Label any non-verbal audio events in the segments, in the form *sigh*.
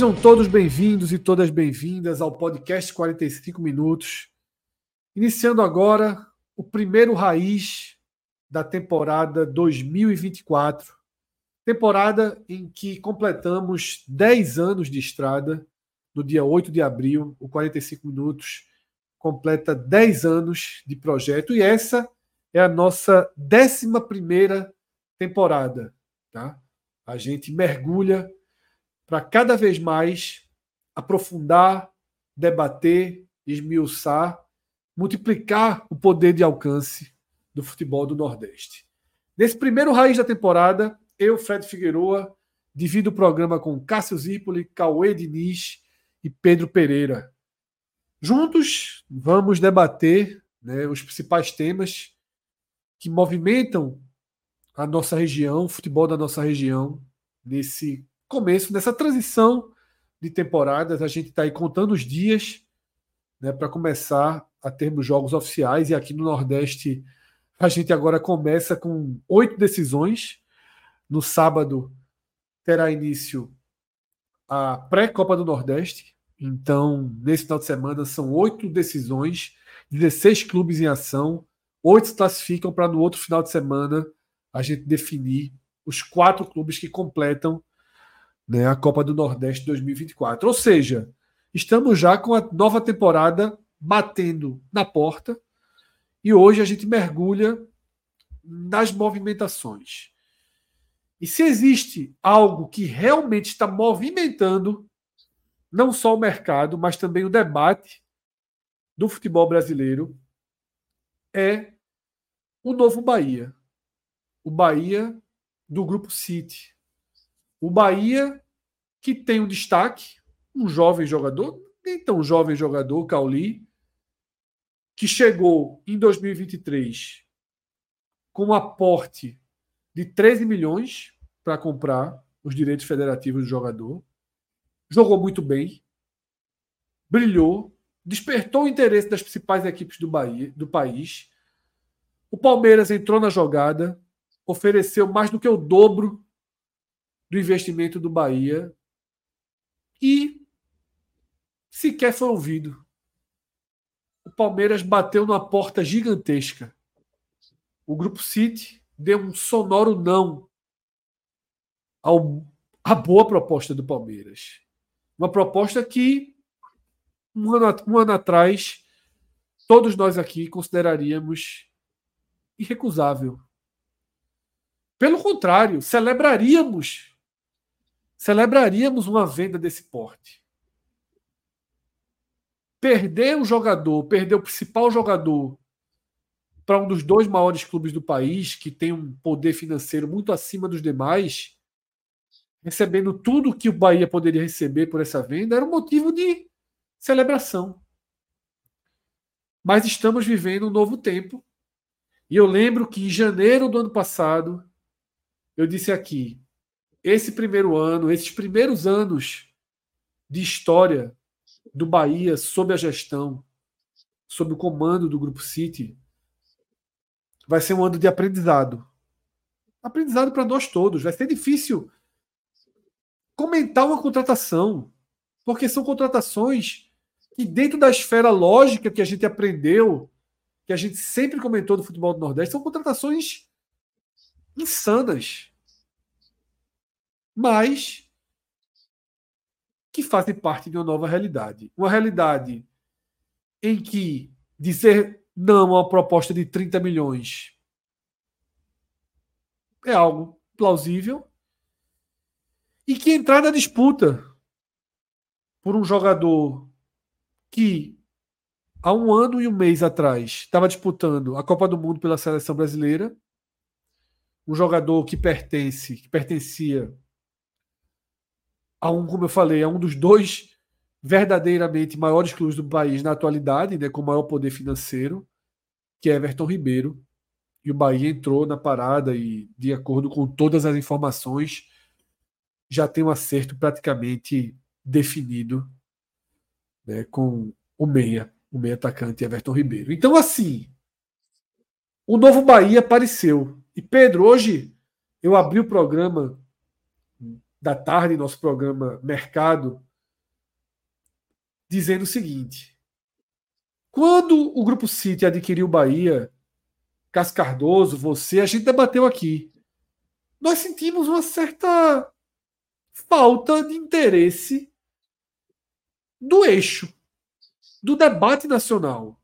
Sejam todos bem-vindos e todas bem-vindas ao podcast 45 Minutos. Iniciando agora o primeiro raiz da temporada 2024. Temporada em que completamos 10 anos de estrada. No dia 8 de abril, o 45 Minutos completa 10 anos de projeto e essa é a nossa 11 temporada. Tá? A gente mergulha para cada vez mais aprofundar, debater, esmiuçar, multiplicar o poder de alcance do futebol do Nordeste. Nesse primeiro raiz da temporada, eu, Fred Figueroa, divido o programa com Cássio Zipoli, Cauê Diniz e Pedro Pereira. Juntos, vamos debater né, os principais temas que movimentam a nossa região, o futebol da nossa região, nesse começo, nessa transição de temporadas. A gente está aí contando os dias né, para começar a termos jogos oficiais. E aqui no Nordeste, a gente agora começa com oito decisões. No sábado terá início a pré-Copa do Nordeste. Então, nesse final de semana, são oito decisões, 16 clubes em ação. Oito se classificam para no outro final de semana a gente definir os quatro clubes que completam né, a Copa do Nordeste 2024. Ou seja, estamos já com a nova temporada batendo na porta e hoje a gente mergulha nas movimentações. E se existe algo que realmente está movimentando não só o mercado, mas também o debate do futebol brasileiro, é o novo Bahia. O Bahia do Grupo City. O Bahia, que tem um destaque, um jovem jogador, nem tão jovem jogador, Cauli, que chegou em 2023 com um aporte de 13 milhões para comprar os direitos federativos do jogador. Jogou muito bem, brilhou, despertou o interesse das principais equipes do, Bahia, do país. O Palmeiras entrou na jogada, ofereceu mais do que o dobro do investimento do Bahia e sequer foi ouvido. O Palmeiras bateu numa porta gigantesca. O Grupo City deu um sonoro não ao, à boa proposta do Palmeiras. Uma proposta que, um ano, um ano atrás, todos nós aqui consideraríamos irrecusável. Pelo contrário, celebraríamos celebraríamos uma venda desse porte. Perder o jogador, perder o principal jogador para um dos dois maiores clubes do país, que tem um poder financeiro muito acima dos demais, recebendo tudo que o Bahia poderia receber por essa venda, era um motivo de celebração. Mas estamos vivendo um novo tempo. E eu lembro que em janeiro do ano passado, eu disse aqui: esse primeiro ano, esses primeiros anos de história do Bahia sob a gestão, sob o comando do Grupo City, vai ser um ano de aprendizado. Aprendizado para nós todos. Vai ser difícil comentar uma contratação, porque são contratações que, dentro da esfera lógica que a gente aprendeu, que a gente sempre comentou do futebol do Nordeste, são contratações insanas mas que fazem parte de uma nova realidade. Uma realidade em que dizer não a uma proposta de 30 milhões? É algo plausível. E que entrar na disputa por um jogador que há um ano e um mês atrás estava disputando a Copa do Mundo pela seleção brasileira, um jogador que pertence, que pertencia a um, como eu falei, a um dos dois verdadeiramente maiores clubes do país na atualidade, né, com maior poder financeiro, que é Everton Ribeiro. E o Bahia entrou na parada e, de acordo com todas as informações, já tem um acerto praticamente definido né, com o meia, o meia atacante Everton Ribeiro. Então, assim, o novo Bahia apareceu. E Pedro, hoje eu abri o programa da tarde, nosso programa Mercado, dizendo o seguinte: quando o Grupo City adquiriu Bahia, Cascardoso, você, a gente debateu aqui. Nós sentimos uma certa falta de interesse do eixo, do debate nacional.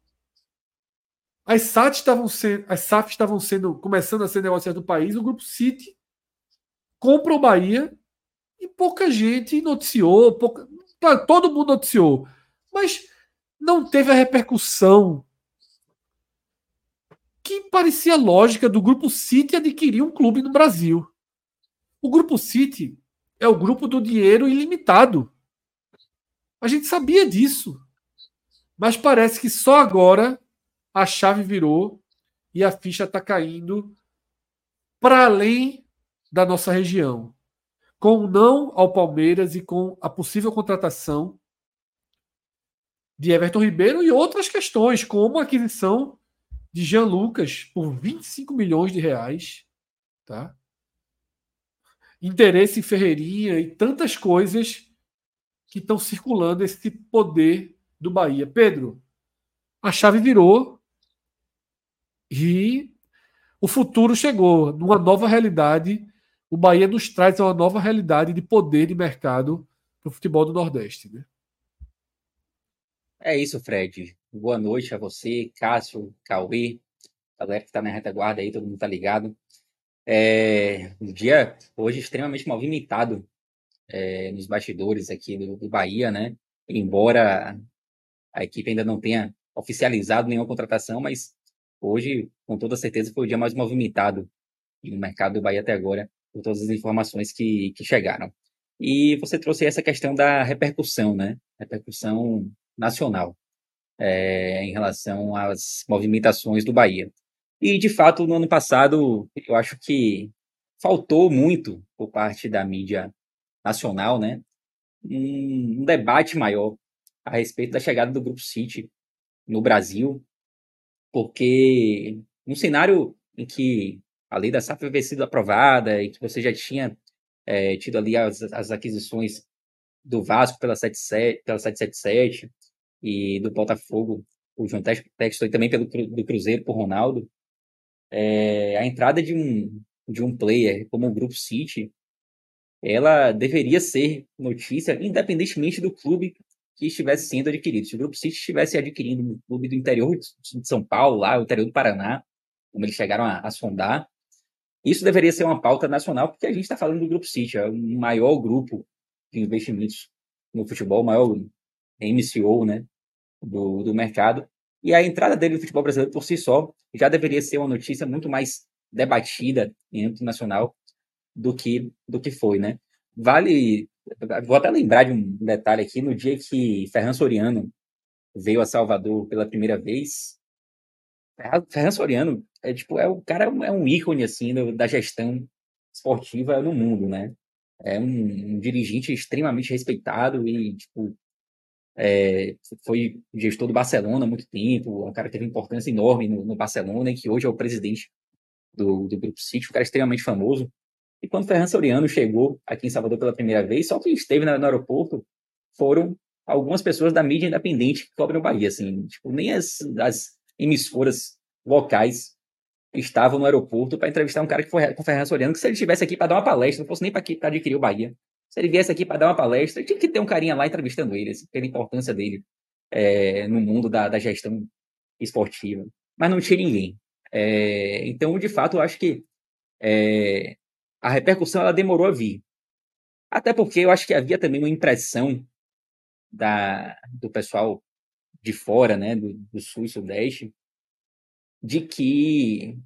As SAT estavam sendo, as SAF estavam sendo começando a ser negociadas no país, o grupo City compra o Bahia e pouca gente noticiou, pouca, todo mundo noticiou, mas não teve a repercussão que parecia lógica do grupo City adquirir um clube no Brasil. O grupo City é o grupo do dinheiro ilimitado. A gente sabia disso. Mas parece que só agora a chave virou e a ficha está caindo para além da nossa região. Com o não ao Palmeiras e com a possível contratação de Everton Ribeiro e outras questões, como a aquisição de Jean Lucas por 25 milhões de reais. Tá? interesse em Ferreirinha e tantas coisas que estão circulando esse poder do Bahia. Pedro, a chave virou e o futuro chegou numa nova realidade. O Bahia nos traz uma nova realidade de poder de mercado para o futebol do Nordeste. Né? É isso, Fred. Boa noite a você, Cássio, Cauê, galera que está na retaguarda aí, todo mundo tá ligado. É, um dia hoje extremamente movimentado é, nos bastidores aqui do, do, Bahia, né? Embora a equipe ainda não tenha oficializado nenhuma contratação, mas hoje, com toda certeza, foi o dia mais movimentado no mercado do Bahia até agora, por todas as informações que, que chegaram. E você trouxe essa questão da repercussão, né? Repercussão nacional é, em relação às movimentações do Bahia. E, de fato, no ano passado, eu acho que faltou muito por parte da mídia nacional, né? Um, um debate maior a respeito da chegada do Grupo City no Brasil, porque num cenário em que a lei da SAF havia sido aprovada e que você já tinha é, tido ali as, as aquisições do Vasco pela, 77, pela 777 e do Botafogo, o João Textor e também pelo do Cruzeiro por Ronaldo, é, a entrada de um, de um player como o Grupo City, ela deveria ser notícia independentemente do clube que estivesse sendo adquirido. Se o Grupo City estivesse adquirindo um clube do interior de São Paulo, lá, o interior do Paraná, como eles chegaram a, a sondar, isso deveria ser uma pauta nacional, porque a gente está falando do Grupo City, é o maior grupo de investimentos no futebol, o maior MCO né, do, do mercado. E a entrada dele no futebol brasileiro por si só já deveria ser uma notícia muito mais debatida em âmbito nacional do que do que foi, né? Vale, vou até lembrar de um detalhe aqui, no dia que Ferran Soriano veio a Salvador pela primeira vez, Ferran Soriano é tipo é o cara é um ícone assim da gestão esportiva no mundo, né? É um, um dirigente extremamente respeitado e tipo é, foi gestor do Barcelona há muito tempo, um cara que teve importância enorme no, no Barcelona e que hoje é o presidente do, do Grupo City, um cara extremamente famoso. E quando Ferran Soriano chegou aqui em Salvador pela primeira vez, só quem esteve no, no aeroporto foram algumas pessoas da mídia independente que cobrem o Bahia, assim, tipo, nem as, as emissoras locais estavam no aeroporto para entrevistar um cara que foi com Ferran Soriano, que se ele estivesse aqui para dar uma palestra, não fosse nem para adquirir o Bahia, se ele viesse aqui para dar uma palestra, tinha que ter um carinha lá entrevistando ele, assim, pela importância dele é, no mundo da, da, gestão esportiva. mas não tinha ninguém. É, então, de fato, eu acho que é, a repercussão ela demorou a vir. Até porque eu acho que havia também uma impressão da, do pessoal de fora, né, do, do sul e sudeste, de que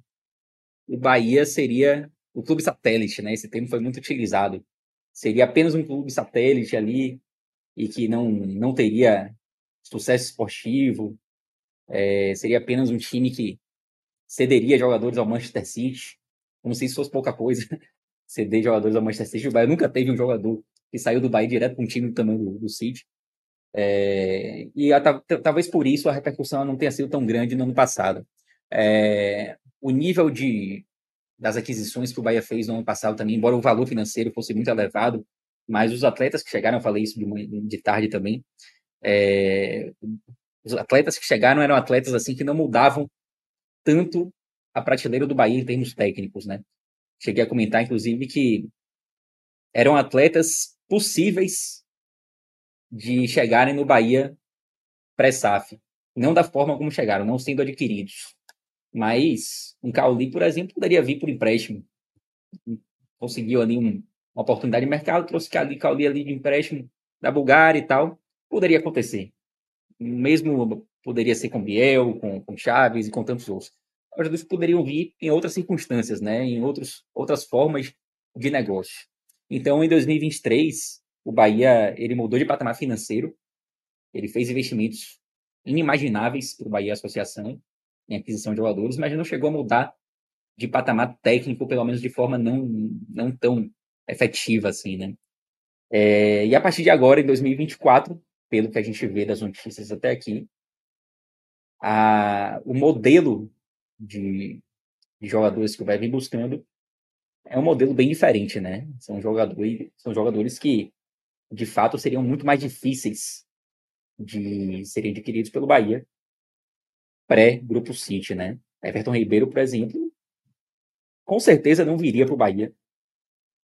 o Bahia seria o clube satélite, né? Esse termo foi muito utilizado. Seria apenas um clube satélite ali e que não, não teria sucesso esportivo. É, seria apenas um time que cederia jogadores ao Manchester City. Como se isso fosse pouca coisa. *laughs* Ceder jogadores ao Manchester City. O Bahia nunca teve um jogador que saiu do Bahia direto para um time do tamanho do, do City. É, e a, talvez por isso a repercussão não tenha sido tão grande no ano passado. É, o nível de, das aquisições que o Bahia fez no ano passado também, embora o valor financeiro fosse muito elevado, mas os atletas que chegaram, eu falei isso de, de tarde também, é, os atletas que chegaram eram atletas assim que não mudavam tanto a prateleira do Bahia em termos técnicos, né? Cheguei a comentar, inclusive, que eram atletas possíveis de chegarem no Bahia pré-SAF. Não da forma como chegaram, não sendo adquiridos. Mas um Cauli, por exemplo, poderia vir por empréstimo. Conseguiu ali um, uma oportunidade de mercado, trouxe Cauli, Cauli ali de empréstimo da Bulgária e tal. Poderia acontecer. Mesmo poderia ser com Biel, com, com Chaves e com tantos outros. Os jogadores poderiam vir em outras circunstâncias, né? em outros, outras formas de negócio. Então, em 2023, o Bahia ele mudou de patamar financeiro, ele fez investimentos inimagináveis para o Bahia Associação em aquisição de jogadores, mas não chegou a mudar de patamar técnico, pelo menos de forma não, não tão efetiva assim, né? É, e a partir de agora, em 2024, pelo que a gente vê das notícias até aqui, a, o modelo de, de jogadores que vai vir buscando é um modelo bem diferente, né? São jogadores, são jogadores que, de fato, seriam muito mais difíceis de serem adquiridos pelo Bahia pré-Grupo City, né? Everton Ribeiro, por exemplo, com certeza não viria para o Bahia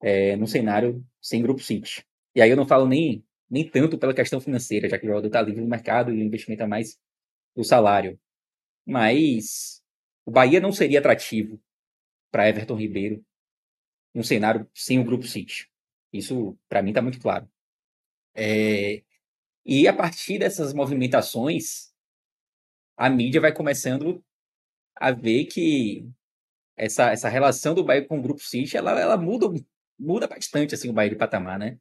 é, no cenário sem Grupo City. E aí eu não falo nem, nem tanto pela questão financeira, já que o jogador está livre no mercado e o investimento é mais do salário. Mas o Bahia não seria atrativo para Everton Ribeiro num cenário sem o Grupo City. Isso, para mim, está muito claro. É, e a partir dessas movimentações, a mídia vai começando a ver que essa, essa relação do Bahia com o Grupo City, ela, ela muda, muda bastante assim, o Bahia de patamar, né?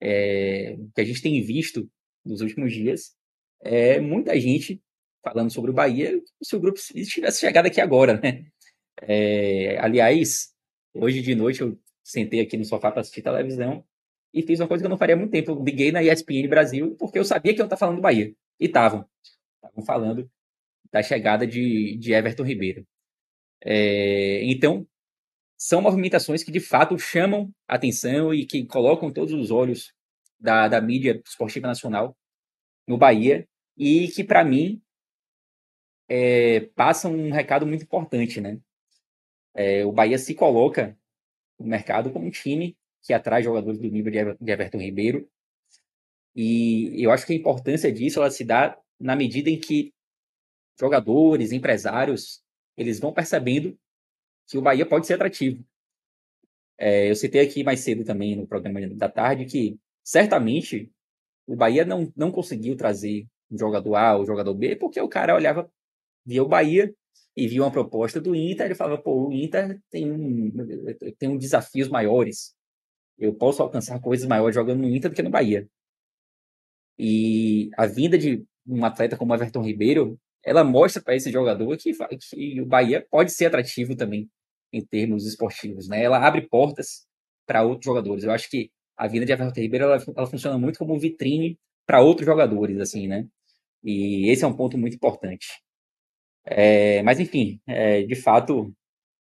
É, o que a gente tem visto nos últimos dias é muita gente falando sobre o Bahia se o Grupo City tivesse chegado aqui agora, né? É, aliás, hoje de noite eu sentei aqui no sofá para assistir televisão e fiz uma coisa que eu não faria há muito tempo. Eu liguei na ESPN Brasil porque eu sabia que eu estar falando do Bahia. E estavam. Estavam falando da chegada de, de Everton Ribeiro. É, então, são movimentações que de fato chamam atenção e que colocam todos os olhos da, da mídia esportiva nacional no Bahia e que, para mim, é, passam um recado muito importante. Né? É, o Bahia se coloca no mercado como um time que atrai jogadores do nível de Everton Ribeiro. E eu acho que a importância disso ela se dá na medida em que jogadores, empresários, eles vão percebendo que o Bahia pode ser atrativo. É, eu citei aqui mais cedo também no programa da tarde que certamente o Bahia não, não conseguiu trazer um jogador A ou jogador B porque o cara olhava, via o Bahia e via uma proposta do Inter, ele falava, pô, o Inter tem, um, tem um desafios maiores. Eu posso alcançar coisas maiores jogando no Inter do que no Bahia. E a vinda de um atleta como Everton Ribeiro ela mostra para esse jogador que, que, o Bahia pode ser atrativo também em termos esportivos, né? Ela abre portas para outros jogadores. Eu acho que a vinda de Everton Ribeiro ela, ela funciona muito como vitrine para outros jogadores, assim, né? E esse é um ponto muito importante. É, mas enfim, é, de fato,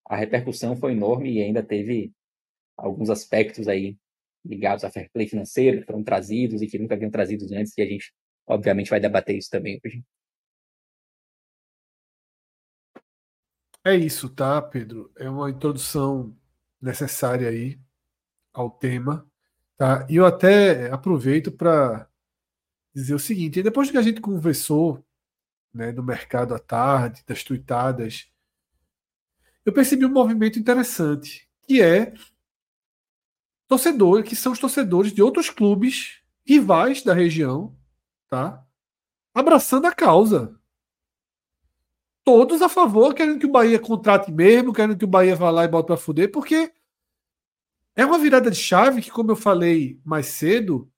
a repercussão foi enorme e ainda teve alguns aspectos aí ligados à fair play financeiro que foram trazidos e que nunca haviam trazidos antes e a gente obviamente vai debater isso também hoje. É isso, tá, Pedro? É uma introdução necessária aí ao tema, tá? E eu até aproveito para dizer o seguinte: depois que a gente conversou né, no mercado à tarde, das tuitadas, eu percebi um movimento interessante, que é torcedores, que são os torcedores de outros clubes rivais da região, tá? Abraçando a causa. Todos a favor, querendo que o Bahia contrate mesmo, querendo que o Bahia vá lá e bote para fuder, porque é uma virada de chave que, como eu falei mais cedo,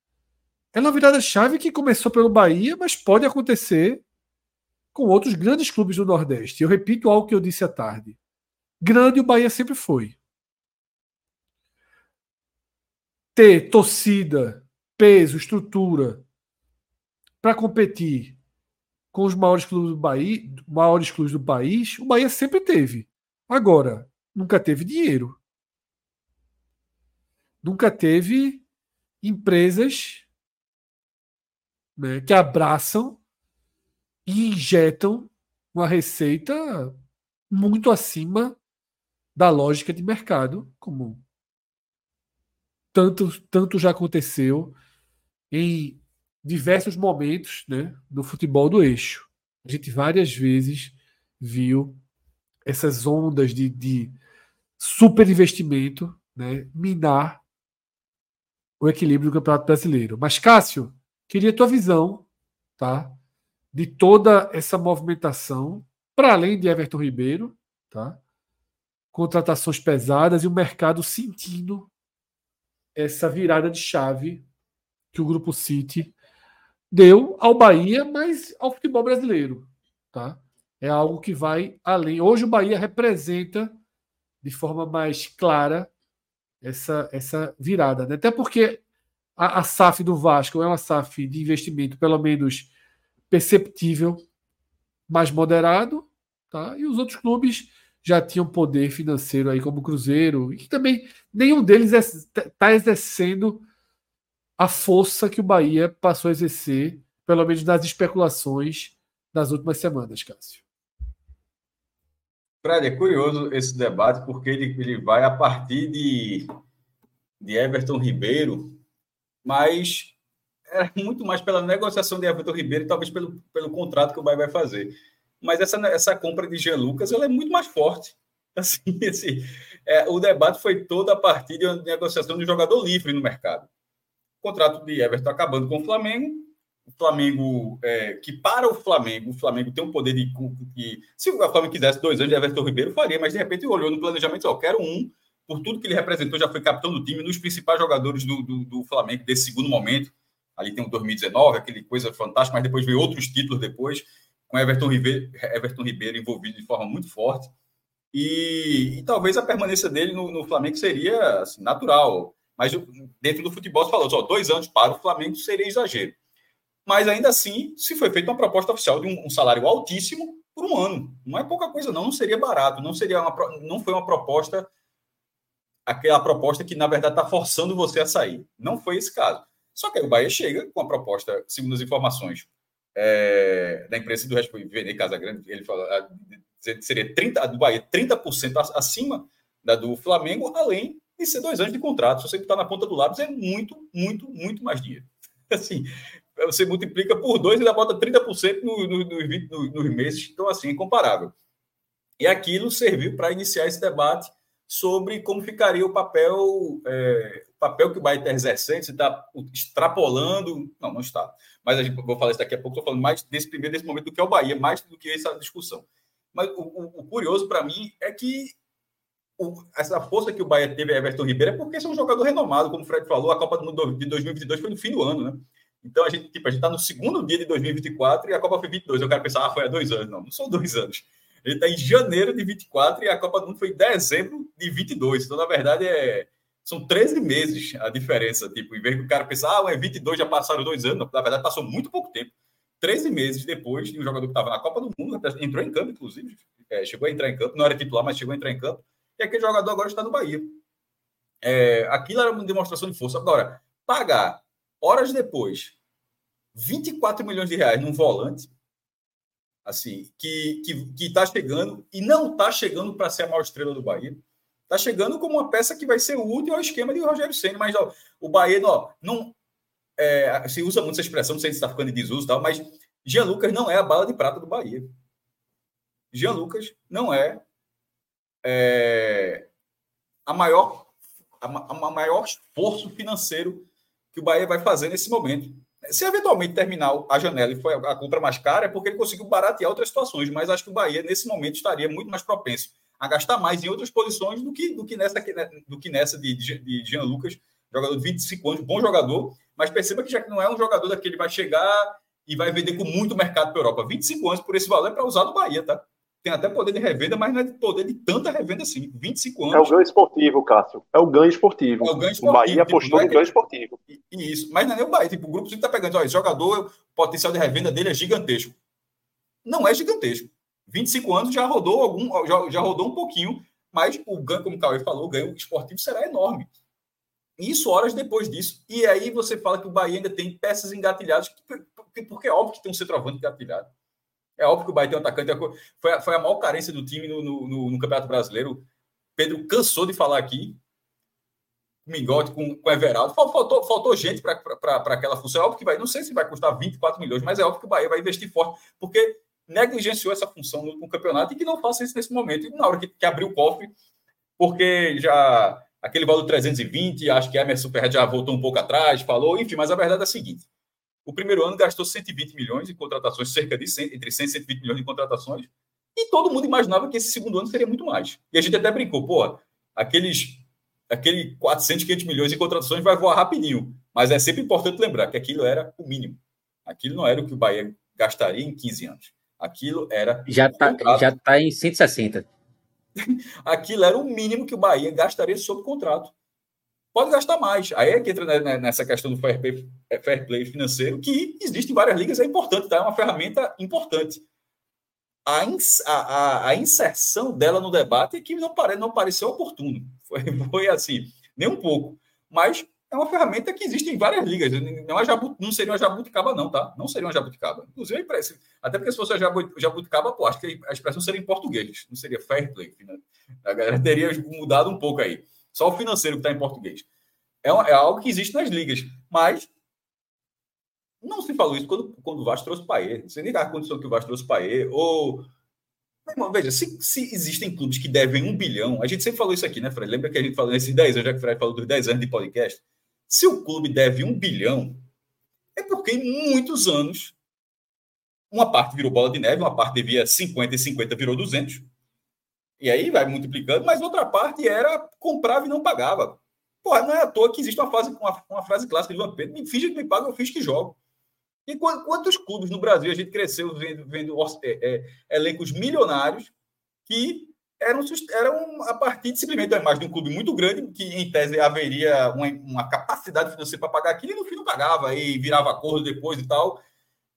é uma virada de chave que começou pelo Bahia, mas pode acontecer com outros grandes clubes do Nordeste. Eu repito algo que eu disse à tarde. Grande o Bahia sempre foi. Ter torcida, peso, estrutura para competir com os maiores clubes do Bahia, maiores clubes do país, o Bahia sempre teve. Agora, nunca teve dinheiro. Nunca teve empresas né, que abraçam e injetam uma receita muito acima da lógica de mercado, como tanto, tanto já aconteceu em diversos momentos né, do futebol do eixo. A gente várias vezes viu essas ondas de, de superinvestimento né, minar o equilíbrio do Campeonato Brasileiro. Mas, Cássio, queria tua visão tá, de toda essa movimentação, para além de Everton Ribeiro, tá? contratações pesadas e o mercado sentindo essa virada de chave que o Grupo City deu ao Bahia, mas ao futebol brasileiro. Tá? É algo que vai além. Hoje o Bahia representa de forma mais clara essa, essa virada. Né? Até porque a, a SAF do Vasco é uma SAF de investimento, pelo menos perceptível, mais moderado, tá? e os outros clubes já tinham poder financeiro aí como o Cruzeiro, e que também nenhum deles está exercendo a força que o Bahia passou a exercer, pelo menos nas especulações das últimas semanas, Cássio. Fred, é curioso esse debate, porque ele, ele vai a partir de, de Everton Ribeiro, mas é muito mais pela negociação de Everton Ribeiro e talvez pelo, pelo contrato que o Bahia vai fazer. Mas essa, essa compra de Jean Lucas ela é muito mais forte. *laughs* Assim, esse, é, o debate foi todo a partir de negociação de jogador livre no mercado. O contrato de Everton acabando com o Flamengo. O Flamengo, é, que para o Flamengo, o Flamengo tem um poder de. de se o Flamengo quisesse dois anos de Everton Ribeiro, faria, mas de repente olhou no planejamento e eu quero um, por tudo que ele representou, já foi capitão do time, nos principais jogadores do, do, do Flamengo desse segundo momento. Ali tem o 2019, aquele coisa fantástica, mas depois veio outros títulos depois com Everton Ribeiro, Everton Ribeiro envolvido de forma muito forte. E, e talvez a permanência dele no, no Flamengo seria assim, natural. Mas dentro do futebol se falou, só dois anos para o Flamengo seria exagero. Mas ainda assim, se foi feita uma proposta oficial de um, um, salário altíssimo por um ano. Não é pouca coisa, não. Não seria barato. Não seria uma, não foi uma proposta, aquela proposta que, na verdade, está forçando você a sair. Não foi esse caso. Só que aí o Bahia chega com a proposta, segundo as informações, é, da imprensa do Vene Casagrande, ele fala seria 30, do Bahia 30% acima da do Flamengo, além de ser dois anos de contrato. Se você está na ponta do lápis, é muito, muito, muito mais dinheiro. *laughs* Assim, você multiplica por dois e ainda bota 30% no, no, no, no, nos meses. Então, assim, é incomparável. E aquilo serviu para iniciar esse debate sobre como ficaria o papel, é, papel que o Bahia está exercendo, se está extrapolando. Não, não está mas a gente vou falar isso daqui a pouco, estou falando mais desse primeiro, desse momento do que é o Bahia, mais do que essa discussão. Mas o, o, o curioso para mim é que o, essa força que o Bahia teve Everton Ribeiro é porque é um jogador renomado, como o Fred falou, a Copa do Mundo de 2022 foi no fim do ano, né? Então a gente tipo, está no segundo dia de 2024 e a Copa foi 22. Eu quero pensar, ah, foi há dois anos. Não, não são dois anos. Gente está em janeiro de 24 e a Copa do Mundo foi em dezembro de 22. Então, na verdade, é, são 13 meses a diferença. Tipo, em vez do cara pensar, ah, é 22, já passaram dois anos. Na verdade, passou muito pouco tempo. 13 meses depois de um jogador que estava na Copa do Mundo, entrou em campo, inclusive, é, chegou a entrar em campo, não era titular, mas chegou a entrar em campo, e aquele jogador agora está no Bahia. É, aquilo era uma demonstração de força. Agora, pagar horas depois 24 milhões de reais num volante, assim, que está que, que tá chegando e não está chegando para ser a maior estrela do Bahia. Está chegando como uma peça que vai ser útil ao esquema de Rogério Senna, mas ó, o Bahia ó, não é, se usa muito essa expressão, não sei se está ficando em desuso tal, mas Jean Lucas não é a bala de prata do Bahia. Jean Lucas não é, é a maior a, a maior esforço financeiro que o Bahia vai fazer nesse momento. Se eventualmente terminar a janela e for a compra mais cara, é porque ele conseguiu baratear outras situações, mas acho que o Bahia, nesse momento, estaria muito mais propenso a gastar mais em outras posições do que, do que nessa, do que nessa de, de, Jean Lucas, jogador de 25 anos, bom jogador, mas perceba que já que não é um jogador daquele vai chegar e vai vender com muito mercado para a Europa. 25 anos por esse valor é para usar no Bahia, tá? Tem até poder de revenda, mas não é de poder de tanta revenda assim. 25 anos. É o ganho esportivo, Cássio. É o ganho esportivo. É o ganho esportivo. O Bahia tipo, apostou é no ganho esportivo. Isso. Mas não é nem o Bahia. Tipo, o grupo está pegando, olha, jogador, o potencial de revenda dele é gigantesco. Não é gigantesco. 25 anos já rodou algum, já, já rodou um pouquinho, mas o ganho, como o Cauê falou, o ganho esportivo será enorme. Isso horas depois disso. E aí você fala que o Bahia ainda tem peças engatilhadas, porque, é óbvio que tem um centroavante engatilhado. É óbvio que o Bahia tem um atacante. Foi a, foi a maior carência do time no, no, no Campeonato Brasileiro. Pedro cansou de falar aqui. Mingote com, com Everaldo. Faltou, faltou gente para aquela função. É óbvio que vai. Não sei se vai custar 24 milhões, mas é óbvio que o Bahia vai investir forte, porque negligenciou essa função no, no campeonato e que não faça isso nesse momento. E na hora que, que abriu o cofre, porque já aquele valor 320, acho que Emerson Ferreira já voltou um pouco atrás, falou, enfim, mas a verdade é a seguinte: o primeiro ano gastou 120 milhões em contratações, cerca de 100, entre 100 e 120 milhões de contratações, e todo mundo imaginava que esse segundo ano seria muito mais. E a gente até brincou, pô, aqueles aquele 400, 500 milhões em contratações vai voar rapidinho, mas é sempre importante lembrar que aquilo era o mínimo. Aquilo não era o que o Bahia gastaria em 15 anos. Aquilo era já está já tá em 160. *laughs* aquilo era o mínimo que o Bahia gastaria sob contrato pode gastar mais. Aí é que entra nessa questão do fair play, é, fair play financeiro, que existe em várias ligas, é importante, tá? É uma ferramenta importante. A, ins, a, a, a, inserção dela no debate é que não, pare, não pareceu oportuno. Foi, *laughs* foi assim, nem um pouco. Mas é uma ferramenta que existe em várias ligas. Não, é jabut, não seria uma jabuticaba, não, tá? Não seria uma jabuticaba. Inclusive, até porque se fosse uma jabuticaba, pô, acho que a expressão seria em português, não seria fair play. Né? A galera teria mudado um pouco aí. Só o financeiro que está em português. É, é, algo que existe nas ligas. Mas não se falou isso quando, quando o Vasco trouxe o Paê. Você nem a condição que o Vasco trouxe o Paê. Ou. Irmão, veja, se, se, existem clubes que devem um bilhão, a gente sempre falou isso aqui, né, Fred? Lembra que a gente falou nesses 10 anos, já que o Fred falou dos 10 anos de podcast? Se o clube deve um bilhão, é porque em muitos anos uma parte virou bola de neve, uma parte devia 50 e 50 virou 200. E aí vai multiplicando, mas outra parte era comprava e não pagava. Porra, não é à toa que existe uma, fase, uma, uma frase clássica de Pedro: me finge que me paga, eu fiz que jogo. E quantos clubes no Brasil a gente cresceu vendo, vendo é, é, elencos milionários que eram, eram a partir de simplesmente a imagem de um clube muito grande, que em tese haveria uma, uma capacidade financeira para pagar aquilo, e no fim não pagava, e virava acordo depois e tal.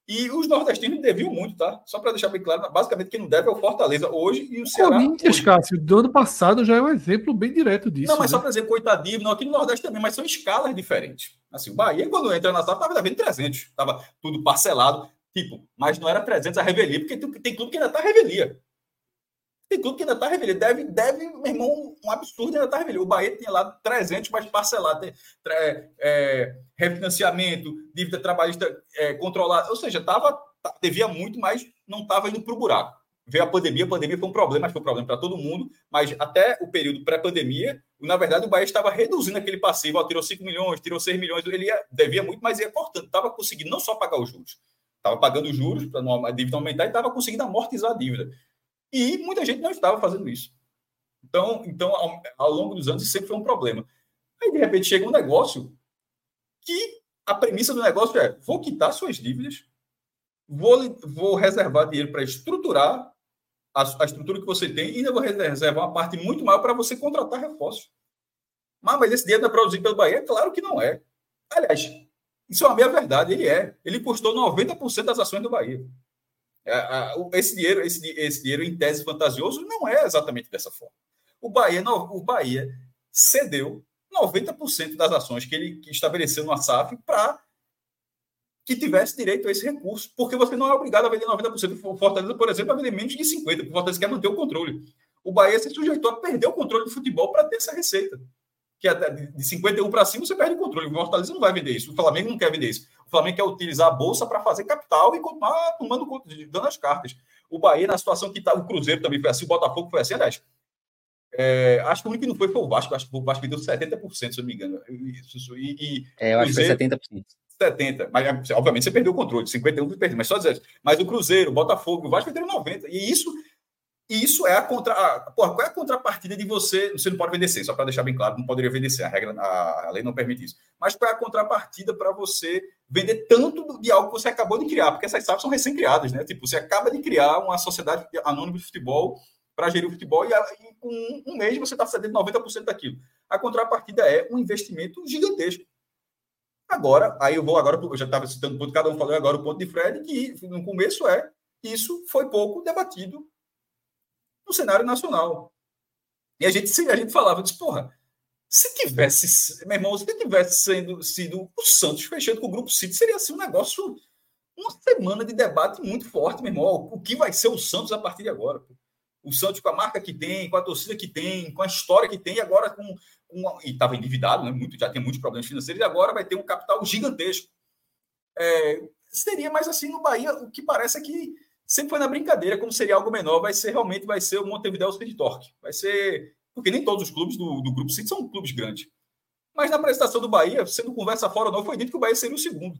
E os nordestinos deviam muito, tá? Só para deixar bem claro, basicamente quem não deve é o Fortaleza hoje e o Ceará. O Corinthians, Cássio, do ano passado já é um exemplo bem direto disso. Não, mas né? só para dizer coitadinho, não, aqui no Nordeste também, mas são escalas diferentes. Assim, o Bahia, quando entra na sala, estava devendo 300, estava tudo parcelado, tipo, mas não era 300 a revelia, porque tem clube que ainda está revelia. Tem clube que ainda está revelia. Deve, deve, meu irmão, um absurdo ainda está revelia. O Bahia tinha lá 300, mas parcelado. É, é, refinanciamento, dívida trabalhista é, controlada. Ou seja, tava, devia muito, mas não estava indo para o buraco. Veio a pandemia, a pandemia foi um problema, mas foi um problema para todo mundo. Mas até o período pré-pandemia, na verdade, o Bahia estava reduzindo aquele passivo. Ó, tirou 5 milhões, tirou 6 milhões. Ele ia, devia muito, mas ia cortando. Estava conseguindo não só pagar os juros, estava pagando os juros para a dívida aumentar e estava conseguindo amortizar a dívida. E muita gente não estava fazendo isso. Então, então ao, ao longo dos anos, isso sempre foi um problema. Aí, de repente, chega um negócio que a premissa do negócio é: vou quitar suas dívidas, vou, vou reservar dinheiro para estruturar a, a, estrutura que você tem e ainda vou reservar uma parte muito maior para você contratar reforços. Mas, mas esse dinheiro não é produzido pelo Bahia? Claro que não é. Aliás, isso é uma meia verdade, ele é. Ele custou 90% das ações do Bahia. É, esse dinheiro, esse, esse dinheiro em tese fantasioso não é exatamente dessa forma. O Bahia, o Bahia cedeu 90% das ações que ele estabeleceu no SAF para que tivesse direito a esse recurso, porque você não é obrigado a vender 90%. O Fortaleza, por exemplo, a vender menos de 50%, porque o Fortaleza quer manter o controle. O Bahia se sujeitou a perder o controle do futebol para ter essa receita. Que é de 51 para cima você perde o controle. O Fortaleza não vai vender isso. O Flamengo não quer vender isso. O Flamengo quer utilizar a bolsa para fazer capital e continuar tomando dando as cartas. O Bahia, na situação que está, o Cruzeiro também foi assim, o Botafogo foi assim, aliás. É, acho que o único que não foi foi o Vasco. Acho que o Vasco vendeu 70%, se eu não me engano. Isso, e, e é, eu acho que foi 70%. 70, mas obviamente você perdeu o controle, 51 você perdeu, mas só dizer, mas o Cruzeiro, o Botafogo, o Vasco venderam 90. E isso e isso é a contra. A, porra, qual é a contrapartida de você? Você não pode vender 100, só para deixar bem claro, não poderia vender 100, a, regra, a, a lei não permite isso. Mas qual é a contrapartida para você vender tanto de algo que você acabou de criar? Porque essas SAFs são recém-criadas, né? Tipo, você acaba de criar uma sociedade anônima de futebol para gerir o futebol e, e com um, um mês você está cedendo 90% daquilo. A contrapartida é um investimento gigantesco. Agora, aí eu vou agora, eu já estava citando o ponto, cada um falou agora o ponto de Fred, que no começo é isso foi pouco debatido no cenário nacional. E a gente, a gente falava, disse, porra, se tivesse, meu irmão, se tivesse sendo, sido o Santos fechando com o Grupo City, seria assim um negócio, uma semana de debate muito forte, meu irmão. O que vai ser o Santos a partir de agora? O Santos com a marca que tem, com a torcida que tem, com a história que tem, e agora com. com e estava endividado, né? Muito, já tem muitos problemas financeiros, e agora vai ter um capital gigantesco. É, seria mais assim no Bahia, o que parece é que sempre foi na brincadeira, como seria algo menor, vai ser realmente vai ser o Montevideo City Torque. Vai ser. Porque nem todos os clubes do, do Grupo City são clubes grandes. Mas na apresentação do Bahia, sendo conversa fora ou não, foi dito que o Bahia seria o segundo.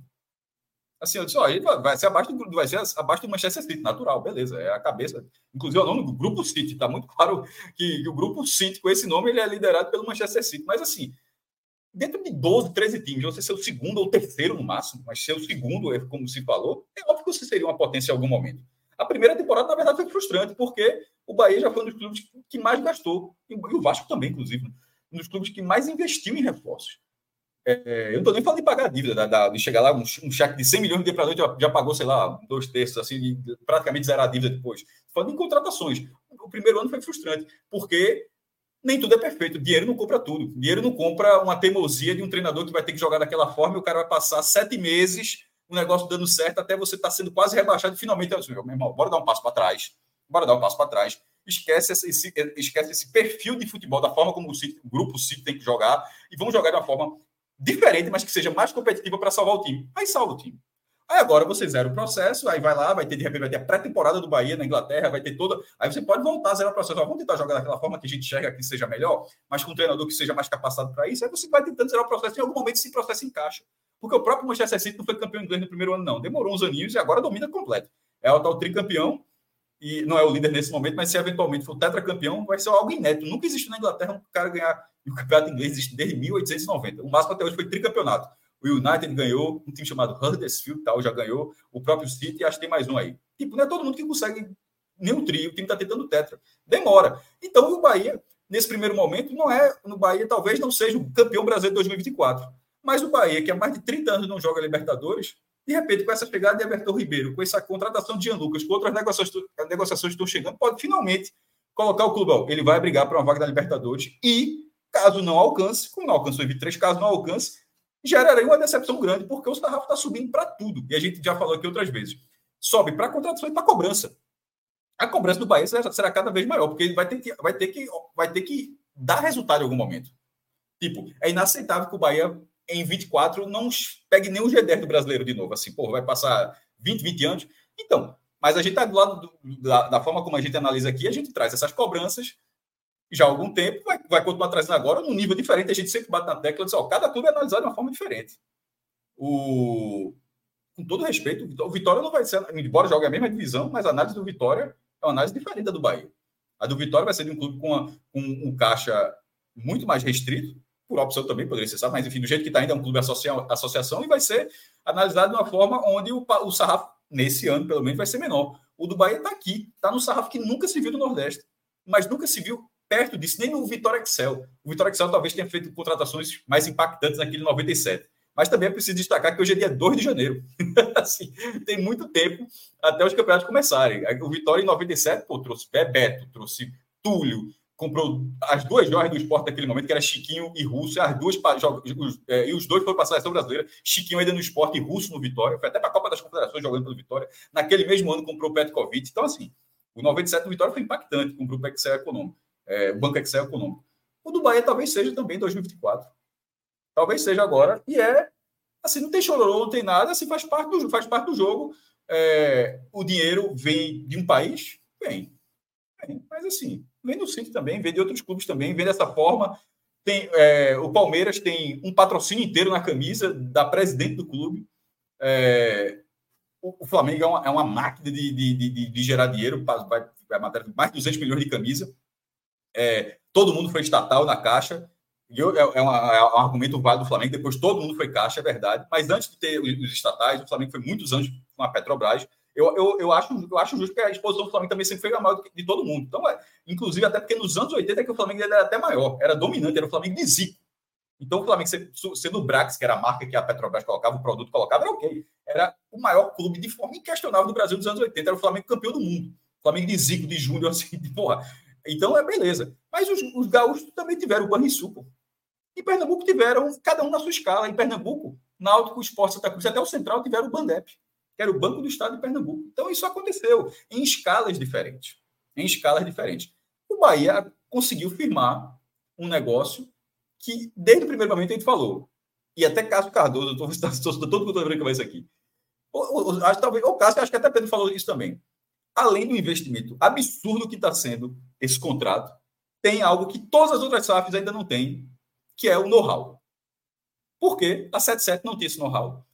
Assim, eu disse, ó, ele vai ser abaixo do, vai ser abaixo do Manchester City, natural, beleza, é a cabeça. Inclusive, o nome do Grupo City, está muito claro que, que, o Grupo City, com esse nome, ele é liderado pelo Manchester City. Mas, assim, dentro de 12, 13 times, você ser o segundo ou terceiro no máximo, mas ser o segundo, é como se falou, é óbvio que você seria uma potência em algum momento. A primeira temporada, na verdade, foi frustrante, porque o Bahia já foi um dos clubes que mais gastou, e o Vasco também, inclusive, um dos clubes que mais investiu em reforços. É, eu não estou nem falando de pagar a dívida, da, da, de chegar lá, um, um cheque de 100 milhões de depredadores já, já pagou, sei lá, dois terços, assim, de, praticamente zerar a dívida depois. Falando em contratações. O primeiro ano foi frustrante, porque nem tudo é perfeito. Dinheiro não compra tudo. Dinheiro não compra uma teimosia de um treinador que vai ter que jogar daquela forma e o cara vai passar sete meses o negócio dando certo até você estar tá sendo quase rebaixado finalmente, assim, meu irmão, bora dar um passo para trás, bora dar um passo para trás, esquece esse, esquece esse perfil de futebol, da forma como o, City, o grupo City tem que jogar, e vamos jogar de uma forma diferente, mas que seja mais competitiva para salvar o time. Aí salva o time. Aí agora você zera o processo, aí vai lá, vai ter de repente vai ter a pré-temporada do Bahia na Inglaterra, vai ter toda. Aí você pode voltar a zerar o processo. vamos tentar jogar daquela forma que a gente enxerga que seja melhor, mas com um treinador que seja mais capacitado para isso. Aí você vai tentando zerar o processo. Em algum momento esse processo encaixa. Porque o próprio Manchester City não foi campeão inglês no primeiro ano, não. Demorou uns aninhos e agora domina completo. É o tal tricampeão e não é o líder nesse momento, mas se eventualmente for tetracampeão, vai ser algo inédito. Nunca existiu na Inglaterra um cara ganhar o campeonato inglês desde 1890. O máximo até hoje foi tricampeonato. O United ganhou, um time chamado Huddersfield tal já ganhou, o próprio City, acho que tem mais um aí. Tipo, não é todo mundo que consegue o trio, o time está tentando tetra. Demora. Então, o Bahia, nesse primeiro momento, não é, no Bahia talvez não seja o campeão brasileiro de 2024. Mas o Bahia, que há mais de 30 anos não joga Libertadores, de repente, com essa pegada de Everton Ribeiro, com essa contratação de Jean Lucas, com outras negociações, negociações estão chegando, pode finalmente colocar o clube. Ó, ele vai brigar para uma vaga da Libertadores e, caso não alcance, como não alcançou em três casos não alcance, geraria uma decepção grande, porque o sarrafo está subindo para tudo. E a gente já falou aqui outras vezes. Sobe para contratação e para cobrança. A cobrança do Bahia será, cada vez maior, porque ele vai ter, que, vai, ter que, vai ter que dar resultado em algum momento. Tipo, é inaceitável que o Bahia em 24 não pegue nem o G10 do brasileiro de novo. Assim, pô, vai passar 20, 20 anos. Então, mas a gente está do lado do, da, da, forma como a gente analisa aqui, a gente traz essas cobranças já há algum tempo, vai, vai continuar trazendo agora num nível diferente. A gente sempre bate na tecla e diz: ó, cada clube é analisado de uma forma diferente. O, com todo respeito, o Vitória não vai ser, embora jogue a mesma divisão, mas a análise do Vitória é uma análise diferente da do Bahia. A do Vitória vai ser de um clube com, com um caixa muito mais restrito, por opção também poderia ser, sabe? mas enfim, do jeito que está ainda é um clube associa associação e vai ser analisado de uma forma onde o, o sarrafo, nesse ano pelo menos, vai ser menor. O do Bahia está aqui, está no sarrafo que nunca se viu no Nordeste, mas nunca se viu perto disso, nem no Vitória Excel. O Vitória Excel talvez tenha feito contratações mais impactantes naquele 97. Mas também é preciso destacar que hoje é dia 2 de janeiro. *laughs* assim, tem muito tempo até os campeonatos começarem. O Vitória em 97 pô, trouxe Bebeto, trouxe Túlio, comprou as duas joias do esporte naquele momento, que era Chiquinho e Russo, as duas os, é, e os dois foram para a seleção brasileira, Chiquinho ainda no esporte e Russo no Vitória, foi até para a Copa das Confederações jogando pelo Vitória. Naquele mesmo ano comprou o Petkovic. Então, assim, o 97 do Vitória foi impactante, comprou o Excel econômico, é, Banco Excel econômico. O do Bahia talvez seja também em 2024. Talvez seja agora. E é assim, não tem chororô, não tem nada, assim, faz parte do, faz parte do jogo. É, o dinheiro vem de um país? Vem. vem. Mas assim, vem do City também, vem de outros clubes também, vem dessa forma. Tem, é, o Palmeiras tem um patrocínio inteiro na camisa da presidente do clube. É, o, o, Flamengo é uma, é uma máquina de, de, de, de, gerar dinheiro, vai, vai matar mais de 200 milhões de camisa. É, todo mundo foi estatal na caixa. Eu, é, é, é, um argumento válido do Flamengo. Depois todo mundo foi caixa, é verdade. Mas antes de ter os estatais, o Flamengo foi muitos anos com a Petrobras. Eu, eu, eu, acho, eu acho justo que a exposição do Flamengo também sempre foi a maior de todo mundo. Então, é, inclusive, até porque nos anos 80 é que o Flamengo era até maior, era dominante, era o Flamengo de Zico. Então, o Flamengo, sendo o Brax, que era a marca que a Petrobras colocava, o produto colocava, era ok. Era o maior clube de forma inquestionável do Brasil dos anos 80. Era o Flamengo campeão do mundo. O Flamengo de Zico, de Júnior, assim, de porra. Então, é beleza. Mas os, os gaúchos também tiveram o Banrisul, pô. Em Pernambuco tiveram, cada um na sua escala. Em Pernambuco, Náutico, Esporte, Santa Cruz, até o Central tiveram o Bandep que era o Banco do Estado de Pernambuco. Então, isso aconteceu em escalas diferentes. Em escalas diferentes. O Bahia conseguiu firmar um negócio que, desde o primeiro momento, a gente falou. E até Cássio Cardoso, estou *laughs* todo mundo que vai isso aqui. O, o, acho, talvez, o Cássio, acho que até Pedro falou isso também. Além do investimento absurdo que está sendo esse contrato, tem algo que todas as outras SAFs ainda não têm, que é o know-how. Por quê? A 77 não tinha esse know-how.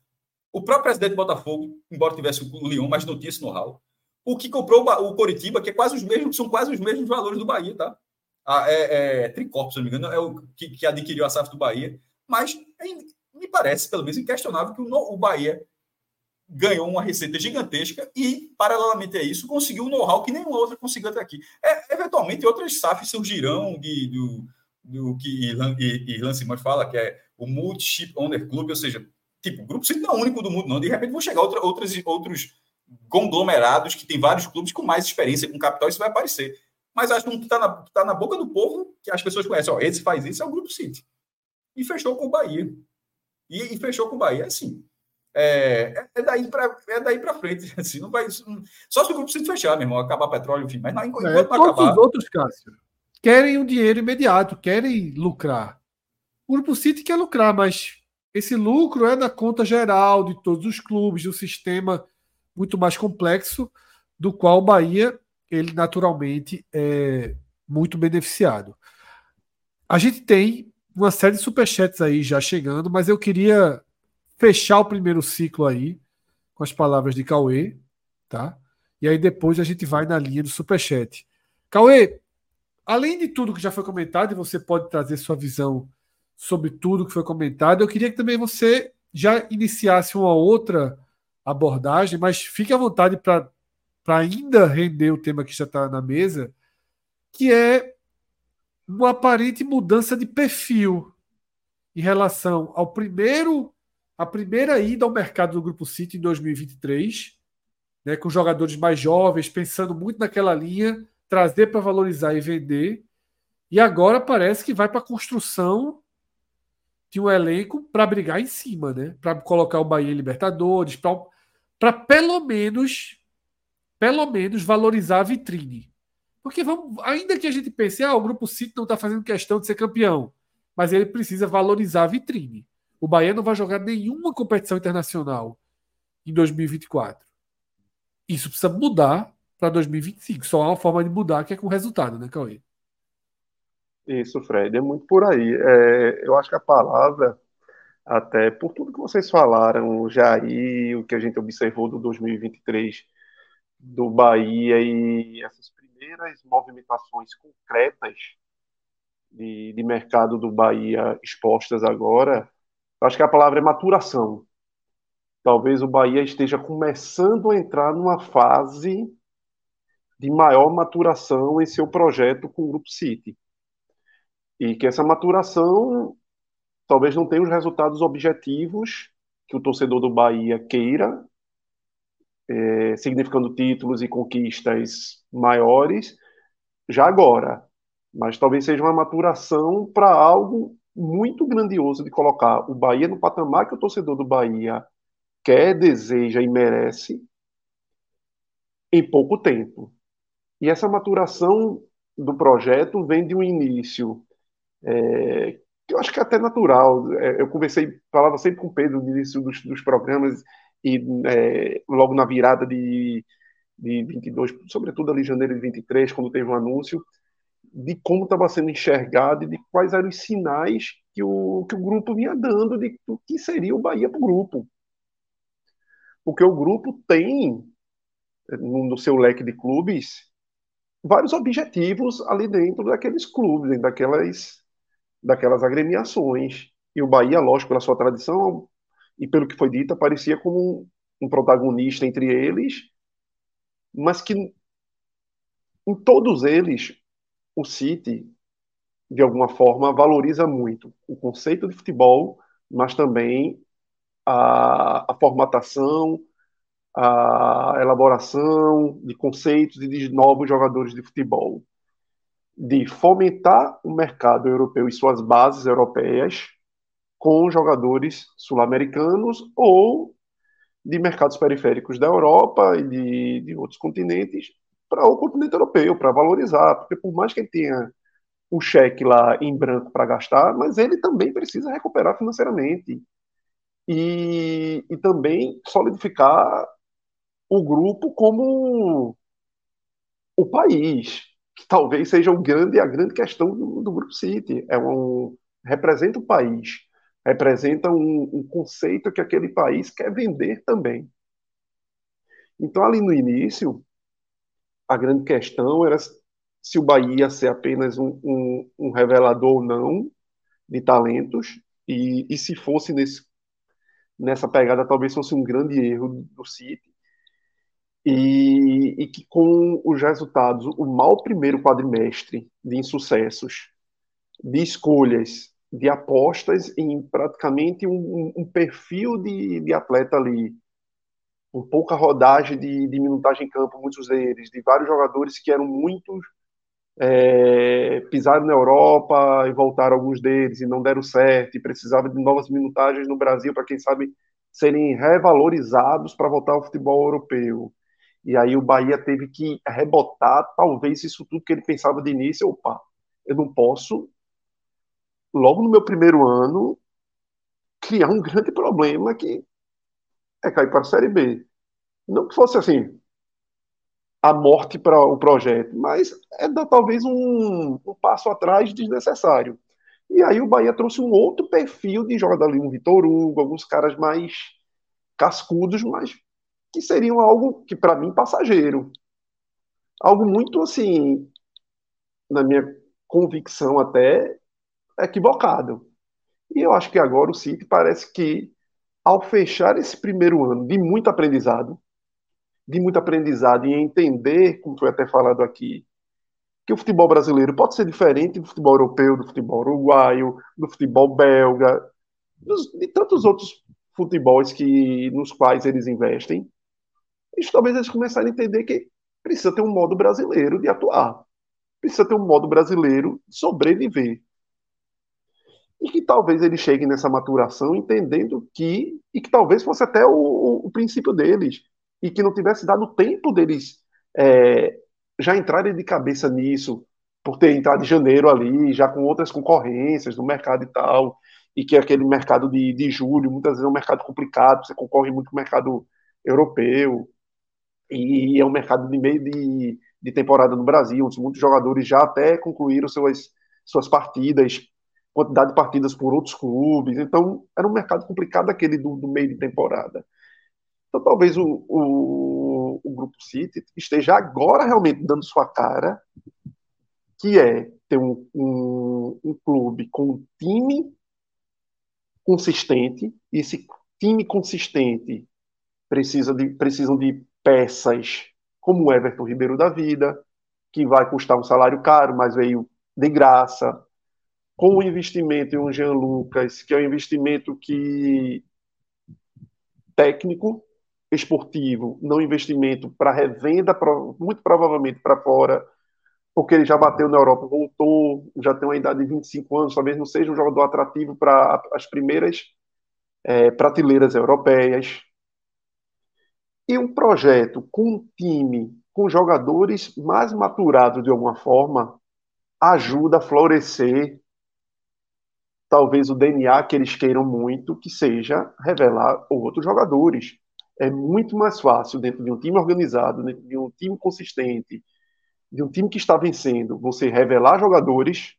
O próprio presidente do Botafogo, embora tivesse o Lyon, mas não tinha esse know-how. O que comprou o Coritiba, que é quase os mesmos, são quase os mesmos valores do Bahia, tá? Ah, é, é Tricorp, se não me engano, é o que, que adquiriu a SAF do Bahia. Mas é, me parece, pelo menos, inquestionável que o, o Bahia ganhou uma receita gigantesca e, paralelamente a isso, conseguiu um know-how que nenhuma outra conseguiu até aqui. É, eventualmente, outras SAFs surgirão de, do, do que Irlan Simões fala, que é o Multi-Chip Owner Club, ou seja, Tipo, o Grupo City não é o único do mundo, não. De repente vão chegar outra, outras, outros conglomerados que tem vários clubes com mais experiência, com capital, isso vai aparecer. Mas acho que que está na, tá na boca do povo, que as pessoas conhecem, ó, esse faz isso, é o Grupo City. E fechou com o Bahia. E, e fechou com o Bahia, assim. É, é daí para é daí para frente, *laughs* assim, não vai só se o grupo City fechar, meu irmão, acabar petróleo, enfim, mas não, enquanto é, todos acabar... os outros, Cássio, querem o dinheiro imediato, querem lucrar. O grupo City quer lucrar, mas esse lucro é da conta geral de todos os clubes, de um sistema muito mais complexo, do qual o Bahia, ele naturalmente é muito beneficiado. A gente tem uma série de superchats aí já chegando, mas eu queria fechar o primeiro ciclo aí com as palavras de Cauê, tá? E aí depois a gente vai na linha do superchat. Cauê, além de tudo que já foi comentado, e você pode trazer sua visão sobre tudo que foi comentado. Eu queria que também você já iniciasse uma outra abordagem, mas fique à vontade para ainda render o tema que já está na mesa, que é uma aparente mudança de perfil em relação ao primeiro a primeira ida ao mercado do Grupo City em 2023, né, com jogadores mais jovens, pensando muito naquela linha, trazer para valorizar e vender. E agora parece que vai para a construção de um elenco para brigar em cima, né? Para colocar o Bahia em Libertadores, para pelo menos pelo menos valorizar a vitrine. Porque vamos, ainda que a gente pense, ah, o grupo City não está fazendo questão de ser campeão, mas ele precisa valorizar a vitrine. O Bahia não vai jogar nenhuma competição internacional em 2024. Isso precisa mudar para 2025. Só há uma forma de mudar que é com resultado, né, Cauê? Isso, Fred, é muito por aí. É, eu acho que a palavra, até por tudo que vocês falaram já aí, o que a gente observou do 2023 do Bahia e essas primeiras movimentações concretas de, de mercado do Bahia expostas agora, acho que a palavra é maturação. Talvez o Bahia esteja começando a entrar numa fase de maior maturação em seu projeto com o Grupo City e que essa maturação talvez não tenha os resultados objetivos que o torcedor do Bahia queira, é, significando títulos e conquistas maiores, já agora. Mas talvez seja uma maturação para algo muito grandioso de colocar o Bahia no patamar que o torcedor do Bahia quer, deseja e merece em pouco tempo. E essa maturação do projeto vem de um início é, eu acho que é até natural. É, eu conversei, falava sempre com o Pedro no início dos, dos programas e é, logo na virada de, de 22, sobretudo ali em janeiro de 23, quando teve um anúncio, de como estava sendo enxergado e de quais eram os sinais que o, que o grupo vinha dando de o que seria o Bahia para o grupo. Porque o grupo tem, no seu leque de clubes, vários objetivos ali dentro daqueles clubes, daquelas, daquelas agremiações. E o Bahia, lógico, pela sua tradição e pelo que foi dito, aparecia como um, um protagonista entre eles, mas que em todos eles o City, de alguma forma, valoriza muito o conceito de futebol, mas também a, a formatação, a elaboração de conceitos e de novos jogadores de futebol, de fomentar o mercado europeu e suas bases europeias com jogadores sul-americanos ou de mercados periféricos da Europa e de, de outros continentes para o continente europeu, para valorizar, porque por mais que ele tenha o cheque lá em branco para gastar, mas ele também precisa recuperar financeiramente e, e também solidificar o grupo como o país, que talvez seja o grande a grande questão do, do grupo City, é um representa o país, representa um, um conceito que aquele país quer vender também. Então ali no início a grande questão era se o Bahia ia ser apenas um, um, um revelador ou não de talentos, e, e se fosse nesse, nessa pegada, talvez fosse um grande erro do City, e, e, que com os resultados, o mal primeiro quadrimestre de insucessos, de escolhas, de apostas em praticamente um, um perfil de, de atleta ali com pouca rodagem de, de minutagem em campo, muitos deles, de vários jogadores que eram muito é, pisaram na Europa e voltaram alguns deles e não deram certo e precisavam de novas minutagens no Brasil para quem sabe serem revalorizados para voltar ao futebol europeu. E aí o Bahia teve que rebotar talvez isso tudo que ele pensava de início, opa, eu não posso logo no meu primeiro ano criar um grande problema que é cair para a Série B. Não que fosse assim a morte para o projeto, mas é dar talvez um, um, passo atrás desnecessário. E aí o Bahia trouxe um outro perfil de jogador ali, um Vitor Hugo, alguns caras mais cascudos, mas que seriam algo que para mim passageiro. Algo muito assim, na minha convicção até equivocado. E eu acho que agora o City parece que ao fechar esse primeiro ano de muito aprendizado, de muito aprendizado e entender, como foi até falado aqui, que o futebol brasileiro pode ser diferente do futebol europeu, do futebol uruguaio, do futebol belga, dos, de tantos outros futebols que, nos quais eles investem. Isso talvez eles começarem a entender que precisa ter um modo brasileiro de atuar. Precisa ter um modo brasileiro de sobreviver e que talvez ele chegue nessa maturação entendendo que, e que talvez fosse até o, o princípio deles, e que não tivesse dado tempo deles é, já entrarem de cabeça nisso, por ter entrado em janeiro ali, já com outras concorrências no mercado e tal, e que aquele mercado de, de julho, muitas vezes é um mercado complicado, você concorre muito com o mercado europeu, e é um mercado de meio de, de temporada no Brasil, onde muitos jogadores já até concluíram suas, suas partidas quantidade de partidas por outros clubes. Então, era um mercado complicado aquele do, do meio de temporada. Então, talvez o, o, o, Grupo City esteja agora realmente dando sua cara, que é ter um, um, um clube com um time consistente, e esse time consistente precisa de, precisam de peças como o Everton Ribeiro da Vida, que vai custar um salário caro, mas veio de graça, com o investimento em um Jean Lucas, que é um investimento que técnico, esportivo, não investimento para revenda, muito provavelmente para fora, porque ele já bateu na Europa, voltou, já tem uma idade de 25 anos, talvez não seja um jogador atrativo para as primeiras é, prateleiras europeias. E um projeto com um time, com jogadores mais maturados de alguma forma, ajuda a florescer talvez o DNA que eles queiram muito, que seja revelar outros jogadores. É muito mais fácil dentro de um time organizado, dentro de um time consistente, de um time que está vencendo, você revelar jogadores,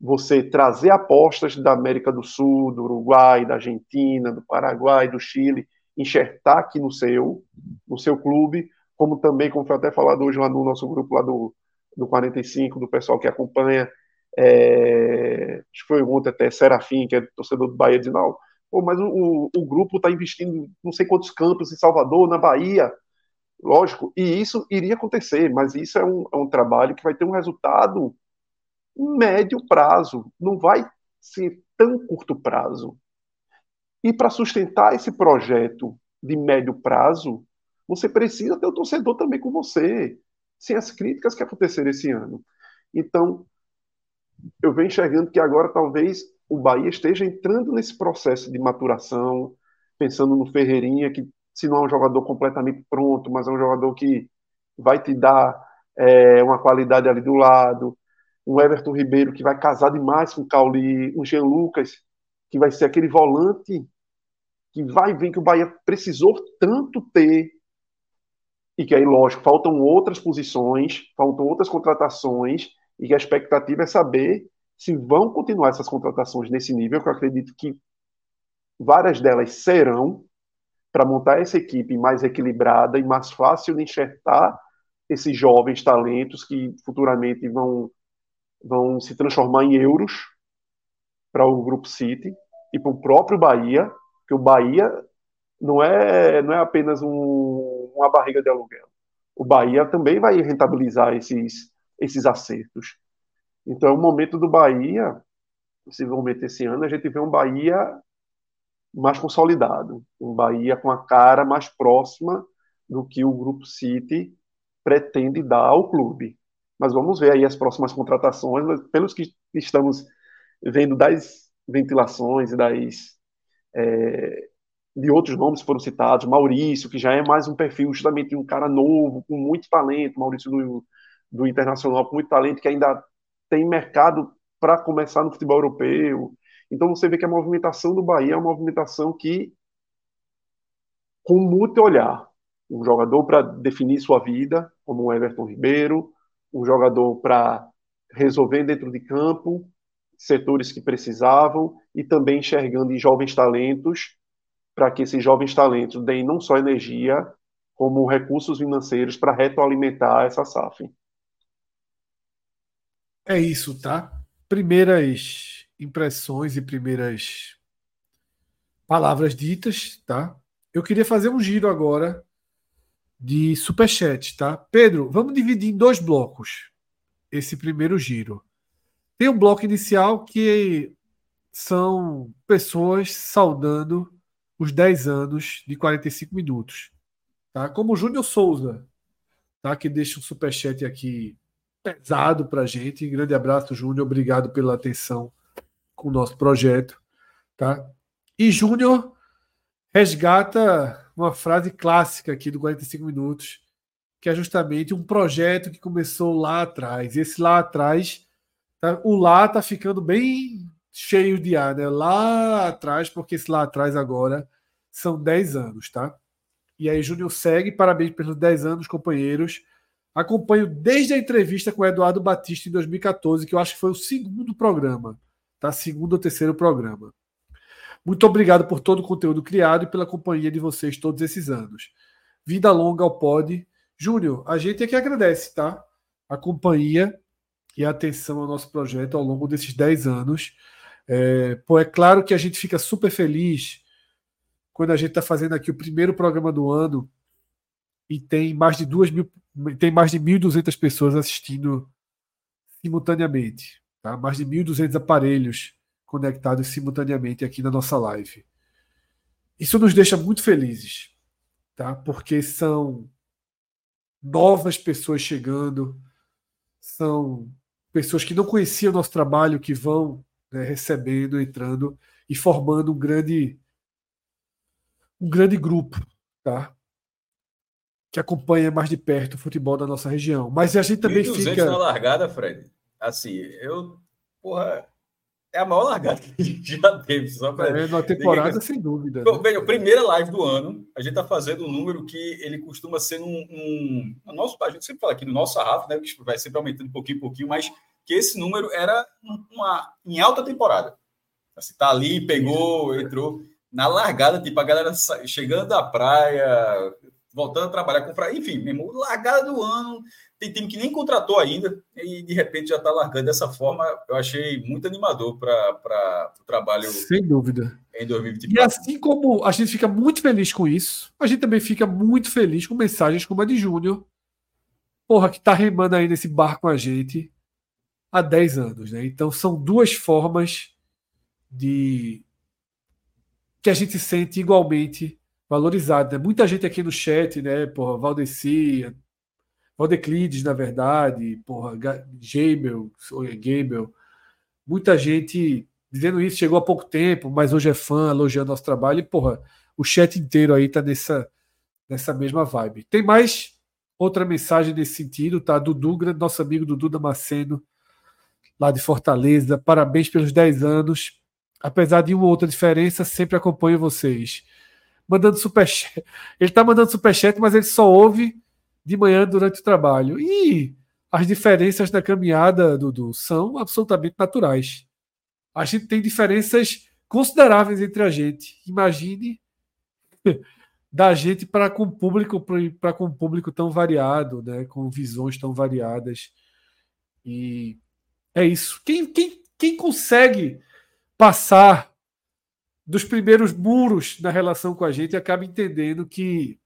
você trazer apostas da América do Sul, do Uruguai, da Argentina, do Paraguai, do Chile, enxertar aqui no seu, no seu clube, como também, como foi até falado hoje lá no nosso grupo lá do, do 45, do pessoal que acompanha, é, acho que foi ontem até Serafim, que é torcedor do Bahia, dizendo, pô, mas o, o grupo está investindo não sei quantos campos em Salvador, na Bahia, lógico, e isso iria acontecer, mas isso é um, é um trabalho que vai ter um resultado médio prazo, não vai ser tão curto prazo. E para sustentar esse projeto de médio prazo, você precisa ter o torcedor também com você, sem as críticas que aconteceram esse ano. Então, eu venho enxergando que agora talvez o Bahia esteja entrando nesse processo de maturação, pensando no Ferreirinha, que se não é um jogador completamente pronto, mas é um jogador que vai te dar é, uma qualidade ali do lado, um Everton Ribeiro que vai casar demais com o Cauli, um Jean Lucas que vai ser aquele volante que vai ver que o Bahia precisou tanto ter e que aí, lógico, faltam outras posições, faltam outras contratações e que a expectativa é saber se vão continuar essas contratações nesse nível, que eu acredito que várias delas serão, para montar essa equipe mais equilibrada e mais fácil de enxertar esses jovens talentos que futuramente vão, vão se transformar em euros para o Grupo City e para o próprio Bahia, que o Bahia não é, não é apenas um, uma barriga de aluguel. O Bahia também vai rentabilizar esses, esses acertos. Então, é o momento do Bahia, possivelmente esse ano, a gente vê um Bahia mais consolidado, um Bahia com a cara mais próxima do que o Grupo City pretende dar ao clube. Mas vamos ver aí as próximas contratações, mas pelos que estamos vendo das ventilações e das é, de outros nomes foram citados, Maurício, que já é mais um perfil justamente um cara novo, com muito talento, Maurício do, do Internacional, com muito talento, que ainda tem mercado para começar no futebol europeu, então você vê que a movimentação do Bahia é uma movimentação que com muito olhar. Um jogador para definir sua vida, como o Everton Ribeiro, um jogador para resolver dentro de campo setores que precisavam e também enxergando em jovens talentos para que esses jovens talentos deem não só energia, como recursos financeiros para retroalimentar essa SAF. É isso, tá? Primeiras impressões e primeiras palavras ditas, tá? Eu queria fazer um giro agora de superchat, tá? Pedro, vamos dividir em dois blocos esse primeiro giro. Tem um bloco inicial que são pessoas saudando os 10 anos de 45 minutos, tá? Como o Júnior Souza, tá? Que deixa um superchat aqui pesado pra gente. Grande abraço, Júnior. Obrigado pela atenção com o nosso projeto. Tá? E Júnior resgata uma frase clássica aqui do 45 Minutos, que é justamente um projeto que começou lá atrás. Esse lá atrás, tá, o lá está ficando bem cheio de ar, né? Lá atrás, porque esse lá atrás agora são 10 anos, tá? E aí, Júnior segue, parabéns pelos 10 anos, companheiros. Acompanho desde a entrevista com o Eduardo Batista em 2014, que eu acho que foi o segundo programa tá? Segundo ou terceiro programa. Muito obrigado por todo o conteúdo criado e pela companhia de vocês todos esses anos. Vida longa ao Pod. Júnior, a gente é que agradece, tá? A companhia e a atenção ao nosso projeto ao longo desses 10 anos. É, pô, é claro que a gente fica super feliz quando a gente está fazendo aqui o primeiro programa do ano e tem mais de duas mil, tem mais de 1.200 pessoas assistindo simultaneamente. Tá? Mais de 1.200 aparelhos conectados simultaneamente aqui na nossa live. Isso nos deixa muito felizes, tá? porque são novas pessoas chegando, são pessoas que não conheciam o nosso trabalho, que vão né, recebendo, entrando e formando um grande um grande grupo, tá? Que acompanha mais de perto o futebol da nossa região. Mas a gente também fica na largada, Fred assim, eu, porra, é a maior largada que a gente já teve. Só pra... É, na temporada, sem dúvida. Né? Veja, a primeira live do ano, a gente está fazendo um número que ele costuma ser um. um no nosso, a gente sempre fala aqui no nosso sarrafo, né? Que vai sempre aumentando um pouquinho, pouquinho, mas que esse número era uma, em alta temporada. Assim, tá ali, pegou, entrou. Na largada, tipo, a galera chegando da praia, voltando a trabalhar, comprar, enfim, mesmo, largada do ano, tem time que nem contratou ainda e de repente já está largando dessa forma. Eu achei muito animador para o trabalho. Sem dúvida. Em 2024. E assim como a gente fica muito feliz com isso, a gente também fica muito feliz com mensagens como a de Júnior, porra, que está remando aí nesse barco com a gente há 10 anos, né? Então são duas formas de que a gente sente igualmente valorizado, né? Muita gente aqui no chat, né? Porra, Valdeci, Valdeclides, na verdade, porra, Gabel, Gabel, muita gente dizendo isso, chegou há pouco tempo, mas hoje é fã, elogiando nosso trabalho, e porra, o chat inteiro aí tá nessa, nessa mesma vibe. Tem mais outra mensagem nesse sentido, tá? Dudu, nosso amigo Dudu Damasceno, lá de Fortaleza, parabéns pelos 10 anos. Apesar de uma outra diferença, sempre acompanho vocês. Mandando superchat. Ele tá mandando superchat, mas ele só ouve de manhã durante o trabalho. E as diferenças na caminhada, Dudu, são absolutamente naturais. A gente tem diferenças consideráveis entre a gente. Imagine *laughs* da gente para com público para com um público tão variado, né, com visões tão variadas. E é isso. Quem, quem, quem consegue passar dos primeiros muros na relação com a gente acaba entendendo que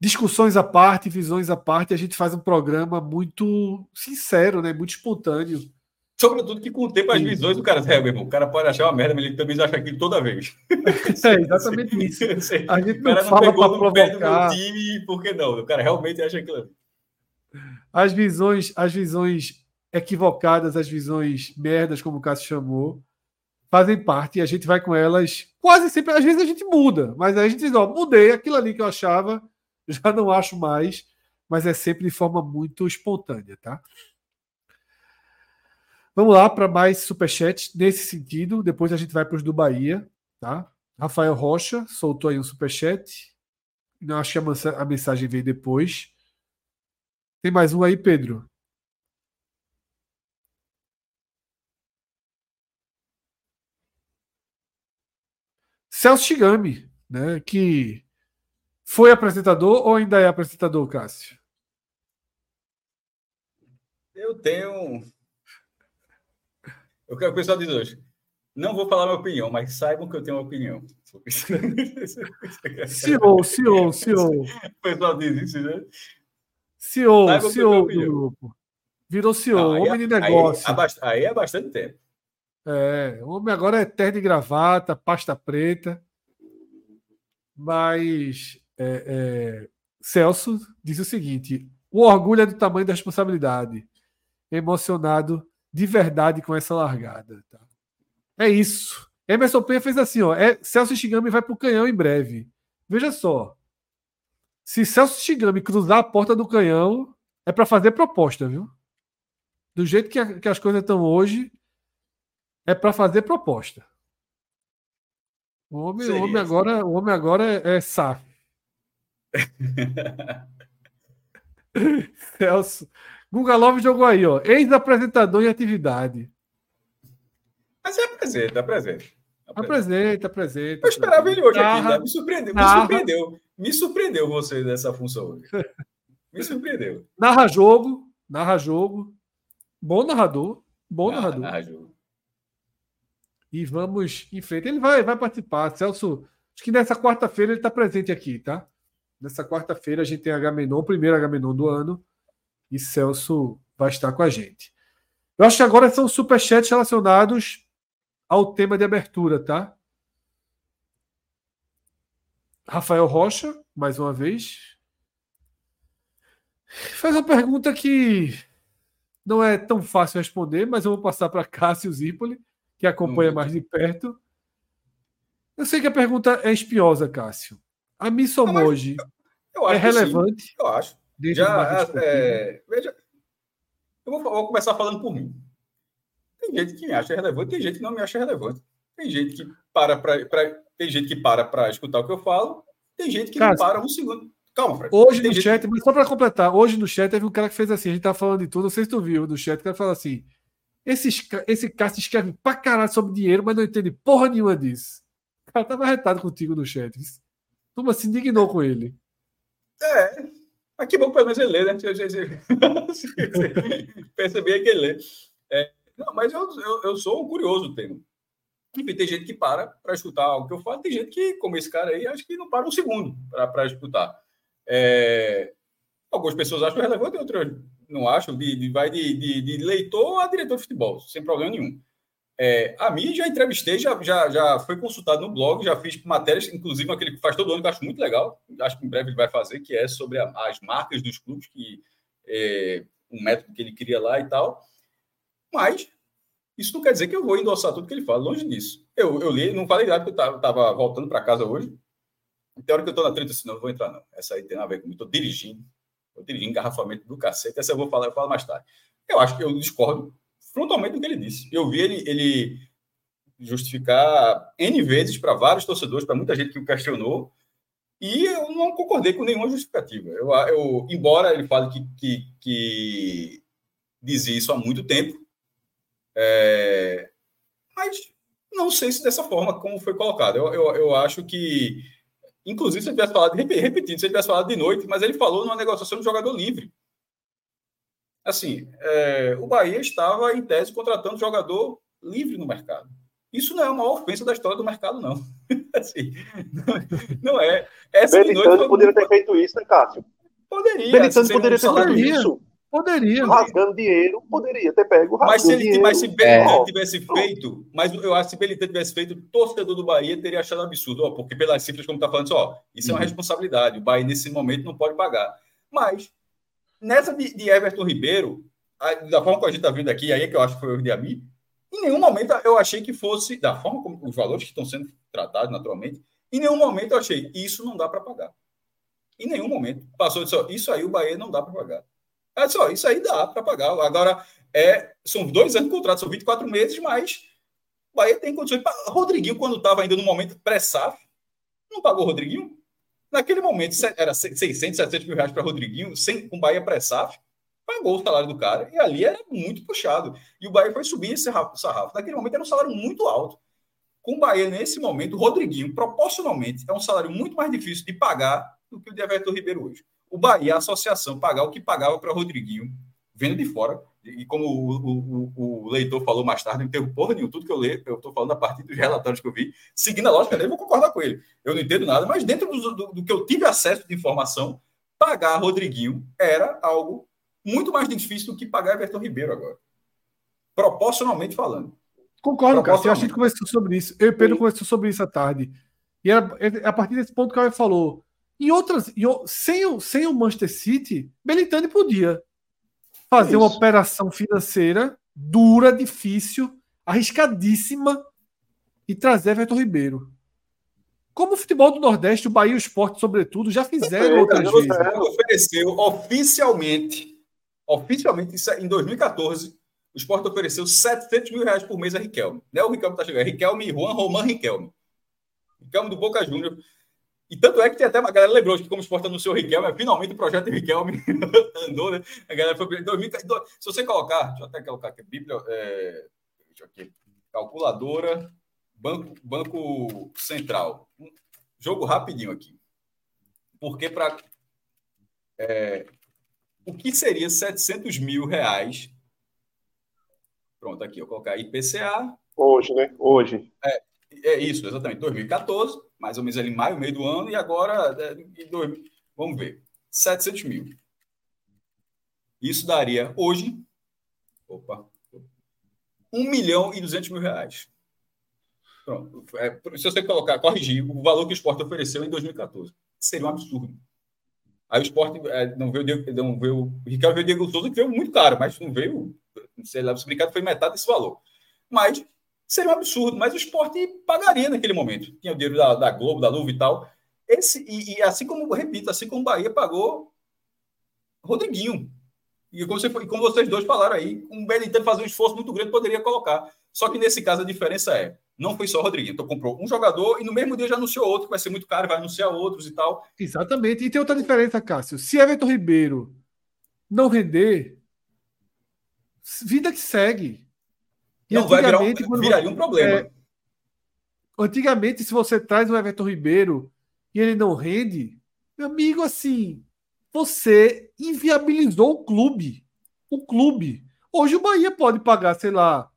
discussões à parte, visões à parte, a gente faz um programa muito sincero, né? muito espontâneo. Sobretudo que com o tempo as visões do cara, é, meu irmão, o cara pode achar uma merda, mas ele também acha aquilo toda vez. *laughs* É exatamente isso. A gente não, o cara não fala pegou no pé do meu time, por que não? O cara realmente acha aquilo. As visões, as visões equivocadas, as visões merdas, como o Cássio chamou, fazem parte e a gente vai com elas quase sempre. Às vezes a gente muda, mas a gente diz: ó, mudei aquilo ali que eu achava *laughs* já não acho mais, mas é sempre de forma muito espontânea, tá? Vamos lá para mais superchat nesse sentido. Depois a gente vai para os do Bahia, tá? Rafael Rocha soltou aí um superchat. Não acho que a mensagem veio depois. Tem mais um aí, Pedro? Celso Shigami, né, que foi apresentador ou ainda é apresentador, Cássio? Eu tenho. Eu quero que o pessoal diz hoje. Não vou falar minha opinião, mas saibam que eu tenho uma opinião. CEO, CEO, CEO. O pessoal diz isso, né? CEO, CEO do grupo. Virou CEO, Não, homem é, de negócio. Aí, aí é bastante tempo. É, o homem agora é terno e gravata, pasta preta. Mas é, é, Celso diz o seguinte: o orgulho é do tamanho da responsabilidade. Emocionado de verdade com essa largada. Tá? É isso. Emerson Penha fez assim: ó, é, Celso Shigami vai para o canhão em breve. Veja só. Se Celso Shigami cruzar a porta do canhão, é para fazer proposta, viu? Do jeito que, a, que as coisas estão hoje, é para fazer proposta. O homem, o homem agora, o homem agora é, é SAF. *laughs* Celso. Guga Love jogou aí, ó. Ex-apresentador em atividade. Mas é apresenta, apresenta. Apresenta, apresenta. Eu esperava ele hoje aqui, me surpreendeu. Me surpreendeu. Me surpreendeu você nessa função hoje. *laughs* Me surpreendeu. Narra jogo, narra jogo. Bom narrador. Bom narra, narrador. Narra jogo. E vamos em frente. Ele vai, vai participar. Celso, acho que nessa quarta-feira ele está presente aqui, tá? Nessa quarta-feira a gente tem Agamenon, o primeiro Agamenon do ano, e Celso vai estar com a gente. Eu acho que agora são superchats relacionados ao tema de abertura, tá? Rafael Rocha, mais uma vez, faz uma pergunta que não é tão fácil responder, mas eu vou passar para Cássio Zipoli, que acompanha hum. mais de perto. Eu sei que a pergunta é espinhosa, Cássio. A Missomoji é relevante? Eu acho. Já, é, veja, eu vou, vou, começar falando por mim. Tem gente que me acha relevante, tem gente que não me acha relevante. Tem gente que para para tem gente que para para escutar o que eu falo, tem gente que Cássio, não para um segundo. Calma, Fred. Hoje tem no chat, mas só para completar, hoje no chat teve um cara que fez assim, a gente tá falando de tudo, não sei se tu viu no chat, o cara falou assim: esse, esse Cássio escreve pra caralho sobre dinheiro, mas não entende porra nenhuma disso. O cara tava retado contigo no chat. Turma se indignou com ele. É, mas que bom pelo menos ele lê, né? *laughs* Percebi que ele lê. É, não, mas eu, eu, eu sou um curioso do tema. Enfim, tem gente que para para escutar o que eu falo, tem gente que, como esse cara aí, acho que não para um segundo para escutar. É, algumas pessoas acham relevante, outras não acham. De, de vai de, de, de, leitor a diretor de futebol, sem problema nenhum. É, a mim já entrevistei, já, já, já foi consultado no blog, já fiz matérias, inclusive aquele que faz todo ano, que eu acho muito legal, acho que em breve ele vai fazer, que é sobre a, as marcas dos clubes, que é, um método que ele cria lá e tal. Mas isso não quer dizer que eu vou endossar tudo que ele fala, longe disso. Eu, eu li, não falei nada, porque eu estava voltando para casa hoje. Tem hora que eu estou na treta, assim, não, não vou entrar, não. Essa aí tem a ver comigo. Estou dirigindo, dirigindo engarrafamento do cacete. Essa eu vou falar, eu falo mais tarde. Eu acho que eu discordo frontalmente do que ele disse. Eu vi ele, ele justificar N vezes para vários torcedores, para muita gente que o questionou, e eu não concordei com nenhuma justificativa. Eu, eu embora ele fale que, que, que dizia isso há muito tempo, é, mas não sei se dessa forma como foi colocado. Eu, eu, eu acho que, inclusive, se ele tivesse falado, repetindo, se ele tivesse falado de noite, mas ele falou numa negociação de jogador livre. Assim, é, o Bahia estava, em tese, contratando jogador livre no mercado. Isso não é uma ofensa da história do mercado, não. *laughs* assim, não, não é. Essa Belitano poderia ter feito isso, né, Cássio? Poderia. Belitano poderia ter feito isso. Poderia. Rasgando dinheiro, poderia ter pego mas se, ele, mas se Belitano é. tivesse feito, mas eu acho que se Belitano tivesse feito, o torcedor do Bahia teria achado absurdo, ó, porque pelas cifras, como está falando, ó, isso uhum. é uma uhum. responsabilidade. O Bahia, nesse momento, não pode pagar. Mas, nessa de, de Everton Ribeiro, a, da forma que a gente está vendo aqui, aí é que eu acho que foi o de Ami, em nenhum momento eu achei que fosse, da forma como os valores que estão sendo tratados naturalmente, em nenhum momento eu achei, isso não dá para pagar. Em nenhum momento. Passou disso, isso aí o Bahia não dá para pagar. É só, isso aí dá para pagar. Agora, é, são dois anos de contrato, são 24 meses, mas o Bahia tem condições. Rodriguinho, quando estava ainda no momento pré-SAF, não pagou o Rodriguinho? Naquele momento, era 600, 700 mil reais para Rodriguinho, sem, com Bahia pré-SAF, pagou o salário do cara, e ali era muito puxado. E o Bahia foi subir esse sarrafo. Naquele momento era um salário muito alto. Com o Bahia, nesse momento, o Rodriguinho, proporcionalmente, é um salário muito mais difícil de pagar do que o de Everton Ribeiro hoje o Bahia, a associação, pagar o que pagava para Rodriguinho, vendo de fora. E como o, o, o, leitor falou mais tarde, não entendo porra nenhuma, tudo que eu leio, eu estou falando a partir dos relatórios que eu vi, seguindo a lógica dele, eu vou concordar com ele. Eu não entendo nada, mas dentro do, do, do que eu tive acesso de informação, pagar Rodriguinho era algo muito mais difícil do que pagar Everton Ribeiro agora. Proporcionalmente falando. Concordo, cara. A gente conversou sobre isso. Eu e Pedro conversou sobre isso à tarde. E era, a partir desse ponto que o Caio falou, em outras, em, sem, o, sem o Manchester City, Belitani podia fazer Isso. uma operação financeira dura, difícil, arriscadíssima e trazer Everton Ribeiro. Como o futebol do Nordeste, o Bahia e o Esporte, sobretudo, já fizeram outras vezes. ofereceu oficialmente, oficialmente, isso é em 2014, o Esporte ofereceu 700 mil reais por mês a Riquelme. Não é o Riquelme que está chegando, é Riquelme e Juan Roman Riquelme. Riquelme do Boca Juniors e tanto é que tem até uma galera lembrou que, como o esporte anunciou o Riquelme, finalmente o projeto de Riquelme *laughs* andou, né? A galera foi. 2014, se você colocar, deixa eu até colocar aqui, Bíblia, é, aqui, calculadora, Banco, banco Central. jogo rapidinho aqui. Porque para. É, o que seria 700 mil reais? Pronto, aqui, eu colocar IPCA. Hoje, né? Hoje. É, é isso, exatamente. 2014 mais ou menos ali maio, meio do ano, e agora, é, vamos ver, 700 mil. Isso daria hoje, opa, 1 milhão e 200 mil reais. Pronto. É, se você colocar, corrigir o valor que o esporte ofereceu em 2014, seria um absurdo. Aí o esporte é, não veio, não veio, o Ricardo veio o Diego Souza, que veio muito caro, mas não veio, sei lá, o mercado foi metade desse valor. Mas seria um absurdo, mas o esporte pagaria naquele momento. Tinha o dinheiro da, da Globo, da Luva e tal. Esse, e, e, assim como, repito, assim como o Bahia pagou Rodriguinho. E como, você, como vocês dois falaram aí, um Belintani fazer um esforço muito grande poderia colocar. Só que nesse caso a diferença é, não foi só o Rodriguinho. Então comprou um jogador e no mesmo dia já anunciou outro, que vai ser muito caro, vai anunciar outros e tal. Exatamente. E tem outra diferença, Cássio. Se Everton Ribeiro não render, vida que segue. E não vai virar um, viraria um problema. É, antigamente, se você traz o Everton Ribeiro e ele não rende, meu amigo, assim, você inviabilizou o clube. O clube. Hoje o Bahia pode pagar, sei lá,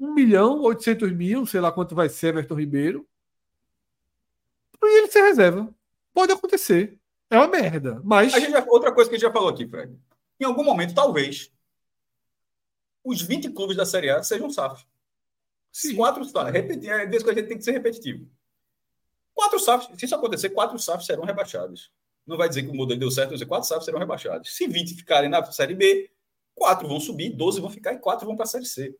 1 milhão, 800 mil, sei lá quanto vai ser Everton Ribeiro. E ele ser reserva. Pode acontecer. É uma merda. Mas. Já, outra coisa que a gente já falou aqui, Fred. Em algum momento, talvez, os 20 clubes da Série A sejam SAF. Sim. Quatro SAF. Repetir, é vez que a gente tem que ser repetitivo. Quatro SAFs, se isso acontecer, quatro SAFs serão rebaixados. Não vai dizer que o modelo deu certo, dizer quatro SAFs serão rebaixados. Se 20 ficarem na Série B, quatro vão subir, 12 vão ficar e quatro vão para a Série C.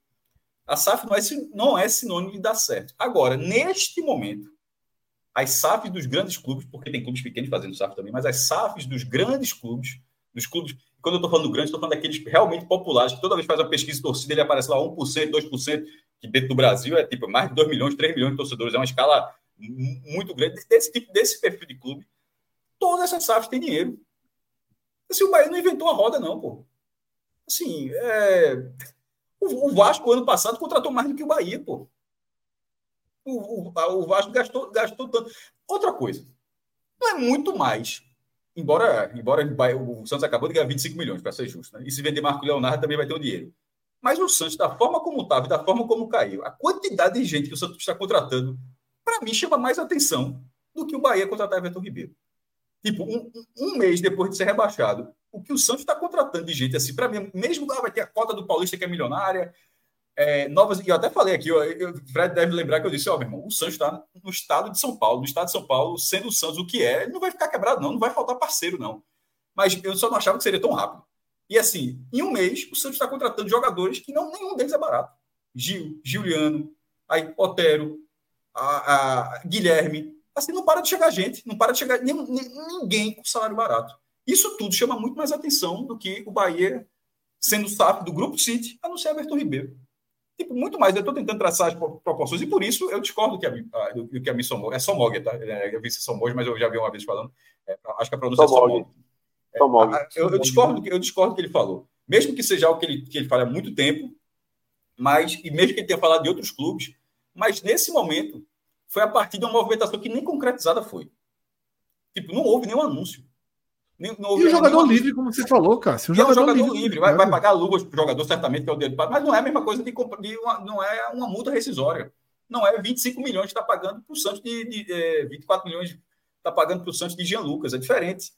A SAF não é, não é sinônimo de dar certo. Agora, neste momento, as SAFs dos grandes clubes, porque tem clubes pequenos fazendo SAF também, mas as SAFs dos grandes clubes, dos clubes, quando eu estou falando grande, estou falando daqueles realmente populares, que toda vez que faz uma pesquisa torcida, ele aparece lá 1%, 2%, que dentro do Brasil é tipo mais de 2 milhões, 3 milhões de torcedores, é uma escala muito grande, desse tipo, desse perfil de clube, todas essas SAFs têm dinheiro. Assim, o Bahia não inventou a roda, não, pô. Assim, é... o, Vasco, ano passado, contratou mais do que o Bahia, pô. O, o, o Vasco gastou, gastou tanto. Outra coisa, não é muito mais. Embora, embora o Santos acabou de ganhar 25 milhões, para ser justo. Né? E se vender Marco Leonardo também vai ter o um dinheiro. Mas o Santos, da forma como estava e da forma como caiu, a quantidade de gente que o Santos está contratando para mim chama mais atenção do que o Bahia contratar Everton Ribeiro. Tipo, um, um mês depois de ser rebaixado, o que o Santos está contratando de gente assim, para mim, mesmo ah, vai ter a cota do Paulista que é milionária, é, novas. E eu até falei aqui, o Fred deve lembrar que eu disse: Ó, oh, meu irmão, o Santos está no estado de São Paulo, no estado de São Paulo, sendo o Santos o que é, não vai ficar quebrado, não, não vai faltar parceiro, não. Mas eu só não achava que seria tão rápido. E assim, em um mês, o Santos está contratando jogadores que não nenhum deles é barato. Gil, Juliano, aí Otero, a, a Guilherme. Assim, não para de chegar gente, não para de chegar ninguém com salário barato. Isso tudo chama muito mais atenção do que o Bahia sendo SAF do Grupo City, a não ser Everton Ribeiro. Tipo, muito mais. Eu estou tentando traçar as proporções e por isso eu discordo que a, do, que a Missomog. É Somog, tá? É, eu vi se Somog, mas eu já vi uma vez falando. É, acho que a pronúncia Somog. é Somog. É, eu, eu, discordo, eu discordo do que ele falou. Mesmo que seja algo que ele, que ele fale há muito tempo, mas, e mesmo que ele tenha falado de outros clubes, mas nesse momento foi a partir de uma movimentação que nem concretizada foi. Tipo, não houve nenhum anúncio. Não e o jogador livre, como você falou, Cássio. O jogador, é um jogador livre, livre. Vai, vai, pagar luvas para o jogador, certamente, que é o dele. Mas não é a mesma coisa de, de uma, não é uma multa rescisória. Não é 25 milhões que está pagando para o Santos de, de é, 24 milhões está pagando para o Santos de Jean Lucas. É diferente.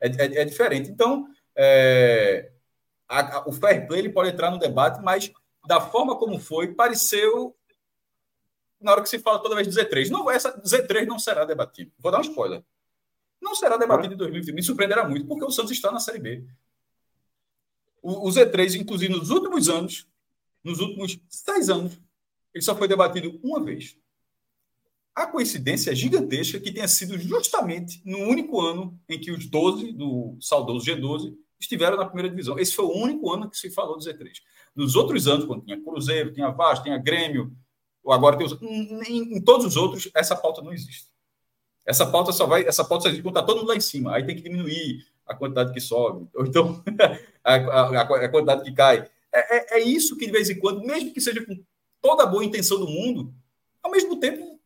É, é, é diferente. Então, é, a, a, o fair play ele pode entrar no debate, mas da forma como foi, pareceu na hora que se fala toda vez do Z3. Não, essa Z3 não será debatido. Vou dar um spoiler. Não será debatido em 2020. Me surpreenderá muito, porque o Santos está na Série B. O, o Z3, inclusive, nos últimos anos, nos últimos seis anos, ele só foi debatido uma vez. A coincidência é gigantesca que tenha sido justamente no único ano em que os 12 do saudoso G12 estiveram na primeira divisão. Esse foi o único ano que se falou do Z3. Nos outros anos, quando tinha Cruzeiro, tinha Vasco, tinha Grêmio, agora tem os, em, em, todos os outros, essa pauta não existe. Essa pauta só vai, essa pauta só está todo mundo lá em cima. Aí tem que diminuir a quantidade que sobe, ou então *laughs* a, a, a quantidade que cai. É, é, é, isso que de vez em quando, mesmo que seja com toda a boa intenção do mundo, ao mesmo tempo,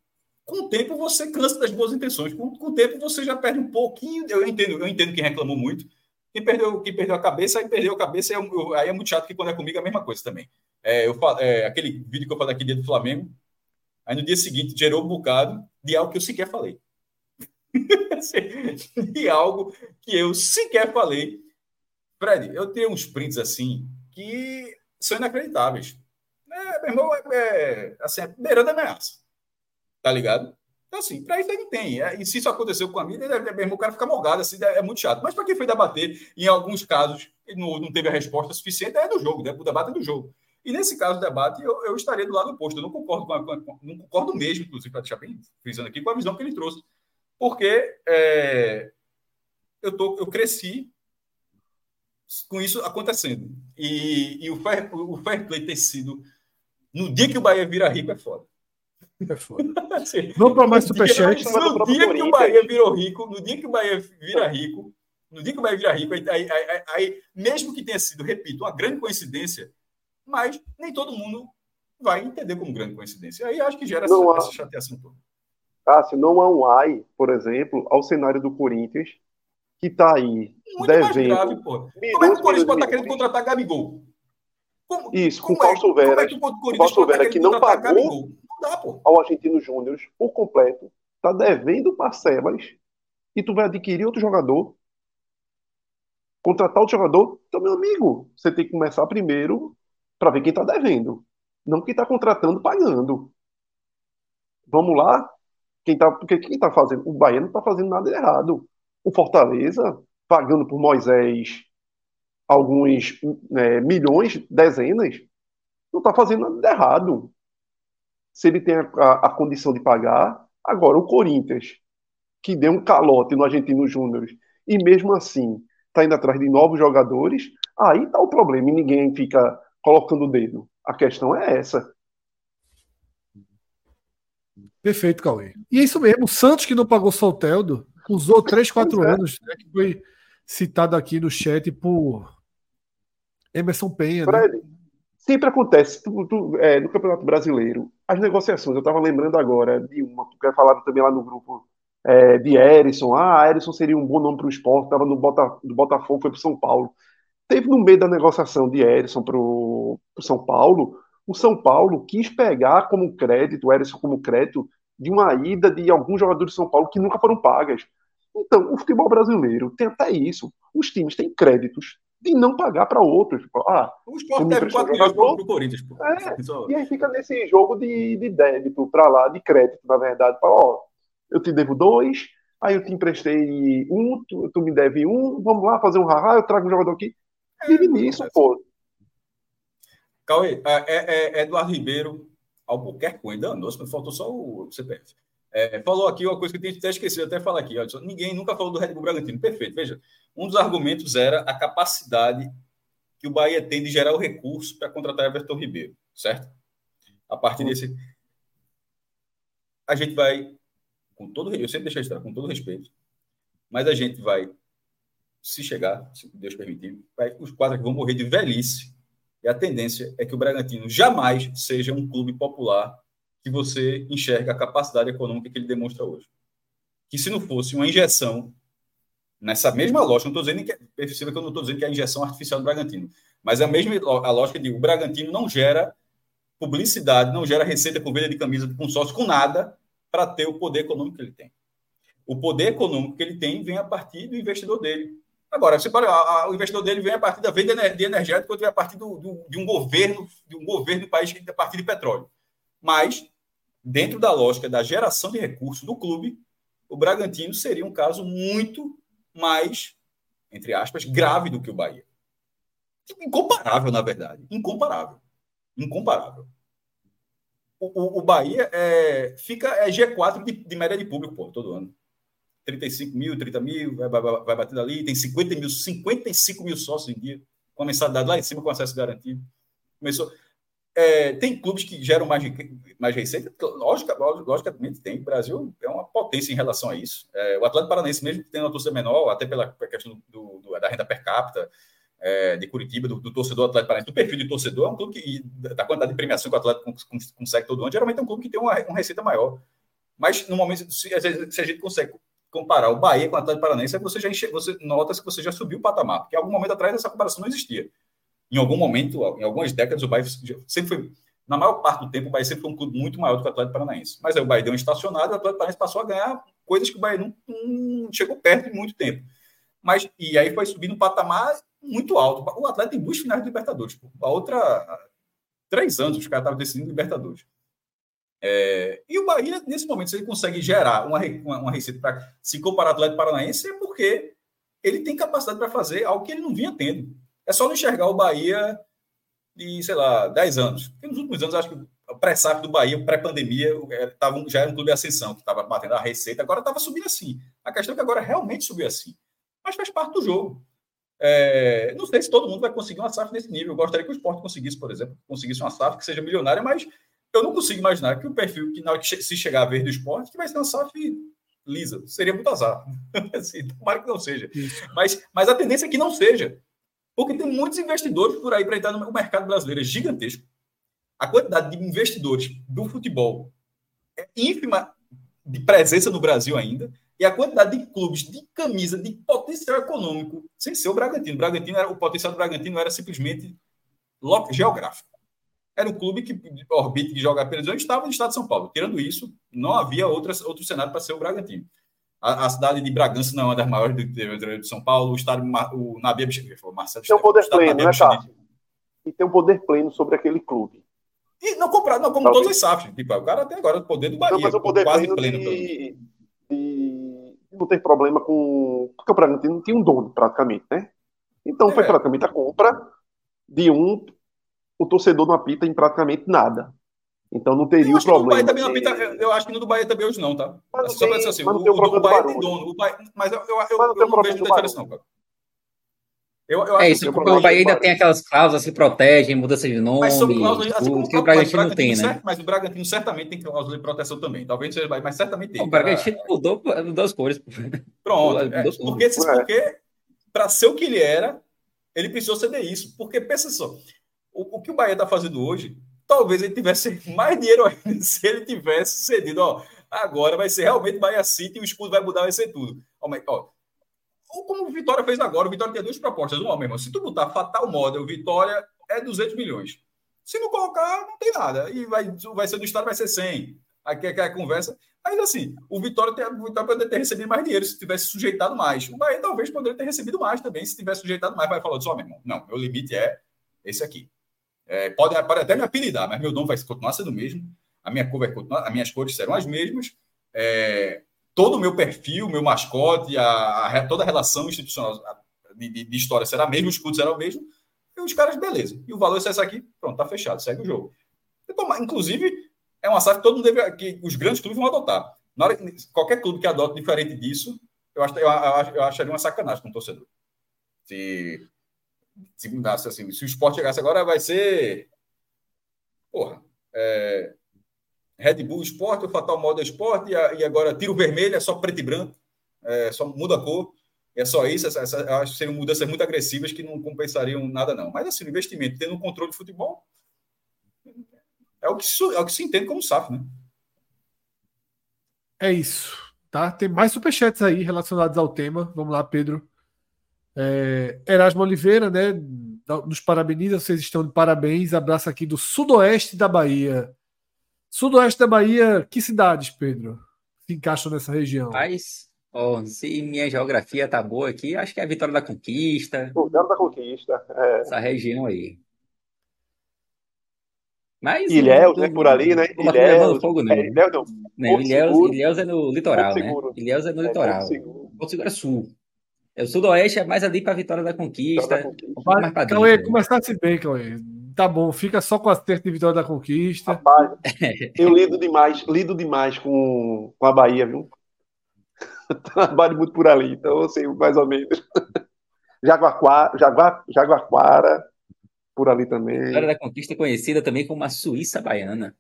com o tempo você cansa das boas intenções. Com, com o tempo você já perde um pouquinho. Eu entendo, eu entendo quem reclamou muito. Quem perdeu, quem perdeu a cabeça, aí perdeu a cabeça, aí, eu, aí é muito chato que quando é comigo é a mesma coisa também. É, eu, é, aquele vídeo que eu falei aqui dentro do Flamengo, aí no dia seguinte gerou um bocado de algo que eu sequer falei. De *laughs* algo que eu sequer falei. Fred, eu tenho uns prints assim que são inacreditáveis. É, meu irmão, é, é assim, é beirando ameaça. Tá ligado? Então, assim, para isso ele tem. É, e se isso aconteceu com a mídia, é, mesmo o cara fica morgado, assim, é, muito chato. Mas para quem foi debater, em alguns casos, não, não teve a resposta suficiente, é do jogo, né? o debate é do jogo. E nesse caso do debate, eu, eu estaria do lado oposto. Eu não concordo com, a, com não concordo mesmo, inclusive, para deixar bem frisando aqui, com a visão que ele trouxe. Porque é, eu, tô, eu cresci com isso acontecendo. E, e o, fair, o fair play ter sido no dia que o Bahia vira rico é foda. É foda. *laughs* assim, Vamos para mais superchat. No dia que o Bahia virou rico, no dia que o Bahia vira rico, no dia que o Bahia vira rico, aí, aí, aí, aí, mesmo que tenha sido, repito, uma grande coincidência, mas nem todo mundo vai entender como grande coincidência. Aí acho que gera essa, há... essa chateação toda. Ah, se não há um ai, por exemplo, ao cenário do Corinthians, que está aí Muito devendo. mais grave, pô. Como é que o Corinthians pode estar querendo contratar Gabigol? Como, Isso, com o. É que o Paulo Silveira que não pagou não dá, ao Argentino Júnior por completo, está devendo parcelas e tu vai adquirir outro jogador, contratar outro jogador, então, meu amigo, você tem que começar primeiro para ver quem está devendo, não quem está contratando pagando. Vamos lá? Quem tá, porque quem está fazendo? O Bahia não está fazendo nada errado. O Fortaleza, pagando por Moisés alguns é, milhões, dezenas, não está fazendo nada errado. Se ele tem a, a, a, condição de pagar. Agora, o Corinthians, que deu um calote no Argentino Júnior, e mesmo assim está indo atrás de novos jogadores, aí está o problema e ninguém fica colocando o dedo. A questão é essa. Perfeito, Cauê. E é isso mesmo, o Santos que não pagou Solteldo usou 3, 4 é. anos, né, que foi citado aqui no chat por Emerson Penha. Né? Fred, né? sempre acontece tu, tu, é, no Campeonato Brasileiro, as negociações, eu estava lembrando agora de uma, que eu falado também lá no grupo é, de Erisson, ah, Erisson seria um bom nome para o esporte, estava no Bota, do Botafogo, foi para São Paulo. Teve no meio da negociação de Erisson para o São Paulo, o São Paulo quis pegar como crédito, o Erisson como crédito, de uma ida de alguns jogadores de São Paulo que nunca foram pagas. Então, o futebol brasileiro tem até isso. Os times têm créditos de não pagar para outros. Ah, o esporte deve 4 milhões para o Corinthians. Pô. É, e aí fica nesse jogo de, de débito para lá, de crédito, na verdade. Fala, ó, eu te devo dois, aí eu te emprestei um, tu, tu me deve um, vamos lá fazer um rará, eu trago um jogador aqui. É, Vive nisso, pô. Cauê, é, é, é Eduardo Ribeiro, Albuquerque, ainda andou, mas faltou só o CPF. É, falou aqui uma coisa que gente até esqueceu, até falar aqui. Olha, ninguém nunca falou do Red Bull Bragantino. Perfeito. Veja, um dos argumentos era a capacidade que o Bahia tem de gerar o recurso para contratar Everton Ribeiro, certo? A partir desse. A gente vai, com todo eu sempre deixo estar, com todo respeito, mas a gente vai, se chegar, se Deus permitir, vai, os quatro aqui vão morrer de velhice. E a tendência é que o Bragantino jamais seja um clube popular que você enxerga a capacidade econômica que ele demonstra hoje. Que se não fosse uma injeção nessa mesma lógica, não estou dizendo que perceba que eu não estou dizendo que é a injeção artificial do Bragantino, mas é a mesma a lógica de o Bragantino não gera publicidade, não gera receita com venda de camisa de consórcio com nada para ter o poder econômico que ele tem. O poder econômico que ele tem vem a partir do investidor dele. Agora, você para, a, o investidor dele vem a partir da venda de energética ou vem a partir do, do, de um governo, de um governo do país que a partir de petróleo. Mas, dentro da lógica da geração de recursos do clube, o Bragantino seria um caso muito mais, entre aspas, grave do que o Bahia. Incomparável, na verdade. Incomparável. Incomparável. O, o, o Bahia é, fica é G4 de, de, média de público, pô, todo ano. 35 mil, 30 mil, vai, vai, vai batendo ali, tem 50 mil, 55 mil sócios em dia, com a mensalidade lá em cima com acesso garantido. Começou. É, tem clubes que geram mais, mais receita? Lógica, logicamente tem. O Brasil é uma potência em relação a isso. É, o Atlético Paranaense, mesmo tendo uma torcida menor, até pela questão do, do, da renda per capita, é, de Curitiba, do, do, torcedor Atlético Paranaense, do perfil de torcedor, é um clube que, da quantidade de premiação que o Atlético consegue todo ano, geralmente é um clube que tem uma, uma receita maior. Mas, no momento, se, se, a gente consegue comparar o Bahia com o Atlético Paranaense, é você já enche, você nota que você já subiu o patamar, porque em algum momento atrás essa comparação não existia em algum momento, em algumas décadas, o Bahia sempre foi, na maior parte do tempo, o Bahia sempre foi um clube muito maior do que o Atlético Paranaense. Mas aí o Bahia deu um estacionado e o Atlético Paranaense passou a ganhar coisas que o Bahia não, não chegou perto em muito tempo. Mas, e aí foi subindo um patamar muito alto. O Atlético tem duas finais de Libertadores. A outra, três anos, os caras estavam decidindo Libertadores. É, e o Bahia, nesse momento, se ele consegue gerar uma, uma, uma receita para se comparar ao Atlético Paranaense, é porque ele tem capacidade para fazer algo que ele não vinha tendo. É só não enxergar o Bahia de, sei lá, 10 anos. Porque nos últimos anos, acho que o pré-saco do Bahia, pré-pandemia, é, já era um clube de ascensão, que estava batendo a receita, agora estava subindo assim. A questão é que agora realmente subiu assim. Mas faz parte do jogo. É, não sei se todo mundo vai conseguir uma SAF nesse nível. Eu gostaria que o esporte conseguisse, por exemplo, conseguisse uma SAF que seja milionária, mas eu não consigo imaginar que o perfil que, na hora que se chegar a ver do esporte, que vai ser uma SAF lisa. Seria muito azar. *laughs* assim, tomara que não seja. Mas, mas a tendência é que não seja. Porque tem muitos investidores por aí para entrar no mercado brasileiro. É gigantesco. A quantidade de investidores do futebol é ínfima de presença no Brasil ainda. E a quantidade de clubes de camisa de potencial econômico, sem ser o Bragantino. O, Bragantino era, o potencial do Bragantino era simplesmente geográfico. Era um clube que orbita de jogar pela estava no estado de São Paulo. Tirando isso, não havia outra, outro cenário para ser o Bragantino. A, a, cidade de Bragança não é uma das maiores do, do, de São Paulo. O estado, o Nabia Marcelo Tem um poder pleno, né? E tem um poder pleno sobre aquele clube. E não comprar, não, como Talvez. todos os SAFs. Tipo, o cara tem agora o poder do Bahia. Não, mas o poder quase pleno. De, de, não tem problema com. Porque o Bragantino não tinha um dono, praticamente, né? Então é. foi praticamente a compra de um. O torcedor não apita em praticamente nada. Então não teria o problema. também não apita, eu acho que no do Bahia também hoje não, tá? Mas não Só para dizer assim, o, o do Bahia tem dono. O Bahia, mas eu, eu, eu, mas não, eu não vejo muita diferença, não, cara. Eu, eu é isso, porque o Bahia ainda tem aquelas cláusulas que protegem, mudança de nome, mas sobre cláusulas, assim, como, que o Bragantino não tem, né? Mas o Bragantino certamente tem cláusula de proteção também. Talvez seja mas certamente tem. O Bragantino mudou, mudou as cores. Pronto. É, porque, porque para ser o que ele era, ele precisou ceder isso. Porque, pensa só, o, o que o Bahia está fazendo hoje, talvez ele tivesse *laughs* mais dinheiro ainda *laughs* se ele tivesse cedido. Ó, agora vai ser realmente Bahia City e o escudo vai mudar, vai ser tudo. Ó, ó, ou como o Vitória fez agora. O Vitória tem duas propostas. Uma, meu irmão, se tu botar Fatal Model, Vitória é 200 milhões. Se não colocar, não tem nada. E vai, vai ser do Estado, vai ser 100. Aqui é a conversa. Mas assim, o Vitória, tem, o Vitória poderia ter recebido mais dinheiro se tivesse sujeitado mais. O Bahia talvez poderia ter recebido mais também se tivesse sujeitado mais. Vai falar só, meu irmão, não, meu limite é esse aqui. É, pode, pode até me apelidar, mas meu nome vai continuar sendo o mesmo. A minha cor vai continuar, as minhas cores serão as mesmas. É, todo o meu perfil, meu mascote, a, a toda a relação institucional de, de, de, história será a mesma, o escudo será o mesmo, e os caras, beleza. E o valor é esse aqui, pronto, tá fechado, segue o jogo. Então, inclusive, é uma SAF que todo mundo deve, que os grandes clubes vão adotar. Hora, qualquer clube que adota diferente disso, eu, acho, eu, eu acharia uma sacanagem com o torcedor. Se, se mudasse assim, se o esporte chegasse agora, vai ser. Porra. É, Red Bull Esporte, o Fatal Model Esporte, e, agora tiro vermelho, é só preto e branco, é, só muda a cor. É só isso, essa, essa, acho que seriam mudanças muito agressivas que não compensariam nada, não. Mas assim, o investimento, tendo um controle de futebol, é o que é o que se entende como SAF, né? É isso. Tá? Tem mais superchats aí relacionados ao tema. Vamos lá, Pedro. É, Erasmo Oliveira, né? Nos parabeniza, vocês estão de parabéns. Abraço aqui do sudoeste da Bahia. Sudoeste da Bahia, que cidades, Pedro, se encaixam nessa região? Mas, oh, se minha geografia tá boa aqui, acho que é a Vitória da Conquista. Vitória da Conquista, é. Essa região aí. Mas Ilhéus, né, por ali, né? Ilhéus, fogo, não. É, Ilhéus, não. não Ilhéus, Ilhéus, é no litoral, né? Ilhéus é no é, litoral. Porto Seguro é sul. É, o sudoeste é mais ali para Vitória da Conquista. Vitória da Conquista. Cauê, começasse bem, Cauê tá bom, fica só com a terça de vitória da conquista. Rapaz, *laughs* eu lido demais, lido demais com, com a Bahia, viu? *laughs* Trabalho muito por ali, então eu sei mais ou menos. *laughs* Jaguaquara, Jaguar, Jaguaquara, por ali também. A vitória da conquista é conhecida também como a Suíça Baiana.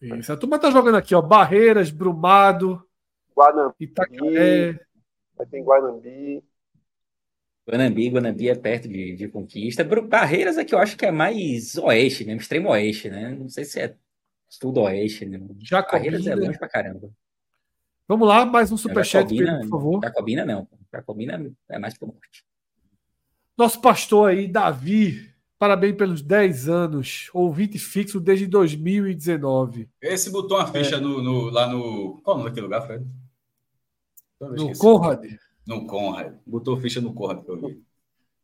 Isso, a turma tá jogando aqui, ó, Barreiras, Brumado, Guanambi, Itacaré. Vai ter Guanambi. Guanambi, Guanambi é perto de, de Conquista. Barreiras é que eu acho que é mais oeste mesmo, extremo oeste, né? Não sei se é tudo oeste, né? Jacobina. Barreiras é longe pra caramba. Vamos lá, mais um superchat, por favor. Jacobina não. Jacobina é mais pro norte. Nosso pastor aí, Davi, parabéns pelos 10 anos, ouvinte fixo desde 2019. Esse botou uma ficha é. no, no, lá no. Qual o nome daquele lugar, Fred? No Conrad. No Conrad. Botou ficha no Conrad que eu vi.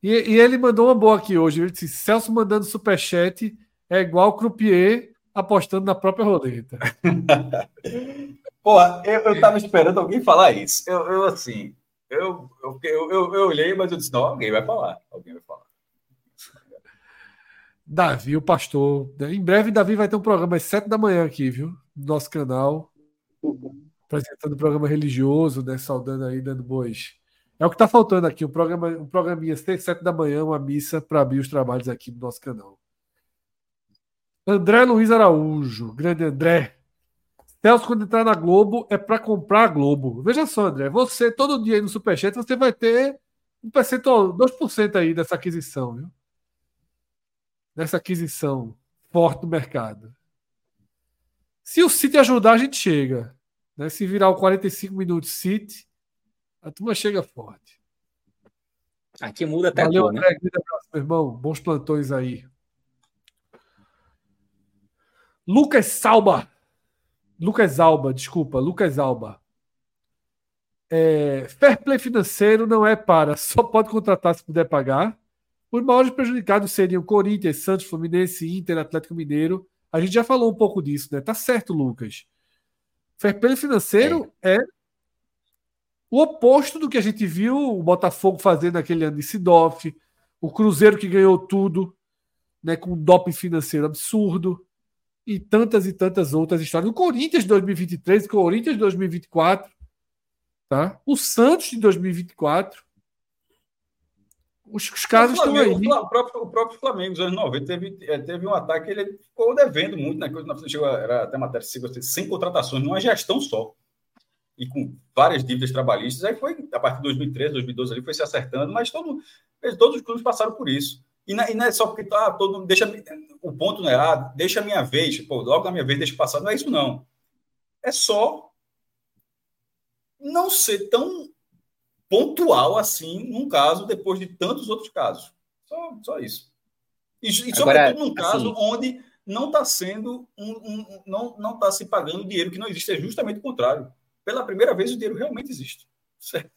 E, e, ele mandou uma boa aqui hoje. Ele disse: Celso mandando superchat é igual Croupier apostando na própria roleta. *laughs* Porra, eu, eu tava esperando alguém falar isso. Eu, eu assim, eu, eu, eu, eu, olhei, mas eu disse: não, alguém vai falar. Alguém vai falar. Davi, o pastor. Em breve, Davi vai ter um programa às sete da manhã aqui, viu? No nosso canal apresentando o programa religioso, né? Saudando aí, dando boas. É o que está faltando aqui, um, programa, um programinha 6, 7 da manhã, uma missa para abrir os trabalhos aqui no nosso canal. André Luiz Araújo, grande André. Celso, quando entrar na Globo, é para comprar a Globo. Veja só, André, você, todo dia aí no Superchat, você vai ter um percentual, 2% aí dessa aquisição, viu? Dessa aquisição forte do mercado. Se o City ajudar, a gente chega. Né? Se virar o 45 minutos City, a turma chega forte. Aqui muda até Valeu, né? André, abraço, meu irmão. Bons plantões aí. Lucas Salba. Lucas Alba, desculpa, Lucas Alba. É, fair play financeiro não é para *laughs* só pode contratar se puder pagar. Os maiores prejudicados seriam Corinthians, Santos, Fluminense, Inter, Atlético Mineiro. A gente já falou um pouco disso, né? Tá certo, Lucas. Fair play financeiro é, é o oposto do que a gente viu o Botafogo fazendo naquele ano de Sidoff, o Cruzeiro que ganhou tudo, né, com um doping financeiro absurdo e tantas e tantas outras histórias. O Corinthians de 2023, o Corinthians de 2024, tá? O Santos de 2024. Os, os casos estão aí. O próprio, o próprio Flamengo, nos anos 90, teve, é, teve um ataque, ele ficou devendo muito, né? Chegou, era até matéria sem contratações, numa gestão só. E com várias dívidas trabalhistas. Aí foi, a partir de 2013, 2012, ali foi se acertando, mas todo, todos os clubes passaram por isso. E não, e não é só porque tá, todo deixa o ponto não é ah, deixa a minha vez, pô, logo na minha vez deixa passar. Não é isso não. É só não ser tão pontual assim num caso depois de tantos outros casos. Só, só isso. E, e sobretudo num caso assim, onde não está sendo um, um, não não está se pagando dinheiro que não existe, é justamente o contrário. Pela primeira vez o dinheiro realmente existe. *laughs*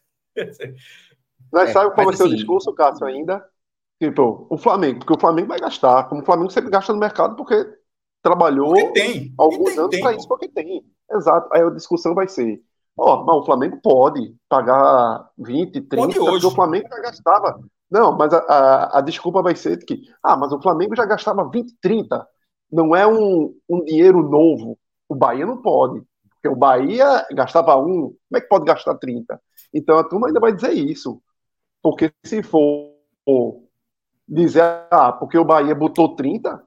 Nós é, sabe qual vai ser o assim, discurso, Cássio, ainda? Tipo, o Flamengo, porque o Flamengo vai gastar, como o Flamengo sempre gasta no mercado, porque trabalhou porque tem. alguns tem anos para isso, porque tem. Exato. Aí a discussão vai ser: ó, mas o Flamengo pode pagar 20, 30, pode porque o Flamengo já gastava. Não, mas a, a, a, desculpa vai ser que, ah, mas o Flamengo já gastava 20, 30. Não é um, um dinheiro novo. O Bahia não pode. Porque o Bahia gastava um, como é que pode gastar 30? Então a turma ainda vai dizer isso. Porque se for dizer, ah, porque o Bahia botou 30,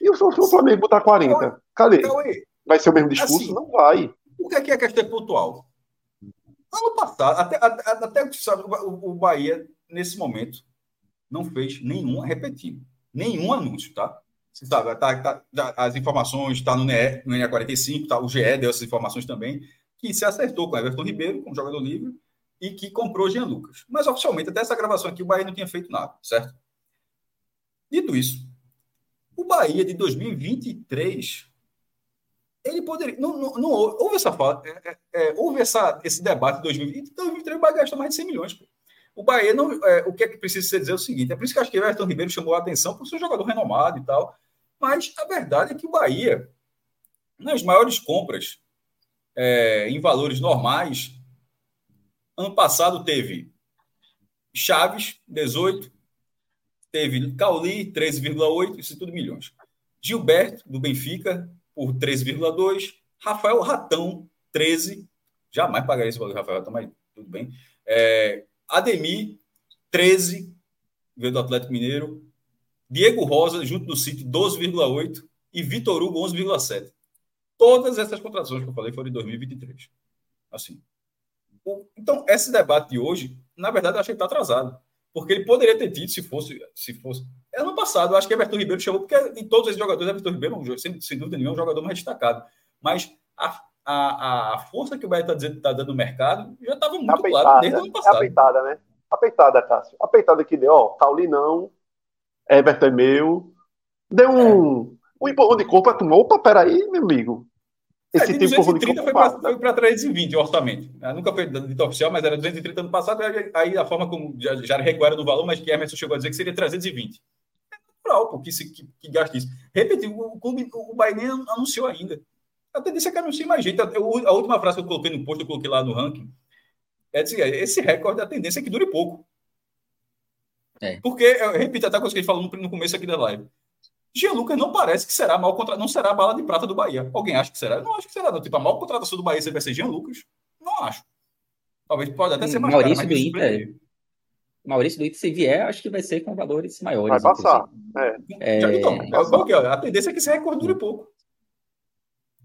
e o, Flamengo botar 40. Cadê? Vai ser o mesmo discurso? Assim, não vai. O que é, que é questão pontual? Ano passado, até, até, sabe, o, Bahia, nesse momento, não fez nenhum, repetido, nenhum anúncio, tá? Você sabe, tá, tá, as informações estão tá no, NE, no NE45, tá, o GE deu essas informações também, que se acertou com Everton Ribeiro, com o jogador livre, e que comprou Jean Lucas. Mas oficialmente, até essa gravação aqui, o Bahia não tinha feito nada, certo? Dito isso, o Bahia de 2023 ele poderia. Não, não, não houve essa fala. É, é, é, houve essa, esse debate de 2020. Em 2023 o Bahia gastou mais de 100 milhões. Pô. O Bahia não. É, o que é que precisa ser dizer é o seguinte: é por isso que acho que o Everton Ribeiro chamou a atenção por ser um jogador renomado e tal. Mas a verdade é que o Bahia, nas maiores compras é, em valores normais, ano passado teve Chaves, 18, Teve Cauli, 13,8, isso tudo milhões. Gilberto, do Benfica, por 13,2. Rafael Ratão, 13. Jamais pagaria esse valor, Rafael Ratão, mas tudo bem. É, Ademir, 13, veio do Atlético Mineiro. Diego Rosa, junto do City, 12,8. E Vitor Hugo, 11,7. Todas essas contratações que eu falei foram em 2023. Assim. Então, esse debate de hoje, na verdade, eu achei que está atrasado porque ele poderia ter tido se fosse. Se fosse. Ano passado, acho que Everton Ribeiro chamou, porque em todos esses jogadores, Everton Ribeiro, sem, sem dúvida nenhuma, é um jogador mais destacado. Mas a, a, a força que o Bahia está tá dando no mercado já estava muito apeitada, claro desde o ano passado. É apeitada, né? Apeitada, Cássio. Apeitada que deu, ó, Cauli não, Everton é meu. Deu um, é. um empurrão de corpo, turma, opa, peraí, meu amigo. Esse é, de 230 foi para 320 o orçamento. É, nunca foi dito oficial, mas era 230 ano passado. Aí a forma como já, já recuaram do valor, mas que Emerson chegou a dizer que seria 320. Natural que, se, que, que gaste isso. Repetiu, o clube, o Bahia nem anunciou ainda. A tendência é que anuncie mais gente. Eu, a última frase que eu coloquei no post, eu coloquei lá no ranking, é dizer, esse recorde, a tendência é que dure pouco. É. Porque, eu repito até a coisa que ele falou no começo aqui da live. Jean Lucas não parece que será mal contra... não será a bala de prata do Bahia. Alguém acha que será? Eu não acho que será. Não. Tipo, a maior contratação do Bahia vai ser Jean Lucas? Não acho. Talvez pode até ser mais Maurício caro, do Inter. Maurício do Inter, se vier, acho que vai ser com valores maiores. Vai passar. É. É... Então, a tendência é que esse recorde dure pouco.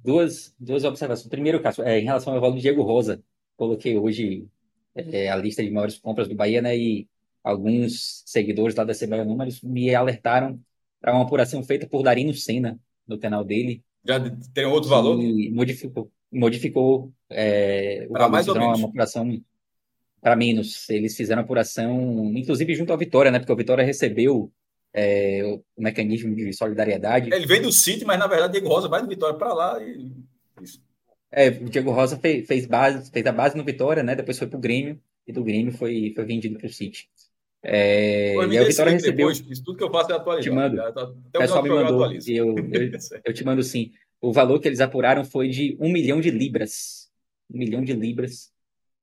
Duas, duas observações. Primeiro, caso, é, em relação ao valor do Diego Rosa, coloquei hoje é, a lista de maiores compras do Bahia, né? E alguns seguidores lá da CBA Números me alertaram para uma apuração feita por Darino Senna no canal dele. Já tem outro valor? modificou, modificou é, para mais ou menos. uma apuração para menos. Eles fizeram apuração, inclusive junto à Vitória, né? Porque a Vitória recebeu é, o mecanismo de solidariedade. Ele vem do City, mas na verdade Diego Rosa vai do Vitória para lá e isso. É, o Diego Rosa fez, fez, base, fez a base no Vitória, né? Depois foi pro Grêmio e do Grêmio foi, foi vendido pro City. É, e a Vitória recebeu. Depois, isso tudo que eu faço é atualizar. Te mando. o pessoal me mandou. E eu, eu, *laughs* eu, te mando sim. O valor que eles apuraram foi de um milhão de libras. Um milhão de libras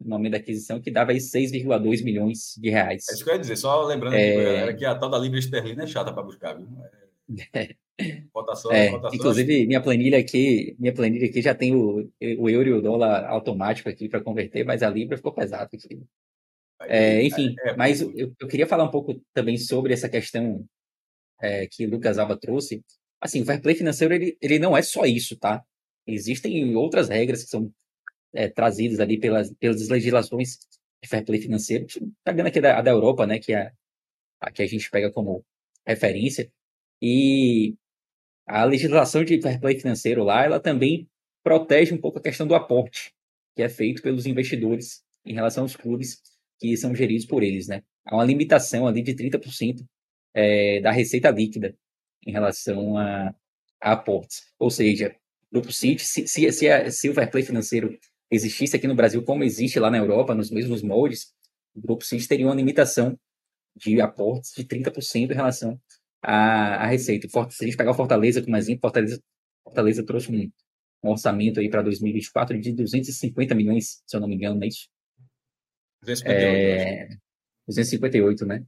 no nome da aquisição, que dava aí 6,2 milhões de reais. É isso que eu ia dizer, só lembrando é... aqui, galera, que a tal da libra esterlina é chata para buscar, viu? É... *laughs* Cotação, é, cotação, inclusive, minha planilha aqui, minha planilha aqui já tem o, o euro e o dólar automático aqui para converter, mas a libra ficou pesada aqui. É, enfim, é, é, mas eu, eu, queria falar um pouco também sobre essa questão é, que o Lucas Alba trouxe. Assim, o fair play financeiro ele, ele não é só isso, tá? Existem outras regras que são é, trazidas ali pelas, pelas legislações de fair play financeiro. Pegando aqui da, a da Europa, né, que é a que a gente pega como referência. E a legislação de fair play financeiro lá, ela também protege um pouco a questão do aporte que é feito pelos investidores em relação aos clubes que são geridos por eles, né? Há uma limitação ali de 30% é, da receita líquida em relação a, a aportes. Ou seja, Grupo City, se, se, se, se o fair play financeiro existisse aqui no Brasil como existe lá na Europa, nos mesmos moldes, o Grupo City teria uma limitação de aportes de 30% em relação à, à receita. Se a gente pegar o Fortaleza como exemplo, Fortaleza, Fortaleza trouxe um, um orçamento aí para 2024 de 250 milhões, se eu não me engano, não é isso? 258, é, 258, né?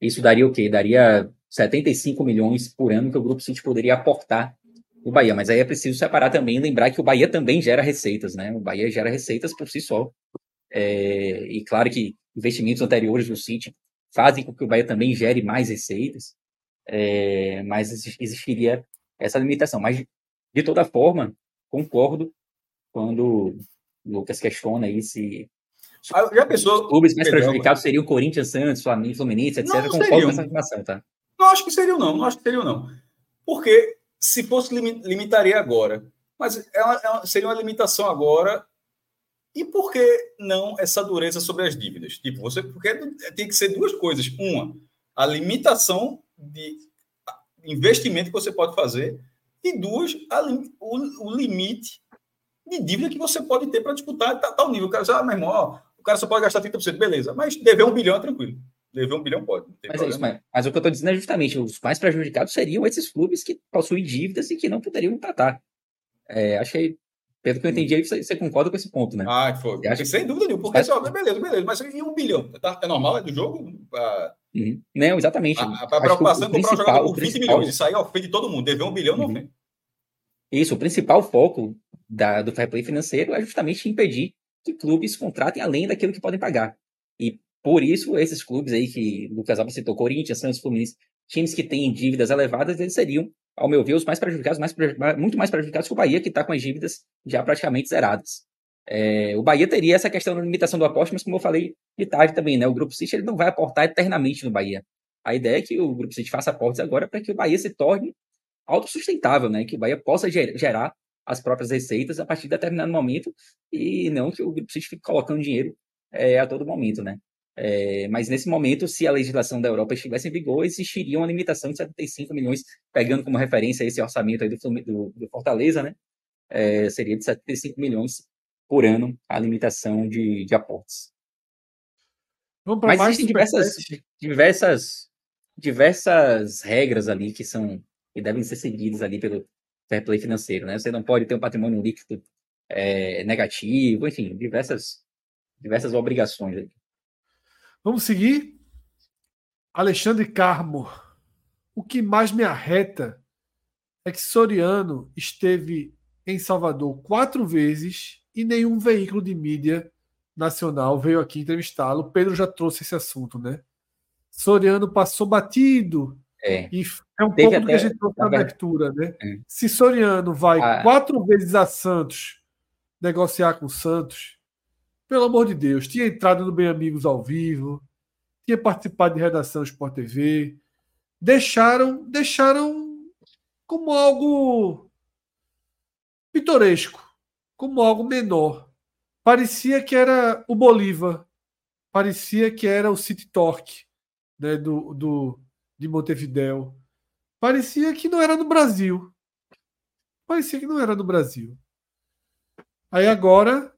Isso daria o quê? Daria 75 milhões por ano que o Grupo City poderia aportar o Bahia. Mas aí é preciso separar também e lembrar que o Bahia também gera receitas, né? O Bahia gera receitas por si só. É, e claro que investimentos anteriores do City fazem com que o Bahia também gere mais receitas, é, mas existiria essa limitação. Mas, de toda forma, concordo quando o Lucas questiona aí se ah, já pensou. Os clubes mais prejudicados seriam Corinthians, Santos, Flamengo, Fluminense, etc. Não, Concordo com essa afirmação, tá? Não acho que seriam, não. Não acho que seriam, não. Porque se fosse, limitaria agora. Mas é uma, é uma, seria uma limitação agora. E por que não essa dureza sobre as dívidas? Tipo, você porque tem que ser duas coisas. Uma, a limitação de investimento que você pode fazer. E duas, a, o, o limite de dívida que você pode ter para disputar tal, tal nível. O cara ah, meu irmão, ó, o cara só pode gastar 30%, beleza. Mas dever um bilhão é tranquilo. Dever um bilhão pode. Mas, é isso, mas, mas, o que eu estou dizendo é justamente, os mais prejudicados seriam esses clubes que possuem dívidas e que não poderiam tratar. É, acho que, pelo que eu entendi, aí você, você concorda com esse ponto, né? Ah, foi. Acha... Sem dúvida nenhuma. Porque mas... só, beleza, beleza. Mas e um bilhão? Tá, é normal? É do jogo? Ah, uhum. Não, exatamente. A, a preocupação é comprar um jogador por 20 milhões e sair ao fim de todo mundo. Dever um bilhão não uhum. vem. Isso, o principal foco da, do fair play financeiro é justamente impedir que clubes contratem além daquilo que podem pagar. E por isso, esses clubes aí que o Lucas Alba citou, Corinthians, Santos, Fluminense, times que têm dívidas elevadas, eles seriam, ao meu ver, os mais prejudicados, mais, muito mais prejudicados que o Bahia, que está com as dívidas já praticamente zeradas. É, o Bahia teria essa questão da limitação do aporte, mas como eu falei de tarde também, né, o Grupo City ele não vai aportar eternamente no Bahia. A ideia é que o Grupo City faça aportes agora para que o Bahia se torne autossustentável, né, que o Bahia possa gerar as próprias receitas a partir de determinado momento e não que o Grupo City fique colocando dinheiro é, a todo momento, né. É, mas nesse momento, se a legislação da Europa estivesse em vigor, existiria uma limitação de 75 milhões, pegando como referência esse orçamento aí do, do, do Fortaleza, né? É, seria de 75 milhões por ano a limitação de, de aportes. Mas existem diversas, diversas, diversas regras ali que são que devem ser seguidas ali pelo fair play financeiro, né? Você não pode ter um patrimônio líquido é, negativo, enfim, diversas, diversas obrigações. Ali. Vamos seguir? Alexandre Carmo. O que mais me arreta é que Soriano esteve em Salvador quatro vezes e nenhum veículo de mídia Nacional veio aqui entrevistá-lo. Pedro já trouxe esse assunto, né? Soriano passou batido. É. E é um Teve pouco do que a gente trouxe na abertura, né? É. Se Soriano vai ah. quatro vezes a Santos negociar com Santos, pelo amor de Deus, tinha entrado no Bem Amigos ao vivo, tinha participado de redação Sport TV, deixaram, deixaram como algo pitoresco, como algo menor. Parecia que era o Bolívar, parecia que era o City Torque né, do, do, de Montevideo. Parecia que não era no Brasil. Parecia que não era no Brasil. Aí agora.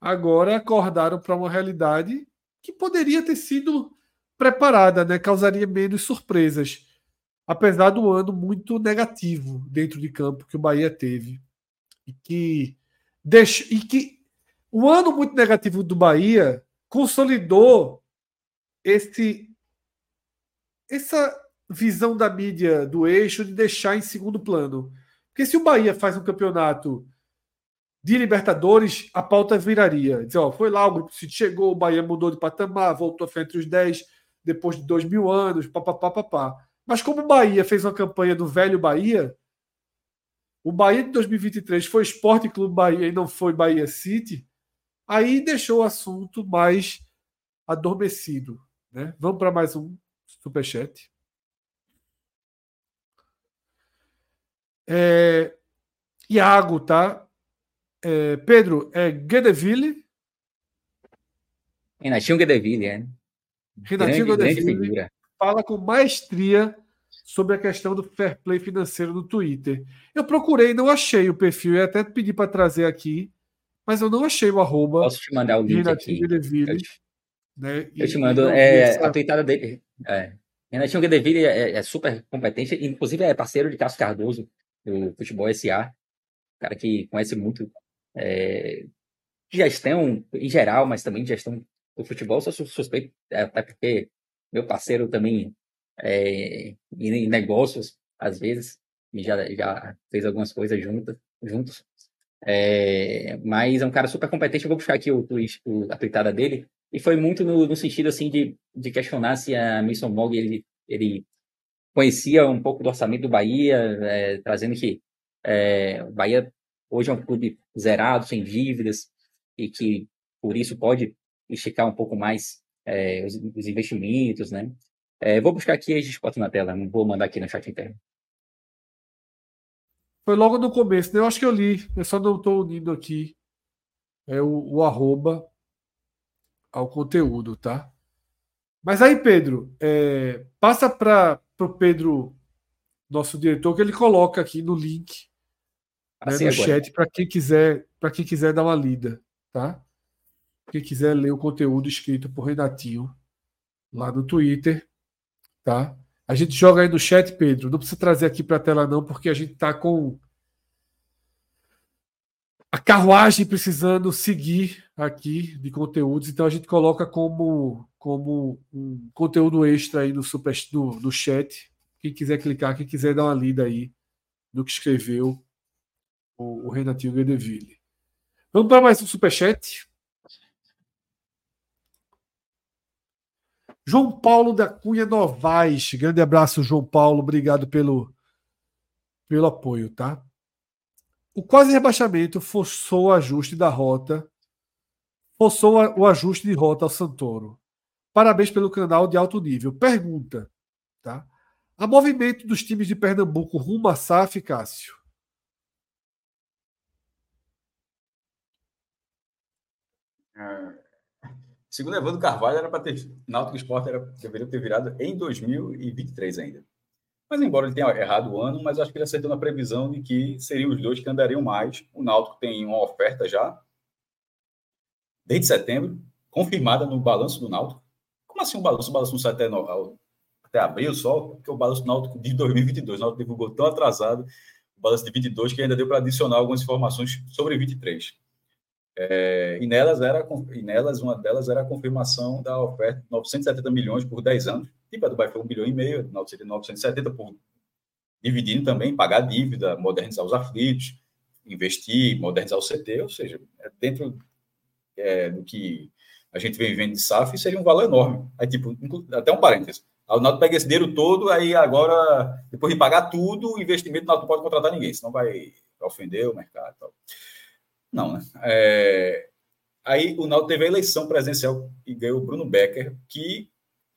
Agora acordaram para uma realidade que poderia ter sido preparada, né? causaria menos surpresas apesar do ano muito negativo dentro de campo que o Bahia teve. E que, deixa, e que o ano muito negativo do Bahia consolidou esse, essa visão da mídia do eixo de deixar em segundo plano. Porque se o Bahia faz um campeonato de Libertadores, a pauta viraria. Dizer, ó, foi lá, o grupo se chegou, o Bahia mudou de patamar, voltou a ficar entre os 10 depois de dois mil anos, papapá, papá. Mas como o Bahia fez uma campanha do velho Bahia, o Bahia de 2023 foi Esporte Clube Bahia e não foi Bahia City, aí deixou o assunto mais adormecido. Né? Vamos para mais um superchat. É, Iago, tá? É, Pedro, é Guedeville? Renatinho Guedeville, é. Renatinho Guedeville fala com maestria sobre a questão do fair play financeiro no Twitter. Eu procurei, não achei o perfil, e até pedi para trazer aqui, mas eu não achei o arroba. Posso te mandar o link aqui? Gedeville, eu te, né? eu te mando. É. A tweetada dele. É. Renatinho Gedeville é, é, super competente, inclusive é parceiro de Cássio Cardoso, do Futebol SA. Cara que conhece muito é, gestão em geral, mas também gestão do futebol. Sou suspeito, é, até porque meu parceiro também é, em negócios, às vezes, e já, já fez algumas coisas juntos. É, mas é um cara super competente. Eu vou buscar aqui o, o, a tweetada dele. E foi muito no, no, sentido assim de, de questionar se a Mason Mog ele, ele conhecia um pouco do orçamento do Bahia, é, trazendo que é, o Bahia hoje é um clube zerado, sem dívidas, e que por isso pode esticar um pouco mais é, os, os, investimentos, né? É, vou buscar aqui e a gente bota na tela, não vou mandar aqui no chat interno. Foi logo no começo, né? Eu acho que eu li, eu só não estou unindo aqui é o, o, arroba ao conteúdo, tá? Mas aí, Pedro, é, passa para o Pedro, nosso diretor, que ele coloca aqui no link né, no agora. chat para quem quiser para quem quiser dar uma lida, tá? Quem quiser ler o conteúdo escrito por Renatinho lá no Twitter, tá? A gente joga aí no chat, Pedro. Não precisa trazer aqui para a tela não, porque a gente tá com a carruagem precisando seguir aqui de conteúdos, então a gente coloca como como um conteúdo extra aí no super no, no chat. Quem quiser clicar, quem quiser dar uma lida aí no que escreveu o, o Renatinho Guedeville. Vamos para mais um superchat. João Paulo da Cunha Novaes. Grande abraço, João Paulo. Obrigado pelo, pelo apoio, tá? O quase rebaixamento forçou o ajuste da rota, forçou o ajuste de rota ao Santoro. Parabéns pelo canal de alto nível. Pergunta, tá? Há movimento dos times de Pernambuco rumo a SAF, Cássio? É, Segundo Evandro Carvalho, era para ter. Náutico Esporte era, deveria ter virado em 2023 ainda. Mas, embora ele tenha errado o ano, mas acho que ele acertou na previsão de que seriam os dois que andariam mais. O Náutico tem uma oferta já, desde setembro, confirmada no balanço do Náutico. Como assim um balanço? O balanço não sai até, no, até abril só? Porque o balanço do Náutico de 2022. O Náutico divulgou tão atrasado o balanço de 22 que ainda deu para adicionar algumas informações sobre 23. É, e, nelas era, e nelas, uma delas era a confirmação da oferta de 970 milhões por 10 anos. Tipo, a Dubai foi um bilhão e meio, a 970 por dividindo também, pagar dívida, modernizar os aflitos. investir, modernizar o CT, ou seja, é dentro é, do que a gente vem vendo de SAF, seria um valor enorme. Aí, tipo, até um parênteses. O Náutico pega esse dinheiro todo, aí agora, depois de pagar tudo, o investimento, não pode contratar ninguém, senão vai ofender o mercado. Tal. Não, né? É... Aí o Náutico teve a eleição presencial e ganhou o Bruno Becker, que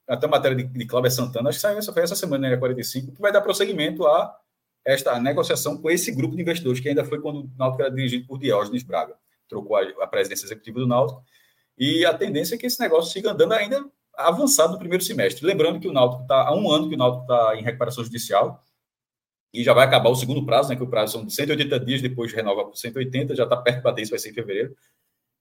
até a matéria de, de Cláudio Santana, acho que saiu essa, foi essa semana, né, 45, que vai dar prosseguimento a esta negociação com esse grupo de investidores, que ainda foi quando o Náutico era dirigido por Diógenes Braga, trocou a, a presidência executiva do Náutico, e a tendência é que esse negócio siga andando ainda avançado no primeiro semestre. Lembrando que o Náutico está há um ano que o Náutico está em recuperação judicial e já vai acabar o segundo prazo, né, que o prazo são de 180 dias, depois renova por 180, já está perto de bater, isso vai ser em fevereiro,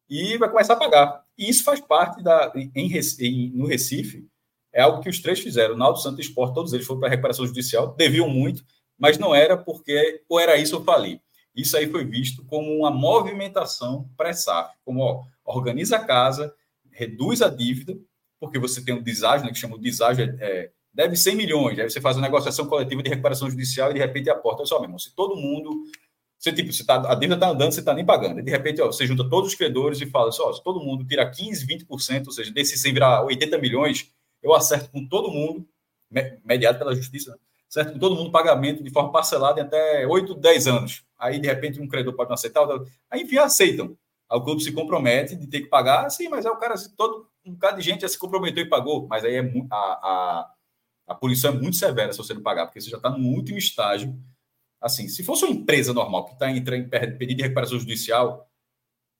e vai começar a pagar. E isso faz parte da. Em, em, no Recife, é algo que os três fizeram. O Náutico, Santo e Esporte, todos eles foram para a recuperação judicial, deviam muito, mas não era porque ou era isso ou fali. Isso aí foi visto como uma movimentação pré-SAF, como ó, organiza a casa, reduz a dívida, porque você tem um deságio, né, que chama de deságio, é, deve 100 milhões, aí você faz uma negociação coletiva de recuperação judicial e de repente aporta. Olha só, meu irmão, se todo mundo. Você, tipo, você tá, a dívida está andando, você está nem pagando. E de repente, ó, você junta todos os credores e fala só, se todo mundo tira 15, 20%, ou seja, desse 100 virar 80 milhões, eu acerto com todo mundo, mediado pela justiça, né? certo? Com todo mundo pagamento de forma parcelada em até 8, 10 anos. Aí, de repente, um credor pode não aceitar, aí, enfim, aceitam. Aí o clube se compromete de ter que pagar, sim, mas é o cara, todo, um bocado de gente já se comprometeu e pagou, mas aí é a, a, a punição é muito severa se você não pagar, porque você já está no último estágio. Assim, se fosse uma empresa normal que está entrando em pedido de recuperação judicial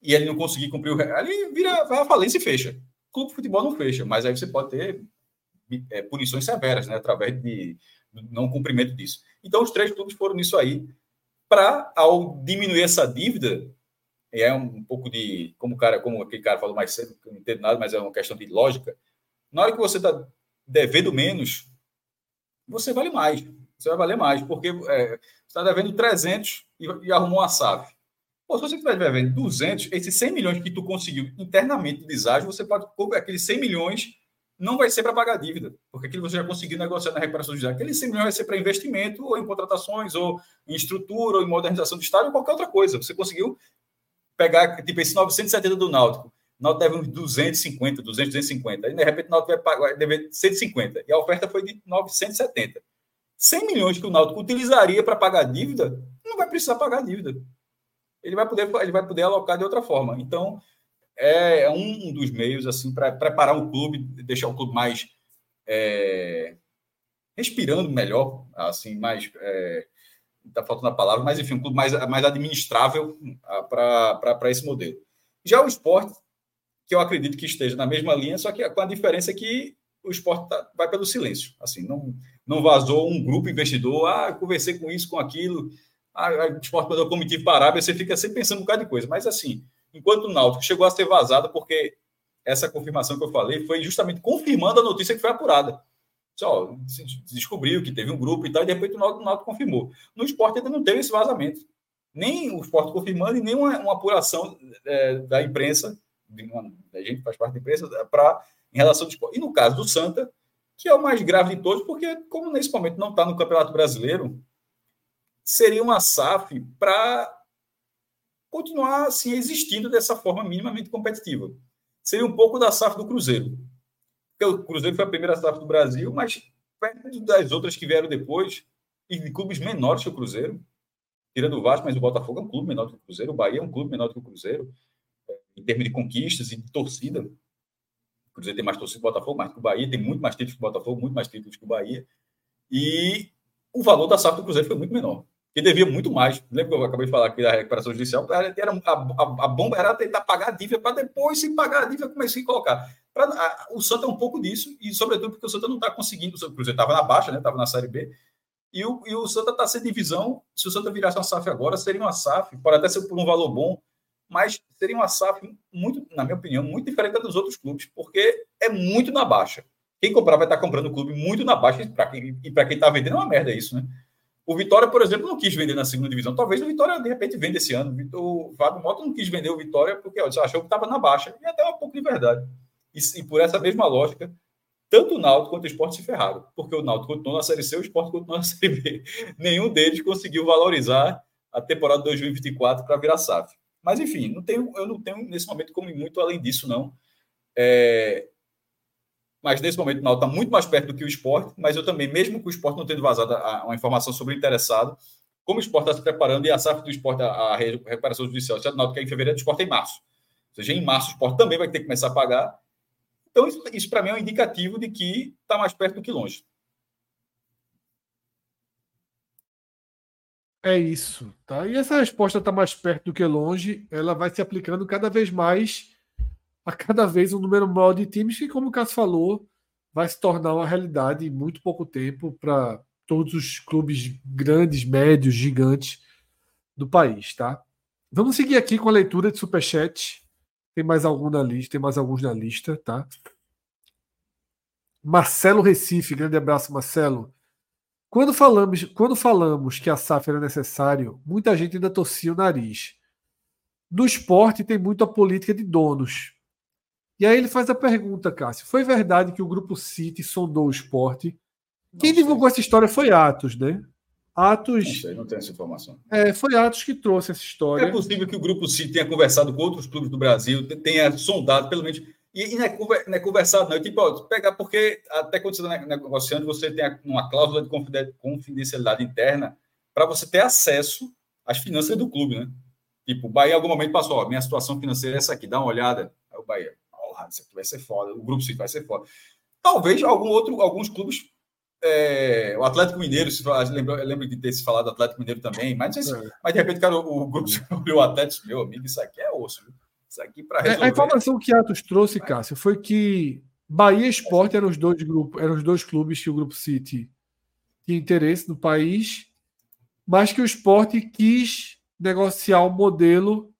e ele não conseguir cumprir o. Ali vira, vai à falência e fecha. O clube de futebol não fecha, mas aí você pode ter é, punições severas, né, através de não cumprimento disso. Então, os três clubes foram nisso aí, para, ao diminuir essa dívida, é um pouco de, como cara, como aquele cara falou mais cedo, não entendo nada, mas é uma questão de lógica. Na hora que você está devendo menos, você vale mais. Você vai valer mais, porque é, você está devendo 300 e, e arrumou uma SAF. Pô, se você estiver devendo 200, esses 100 milhões que tu conseguiu internamente de deságio, você pode, aqueles 100 milhões não vai ser para pagar dívida, porque aquilo você já conseguiu negociar na recuperação judicial. Aquele 100 milhões vai ser para investimento, ou em contratações, ou em estrutura, ou em modernização do Estado, ou qualquer outra coisa. Você conseguiu pegar, tipo, esse 970 do Náutico. O Náutico deve uns 250, 200, 250. Aí, de repente, o Náutico vai, pagar, vai dever 150. E a oferta foi de 970. 100 milhões que o Náutico utilizaria para pagar a dívida, não vai precisar pagar a dívida. Ele vai poder, ele vai poder alocar de outra forma. Então, é um dos meios assim para preparar o clube, deixar o clube mais é, respirando melhor, assim, mais é, está faltando a palavra, mas enfim, um clube mais, mais administrável ah, para esse modelo. Já o esporte, que eu acredito que esteja na mesma linha, só que com a diferença que o esporte tá, vai pelo silêncio. Assim, não, não vazou um grupo investidor, ah, conversei com isso, com aquilo, ah, o esporte mandou comitiva para a Arábia, você fica sempre pensando um bocado de coisa. Mas assim, enquanto o Náutico chegou a ser vazado, porque essa confirmação que eu falei foi justamente confirmando a notícia que foi apurada. Só descobriu que teve um grupo e tal, e de repente o Náutico, o Náutico confirmou. No esporte ainda não teve esse vazamento. Nem o esporte confirmando e nem uma, uma apuração é, da imprensa, uma, a gente faz parte da imprensa, para em relação ao esporte. E no caso do Santa, que é o mais grave de todos, porque como nesse momento não está no Campeonato Brasileiro, seria uma SAF para continuar assim, existindo dessa forma minimamente competitiva. Seria um pouco da SAF do Cruzeiro. Porque o Cruzeiro foi a primeira SAF do Brasil, mas perto das outras que vieram depois, e de clubes menores que o Cruzeiro, tirando o Vasco, mas o Botafogo é um clube menor que o Cruzeiro, o Bahia é um clube menor que o Cruzeiro, em termos de conquistas e de torcida. O Cruzeiro tem mais torcida que o Botafogo, mais que o Bahia, tem muito mais títulos que o Botafogo, muito mais títulos que o Bahia. E o valor da SAF do Cruzeiro foi muito menor que devia muito mais. Lembra que eu acabei de falar aqui da recuperação judicial? Era, a, a, a bomba era tentar pagar a dívida para depois, se pagar a dívida, começar a colocar. Pra, a, o Santa é um pouco disso, e sobretudo porque o Santa não está conseguindo. O Cruzeiro estava na baixa, né? Estava na Série B. E o, e o Santa está sem divisão. Se o Santa virasse uma SAF agora, seria uma SAF, pode até ser por um valor bom, mas seria uma SAF muito, na minha opinião, muito diferente dos outros clubes, porque é muito na baixa. Quem comprar vai estar comprando o clube muito na baixa, e para quem está vendendo é uma merda isso, né? O Vitória, por exemplo, não quis vender na segunda divisão. Talvez o Vitória, de repente, venda esse ano. O Fábio Mota não quis vender o Vitória porque ó, achou que estava na baixa. E até um pouco de verdade. E, e, por essa mesma lógica, tanto o Náutico quanto o Esporte se ferraram. Porque o Náutico continuou na Série C, o Esporte continuou na Série B. Nenhum deles conseguiu valorizar a temporada 2024 para virar SAF. Mas, enfim, não tenho, eu não tenho nesse momento como muito além disso, não. É, mas nesse momento o Náutico está muito mais perto do que o esporte, mas eu também, mesmo com o esporte não tendo vazado uma informação sobre o interessado, como o esporte está se preparando e a SAF do esporte, a, a recuperação judicial, do Náutico é em fevereiro, o esporte é em março. Ou seja, em março o esporte também vai ter que começar a pagar. Então, isso, isso para mim é um indicativo de que está mais perto do que longe. É isso, tá? E essa resposta está mais perto do que longe, ela vai se aplicando cada vez mais a cada vez um número maior de times que, como o Cássio falou, vai se tornar uma realidade em muito pouco tempo para todos os clubes grandes, médios, gigantes do país, tá? Vamos seguir aqui com a leitura de superchat. Tem mais algum na lista, tem mais alguns na lista, tá? Marcelo Recife, grande abraço, Marcelo. Quando falamos, quando falamos que a SAF era necessário, muita gente ainda torcia o nariz. No esporte tem muito a política de donos. E aí ele faz a pergunta, Cássio: foi verdade que o grupo City sondou o esporte? Quem não divulgou essa história foi Atos, né? Atos. Não sei, não tenho essa informação. É, foi Atos que trouxe essa história. É possível que o grupo City tenha conversado com outros clubes do Brasil, tenha sondado, pelo menos. E, e não, é, não, é, conversado, não. É tipo, ó, pegar, porque até quando você está negociando, você tem uma cláusula de confidencialidade interna para você ter acesso às finanças do clube, né? Tipo, o Bahia em algum momento passou, ó, minha situação financeira é essa aqui, dá uma olhada. Aí o Bahia, porra, isso aqui vai ser foda, o grupo City vai ser foda. Talvez algum outro, alguns clubes. É, o Atlético Mineiro, se fala, lembro, eu lembro de ter se falado do Atlético Mineiro também, mas, é. mas de repente, cara, o, o grupo *laughs* olhou o Atlético, meu amigo, isso aqui é osso, viu? Isso aqui para resolver. É, a informação que Atos trouxe, Cássio, foi que Bahia e Sport eram os dois grupos, eram os dois clubes que o grupo City tinha interesse no país, mas que o Sport quis negociar um modelo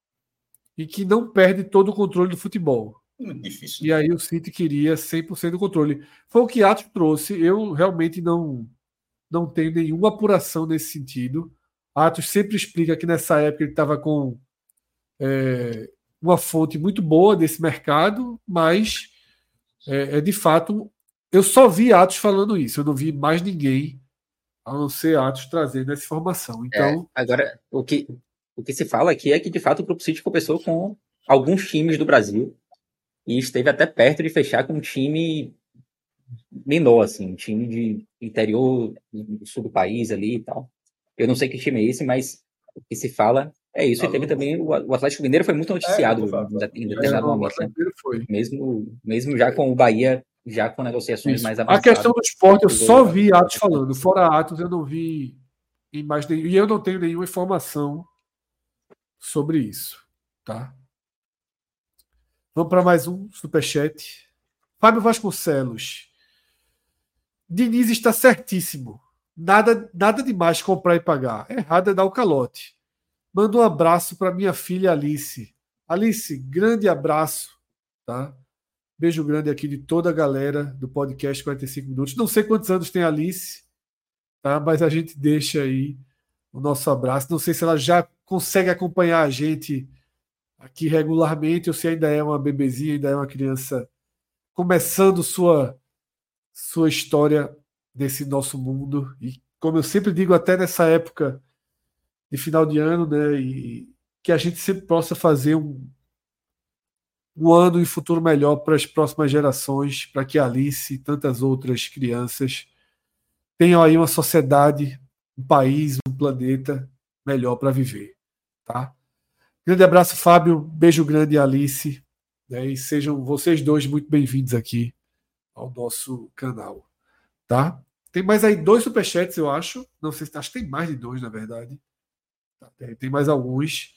e que não perde todo o controle do futebol. Muito difícil. E aí o City queria 100% do controle. Foi o que Atos trouxe. Eu realmente não, não tenho nenhuma apuração nesse sentido. Atos sempre explica que nessa época ele estava com é, uma fonte muito boa desse mercado, mas é, é, de fato eu só vi Atos falando isso. Eu não vi mais ninguém a não ser Atos trazendo essa informação. Então é, agora o que o que se fala aqui é que de fato o Grupo City começou com alguns times do Brasil e esteve até perto de fechar com um time menor, assim, um time de interior do sul do país ali e tal. Eu não sei que time é esse, mas o que se fala é isso. e teve também o, Atlético Mineiro foi muito noticiado é, em determinado momento. Né? Mesmo, mesmo já com o Bahia, já com negociações isso. mais avançadas. A questão do esporte, eu só vi Atos falando. Fora Atos, eu não vi mais nenhum. E eu não tenho nenhuma informação sobre isso. Tá? Vamos para mais um superchat. Fábio Vasconcelos. Diniz está certíssimo. Nada, nada demais comprar e pagar. Errado é dar o calote. Manda um abraço para minha filha Alice. Alice, grande abraço, tá? Beijo grande aqui de toda a galera do podcast 45 minutos. Não sei quantos anos tem a Alice, tá? Mas a gente deixa aí o nosso abraço. Não sei se ela já consegue acompanhar a gente aqui regularmente, ou se ainda é uma bebezinha, ainda é uma criança começando sua sua história desse nosso mundo e como eu sempre digo até nessa época de final de ano, né, e que a gente sempre possa fazer um um ano e futuro melhor para as próximas gerações, para que Alice e tantas outras crianças tenham aí uma sociedade, um país, um planeta melhor para viver, tá? Grande abraço, Fábio. Beijo grande, Alice. Né? E sejam vocês dois muito bem-vindos aqui ao nosso canal. Tá? Tem mais aí dois superchats, eu acho. Não sei se acho que tem mais de dois, na verdade. Tá, tem, tem mais alguns.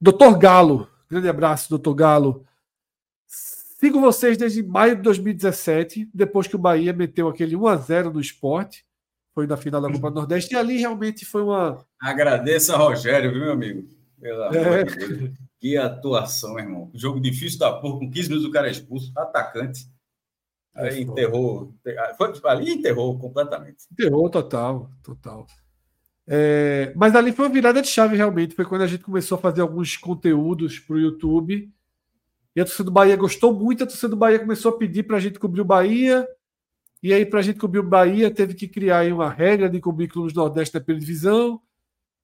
Doutor Galo, grande abraço, doutor Galo. Sigo vocês desde maio de 2017, depois que o Bahia meteu aquele 1 a 0 no esporte. Foi na final da Copa do Nordeste. E ali realmente foi uma. Agradeça a Rogério, viu, meu amigo? Pelo amor é. Que atuação, irmão. Jogo difícil da porra, com 15 minutos o cara é expulso, atacante. É aí enterrou. Foi, ali enterrou completamente. Enterrou total, total. É, mas ali foi uma virada de chave, realmente. Foi quando a gente começou a fazer alguns conteúdos para o YouTube. E a torcida do Bahia gostou muito. A torcida do Bahia começou a pedir para a gente cobrir o Bahia. E aí, para a gente cobrir o Bahia, teve que criar uma regra de cobrir clubes do Nordeste da divisão.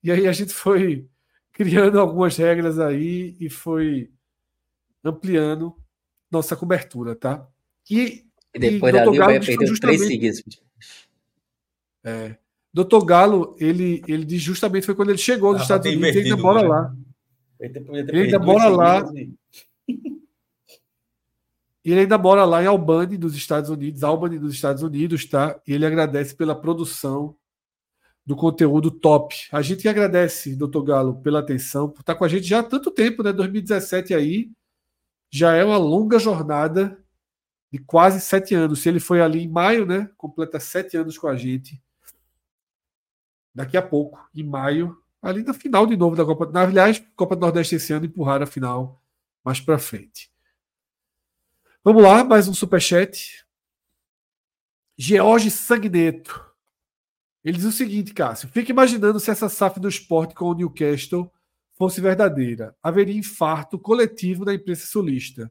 E aí a gente foi *laughs* criando algumas regras aí e foi ampliando nossa cobertura, tá? E, e depois e dali vai perder três seguidos. É. Doutor Galo, ele, ele diz justamente foi quando ele chegou nos ah, Estados Unidos, ele ainda mora lá. Ele ainda mora lá. E ele ainda mora lá em Albany, dos Estados Unidos, Albany dos Estados Unidos, tá? E ele agradece pela produção do conteúdo top. A gente agradece, doutor Galo, pela atenção, por estar com a gente já há tanto tempo, né? 2017 aí já é uma longa jornada de quase sete anos. Se ele foi ali em maio, né? Completa sete anos com a gente. Daqui a pouco, em maio, ali na final de novo da Copa. Na, aliás, Copa do Nordeste esse ano empurrar a final mais para frente. Vamos lá, mais um superchat. George Sagneto. Ele diz o seguinte, Cássio. Fica imaginando se essa SAF do esporte com o Newcastle fosse verdadeira. Haveria infarto coletivo na imprensa sulista.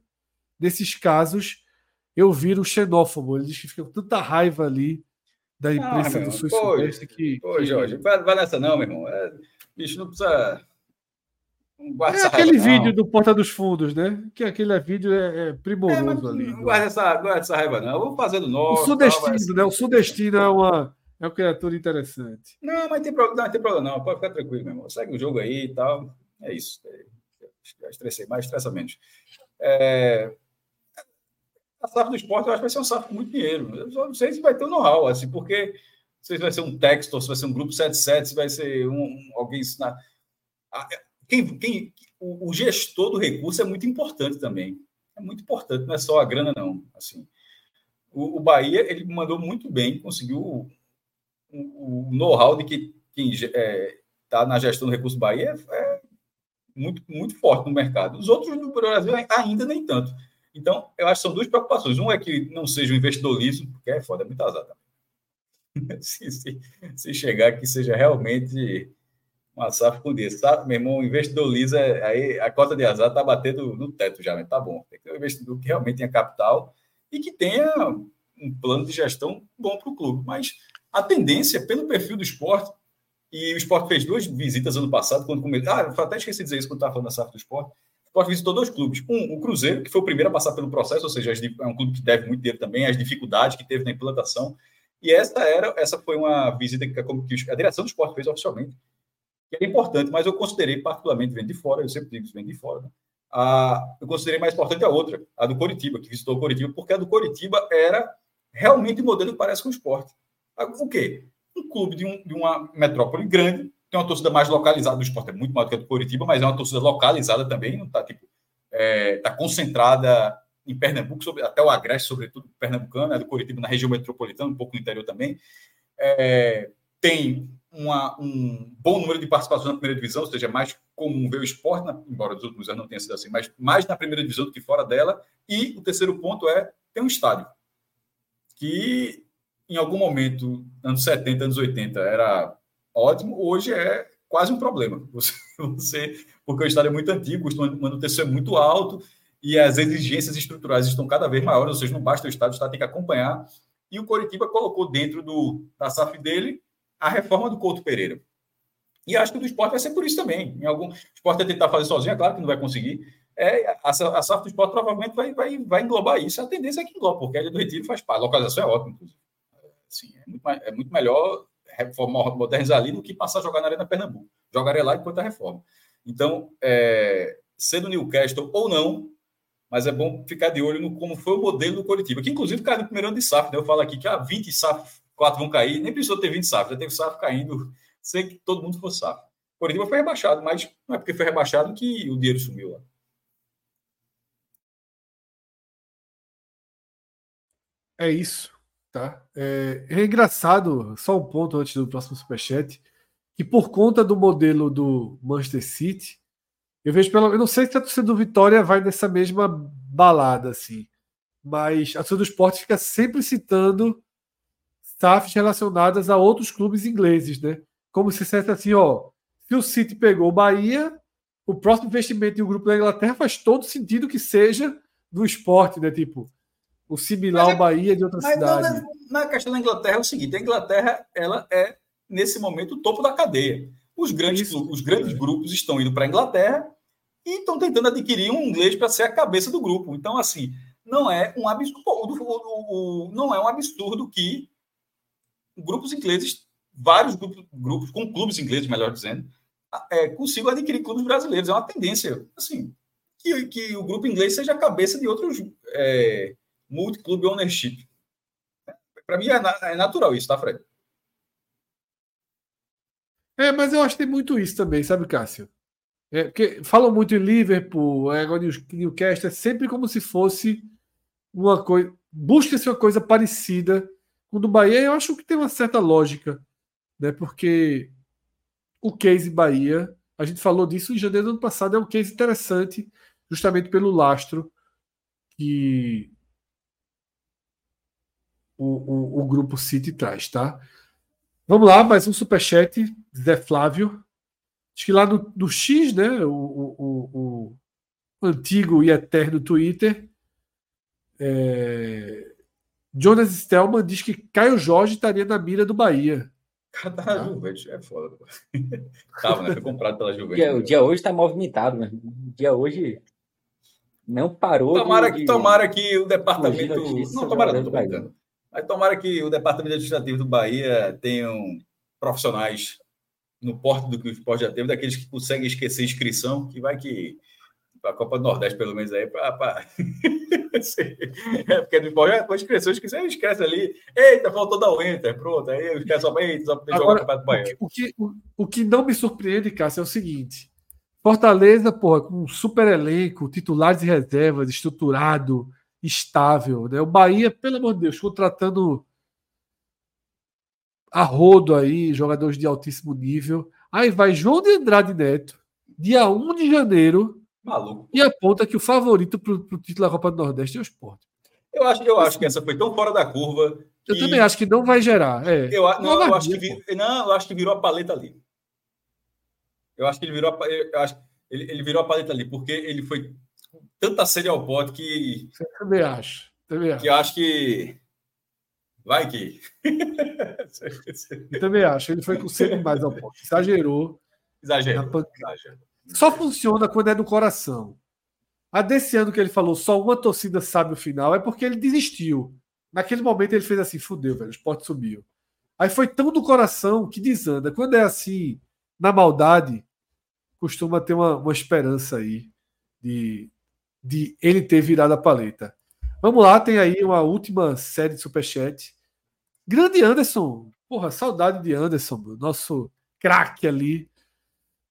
Nesses casos, eu viro xenófobo. Ele diz que fica com tanta raiva ali da imprensa ah, do sul sudeste que. Pô, Jorge, vai, vai nessa não, meu irmão. É, bicho, não precisa. Não é aquele raiva, vídeo não. do Porta dos Fundos, né? Que aquele vídeo é, é primoroso é, ali. Não guarda essa, guarda essa raiva, não. Vamos fazendo nosso. O sudestino, tal, né? O sudestino é uma. É uma criatura interessante. Não, mas tem problema, não, tem problema, não. Pode ficar tranquilo, meu irmão. Segue o jogo aí e tal. É isso. É, estressei mais, estressa menos. É, a SAF do esporte eu acho que vai ser um SAF com muito dinheiro. Eu só não sei se vai ter um know-how, assim, porque não sei se vai ser um texto, se vai ser um grupo 77, se vai ser um, um alguém ensinar. Quem, quem, o, o, gestor do recurso é muito importante também. É muito importante, não é só a grana, não. Assim, o, o Bahia ele mandou muito bem, conseguiu o, o know-how de que quem está é, tá na gestão do recurso Bahia é, é muito, muito forte no mercado. Os outros do Brasil ainda nem tanto. Então, eu acho que são duas preocupações. Um é que não seja um investidor liso, porque é foda, é muito azar *laughs* se, se, se, chegar que seja realmente uma SAF com desse, sabe? Meu irmão, investidor liso, é, aí a cota de azar está batendo no teto já, mas tá bom. Tem que ter um investidor que realmente tenha capital e que tenha um plano de gestão bom para o clube. Mas a tendência, pelo perfil do esporte, e o esporte fez duas visitas ano passado, quando começou. Ah, até esqueci de dizer isso quando estava falando da SAF do esporte Sport visitou dois clubes. Um, o Cruzeiro, que foi o primeiro a passar pelo processo, ou seja, é um clube que deve muito dinheiro também, as dificuldades que teve na implantação. E essa era, essa foi uma visita que a, direção do esporte fez oficialmente, que é importante, mas eu considerei particularmente, vendo de fora, eu sempre digo isso vem de fora, né? a, eu considerei mais importante a outra, a do Coritiba, que visitou o Coritiba, porque a do Coritiba era realmente o modelo que parece com o esporte. O quê? Um clube de, um, de uma metrópole grande, tem uma torcida mais localizada do esporte, é muito maior do que a do Curitiba, mas é uma torcida localizada também, não está tipo, é, tá concentrada em Pernambuco, sobre, até o Agreste, sobretudo pernambucano, é do Curitiba na região metropolitana, um pouco no interior também. É, tem uma, um bom número de participação na primeira divisão, ou seja, é mais comum ver o esporte, na, embora nos últimos anos não tenha sido assim, mas mais na primeira divisão do que fora dela. E o terceiro ponto é ter um estádio que em algum momento, anos 70, anos 80, era ótimo, hoje é quase um problema. *laughs* Você, você porque o estádio é muito antigo, o custo de manutenção é muito alto e as exigências estruturais estão cada vez maiores, ou seja, não basta o estádio, o estádio tem que acompanhar. E o Coritiba colocou dentro do, da SAF dele a reforma do Couto Pereira. E acho que o do esporte vai ser por isso também. Em algum, o esporte vai tentar fazer sozinho, é claro que não vai conseguir. É, a, a SAF do esporte provavelmente vai, vai, vai englobar isso. A tendência é que engloba, porque a do Retiro faz parte. A localização é ótima, inclusive. Assim, é, muito, é muito melhor reforma, modernizar ali do que passar a jogar na Arena Pernambuco. Jogaria lá enquanto a reforma. Então, é, sendo Newcastle ou não, mas é bom ficar de olho no como foi o modelo do Coritiba, que inclusive caiu no primeiro ano de SAF. Né? Eu falo aqui que ah, 20 SAF, 4 vão cair, nem precisou ter 20 SAF, já teve SAF caindo, sem que todo mundo fosse SAF. O Coritiba foi rebaixado, mas não é porque foi rebaixado que o dinheiro sumiu lá. É isso. Tá? É, é, engraçado, só um ponto antes do próximo superchat, que por conta do modelo do Manchester City, eu vejo pelo. Eu não sei se a torcida do Vitória vai nessa mesma balada, assim, mas a torcida do esporte fica sempre citando SAFs relacionadas a outros clubes ingleses, né? Como se dissesse assim, ó, se o City pegou o Bahia, o próximo investimento em um grupo da Inglaterra faz todo sentido que seja no esporte, né? Tipo, o similar ao é, Bahia de outra cidade. Na, na questão da Inglaterra é o seguinte: a Inglaterra ela é, nesse momento, o topo da cadeia. Os grandes, Isso. os grandes grupos estão indo para a Inglaterra e estão tentando adquirir um inglês para ser a cabeça do grupo. Então, assim, não é um absurdo, não é um absurdo que grupos ingleses, vários grupos, grupos com clubes ingleses, melhor dizendo, é, consigam adquirir clubes brasileiros. É uma tendência, assim, que, que o grupo inglês seja a cabeça de outros é, multi-club ownership. Para mim é, é, natural isso, tá, Fred? É, mas eu acho que tem muito isso também, sabe, Cássio? É, porque falam muito em Liverpool, é, agora Newcastle, é sempre como se fosse uma coisa. Busca-se uma coisa parecida com o do Bahia. Eu acho que tem uma certa lógica, né? Porque o case Bahia, a gente falou disso em janeiro do ano passado, é um case interessante, justamente pelo lastro que o, o, o grupo City traz, tá? Vamos lá, mais um superchat, Zé Flávio. Acho que lá no, no X, né? O, o, o, antigo e eterno Twitter. É... Jonas Stelman diz que Caio Jorge estaria na mira do Bahia. Cara, tá Juventus, é foda. Tava, *laughs* né? Foi comprado pela Juventus. Dia, o dia hoje tá movimentado, né? O dia hoje não parou. Tomara, de, que, tomara que o departamento. Não, tomara não, tô brincando. Mas tomara que o departamento administrativo do Bahia tenham profissionais no porte do que o esporte já teve, daqueles que conseguem esquecer inscrição, que vai que para a Copa do Nordeste, pelo menos aí, para. *laughs* é, porque depois, depois cresceu, esquece, esquece ali. Eita, faltou dar o enter, pronto. Aí esquece só, eita, só poder jogar o Bahia. O que, o, o que não me surpreende, Cássio, é o seguinte: Fortaleza, porra, com um super elenco, titulares e reservas, estruturado, estável. Né? O Bahia, pelo amor de Deus, contratando a rodo aí, jogadores de altíssimo nível. Aí vai João de Andrade Neto, dia 1 de janeiro, Maluco. e aponta que o favorito para o título da Copa do Nordeste é o esporte. Eu acho, eu acho que essa foi tão fora da curva. Que... Eu também acho que não vai gerar. É. Eu, não, eu acho que vir, não, eu acho que virou a paleta ali. Eu acho que ele virou a, eu acho, ele, ele virou a paleta ali, porque ele foi tanta sede ao pote que. Eu também acho. Também acho. Que acho que. Vai que. eu também acho. Ele foi com sede mais ao pote. Exagerou. Exagerou. Só funciona quando é do coração. A desse ano que ele falou, só uma torcida sabe o final, é porque ele desistiu. Naquele momento ele fez assim, fudeu, velho, o esporte subiu. Aí foi tão do coração que desanda. Quando é assim, na maldade, costuma ter uma, uma esperança aí de, de ele ter virado a paleta. Vamos lá, tem aí uma última série de superchat. Grande Anderson, porra, saudade de Anderson, nosso craque ali,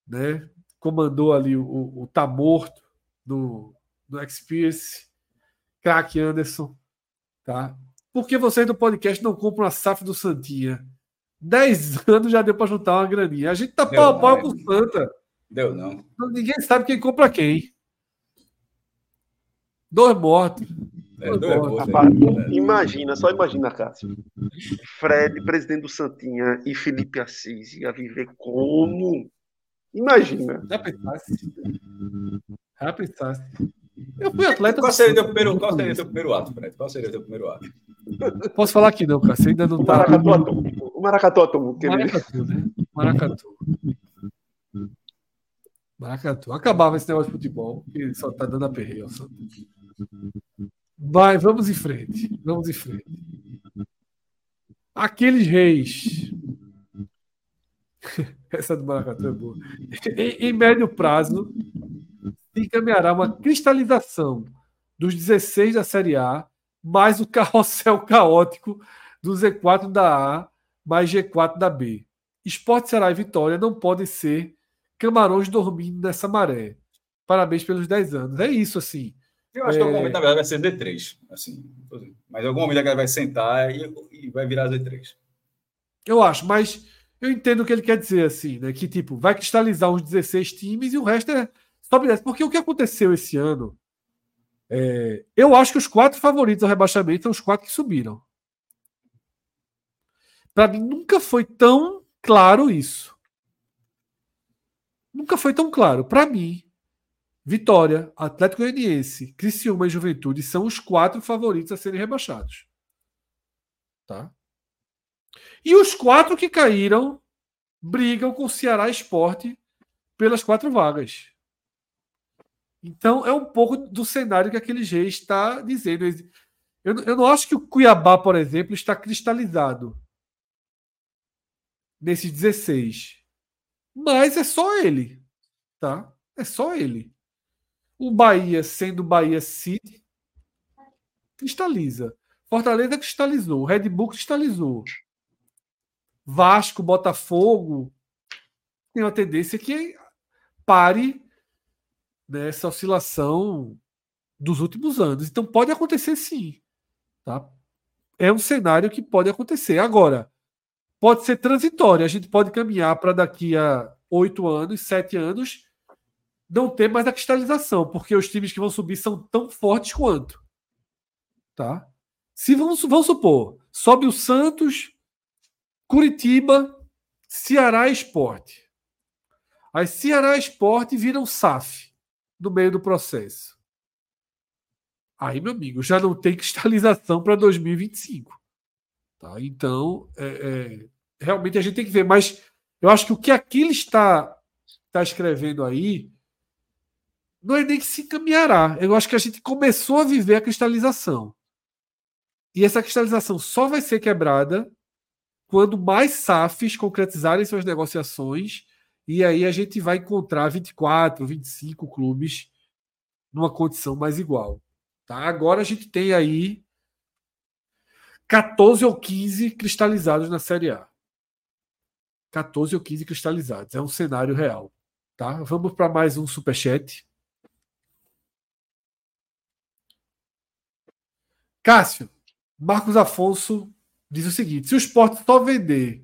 né? Comandou ali o, o, o Tá Morto no, no Experience. Craque Anderson, tá? Por que vocês do podcast não compram a SAF do Santinha? Dez anos já deu para juntar uma graninha. A gente tá pau a pau com o Santa. Deu não. Ninguém sabe quem compra quem. Dois mortos. É, dois mortos. Rapaz, é. Imagina, só imagina, Cássio. Fred, presidente do Santinha, e Felipe Assis ia viver como? Imagina. Já pensasse? Já pensasse? Eu fui atleta. Qual seria o teu primeiro, qual seria teu primeiro ato, Fred? Qual seria o teu primeiro ato? Posso falar aqui não, cara. Você ainda não o tá. Maracatu atômico. O Maracatu atômico. Maracatu, né? Maracatu. Maracatu. Acabava esse negócio de futebol, que só tá dando a perreia. Vai, vamos em frente. Vamos em frente. Aqueles reis. *laughs* Essa do Maracatu é boa. Em, em médio prazo, se encaminhará uma cristalização dos 16 da Série A, mais o carrossel *laughs* caótico do Z4 da A, mais G4 da B. Esporte Ceará e Vitória não podem ser camarões dormindo nessa maré. Parabéns pelos 10 anos. É isso, assim. Eu acho é... que algum momento, na verdade, vai ser D3. Assim, mas algum momento a galera vai sentar e, e vai virar Z3. Eu acho, mas eu entendo o que ele quer dizer, assim, né? Que, tipo, vai cristalizar uns 16 times e o resto é sobe e Porque o que aconteceu esse ano. É... eu acho que os quatro favoritos ao rebaixamento são os quatro que subiram. Para mim, nunca foi tão claro isso. Nunca foi tão claro. Para mim, Vitória, Atlético Goianiense, Criciúma e Juventude são os quatro favoritos a serem rebaixados. Tá? E os quatro que caíram brigam com o Ceará Esporte pelas quatro vagas. Então, é um pouco do cenário que aquele G está dizendo. Eu, eu não acho que o Cuiabá, por exemplo, está cristalizado nesses 16. Mas é só ele. Tá? É só ele. O Bahia, sendo Bahia City, cristaliza. Fortaleza cristalizou. Red Bull cristalizou. Vasco, Botafogo, tem uma tendência que pare nessa oscilação dos últimos anos. Então pode acontecer sim. Tá? É um cenário que pode acontecer. Agora, pode ser transitório. A gente pode caminhar para daqui a oito anos, sete anos, não ter mais a cristalização, porque os times que vão subir são tão fortes quanto. Tá? Se vamos, vamos supor, sobe o Santos, Curitiba, Ceará Esporte. Aí Ceará Esporte viram SAF no meio do processo. Aí, meu amigo, já não tem *laughs* cristalização para 2025. Tá? Então, é, é, realmente a gente tem que ver. Mas eu acho que o que aquilo está, está escrevendo aí não é nem que se encaminhará. Eu acho que a gente começou a viver a cristalização. E essa cristalização só vai ser quebrada quando mais SAFs concretizarem suas negociações e aí a gente vai encontrar 24, 25 clubes numa condição mais igual. Tá? Agora a gente tem aí 14 ou 15 cristalizados na Série A. 14 ou 15 cristalizados. É um cenário real. Tá? Vamos para mais um superchat. Cássio, Marcos Afonso diz o seguinte: se o esporte só vender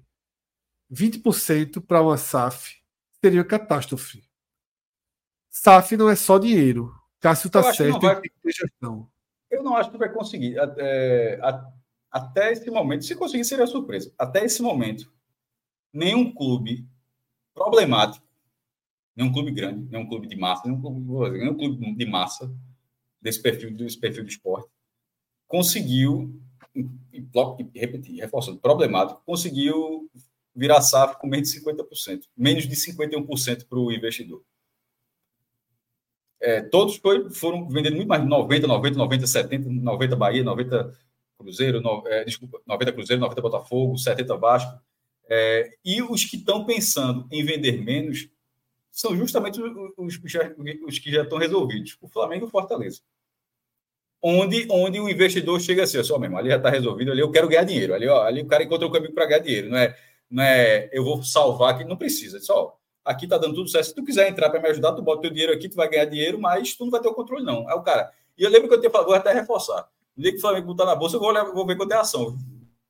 20% para uma SAF, seria catástrofe. SAF não é só dinheiro. Cássio está certo, vai... tem que ter gestão. Eu não acho que vai conseguir. É, até esse momento, se conseguir, seria surpresa. Até esse momento, nenhum clube problemático, nenhum clube grande, nenhum clube de massa, nenhum clube, nenhum clube de massa desse perfil, desse perfil do esporte, conseguiu, repetir, reforçando, problemático, conseguiu virar SAF com menos de 50%, menos de 51% para o investidor. É, todos foi, foram vendendo muito mais de 90, 90, 90, 70, 90 Bahia, 90 Cruzeiro, no, é, desculpa, 90 Cruzeiro, 90 Botafogo, 70 Vasco. É, e os que estão pensando em vender menos são justamente os, os, os, que já estão resolvidos, o Flamengo e o Fortaleza. Onde, onde o investidor chega assim, só mesmo, ali já está resolvido, ali eu quero ganhar dinheiro, ali, ó, ali o cara encontrou o caminho para ganhar dinheiro, não é não é eu vou salvar aqui, não precisa. Só aqui tá dando tudo certo. Se tu quiser entrar para me ajudar, tu bota teu dinheiro aqui, tu vai ganhar dinheiro, mas tu não vai ter o controle, não. É o cara. E eu lembro que eu falado, vou até reforçar. No dia que o Flamengo botar na bolsa, eu vou, vou ver quanto é a ação.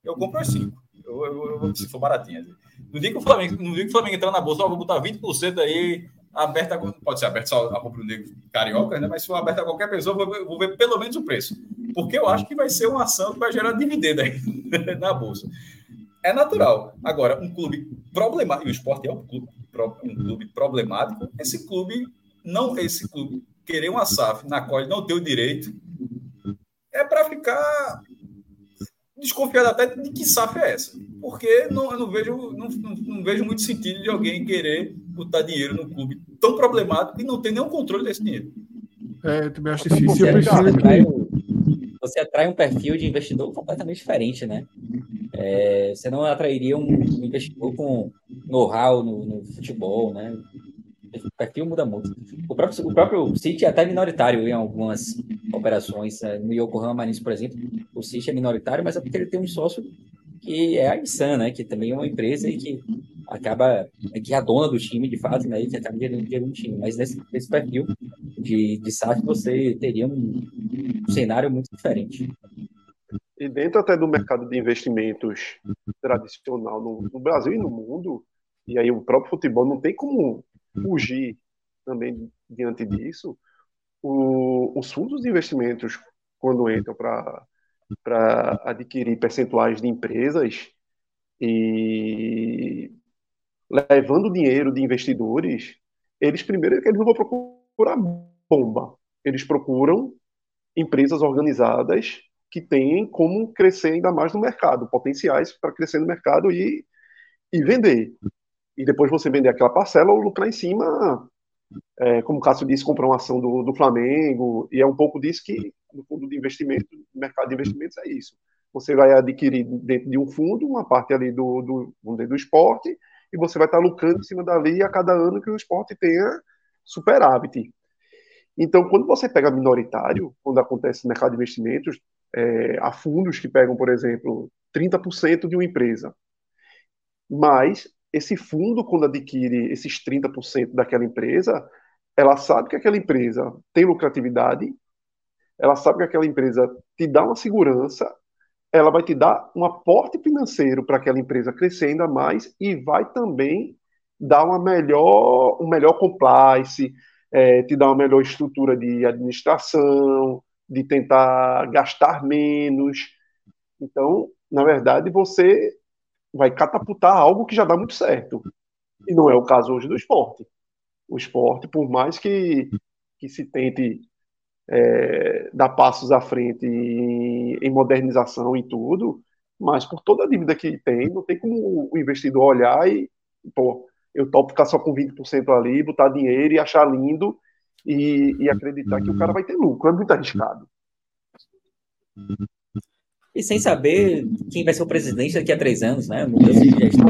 Eu compro as cinco. Eu, eu, eu, se for baratinha. No dia que o Flamengo, no dia que o Flamengo entrar na bolsa, eu vou botar 20% aí, aberta, pode ser aberta só a rubro negro carioca, né? mas se for aberta a qualquer pessoa, vou, vou, ver pelo menos o preço. Porque eu acho que vai ser uma ação que vai gerar dividendo aí *laughs* na bolsa é natural. Agora, um clube problemático, e o esporte é um clube, um clube problemático, esse clube, não esse clube, querer uma SAF na qual ele não tem o direito, é para ficar desconfiado até de que SAF é essa. Porque não, eu não vejo, não, não, não, vejo muito sentido de alguém querer botar dinheiro no clube tão problemático e não ter nenhum controle desse dinheiro. É, eu também acho difícil. Eu prefiro que... Você atrai um perfil de investidor completamente diferente, né? É, você não atrairia um investidor com know-how no, no, futebol, né? O perfil muda muito. O próprio, o próprio City é até minoritário em algumas operações. Né? No Yokohama Marines, por exemplo, o City é minoritário, mas é porque ele tem um sócio que é a Nissan, né? Que também é uma empresa e que acaba que é a dona do time, de fato, né? Que acaba gerando dinheiro no time. Mas nesse, nesse perfil de, de SAF, você teria um, um cenário muito diferente. E dentro até do mercado de investimentos tradicional no, no, Brasil e no mundo, e aí o próprio futebol não tem como fugir também diante disso, o, os fundos de investimentos, quando entram para adquirir percentuais de empresas e levando dinheiro de investidores, eles primeiro eles não vão procurar bomba, eles procuram empresas organizadas que têm como crescer ainda mais no mercado, potenciais para crescer no mercado e, e vender. E depois você vender aquela parcela ou lucrar em cima, é, como o Cássio disse, comprar uma ação do, do Flamengo, e é um pouco disso que, no fundo de investimento, no mercado de investimentos é isso. Você vai adquirir dentro de um fundo uma parte ali do, do, do esporte, e você vai estar lucrando em cima dali a cada ano que o esporte tenha superávit. Então, quando você pega minoritário, quando acontece no mercado de investimentos, é, há fundos que pegam, por exemplo, 30% de uma empresa. Mas esse fundo, quando adquire esses 30% daquela empresa, ela sabe que aquela empresa tem lucratividade, ela sabe que aquela empresa te dá uma segurança, ela vai te dar um aporte financeiro para aquela empresa crescer ainda mais e vai também dar uma melhor, um melhor compliance, é, te dar uma melhor estrutura de administração, de tentar gastar menos. Então, na verdade, você vai catapultar algo que já dá muito certo. E não é o caso hoje do esporte. O esporte, por mais que, que se tente é, dar passos à frente em, em modernização e tudo, mas por toda a dívida que tem, não tem como o investidor olhar e, pô, eu topo ficar só com 20% ali, botar dinheiro e achar lindo e, e acreditar que o cara vai ter lucro. É muito arriscado. E sem saber quem vai ser o presidente daqui a três anos, né? Mudança de gestão.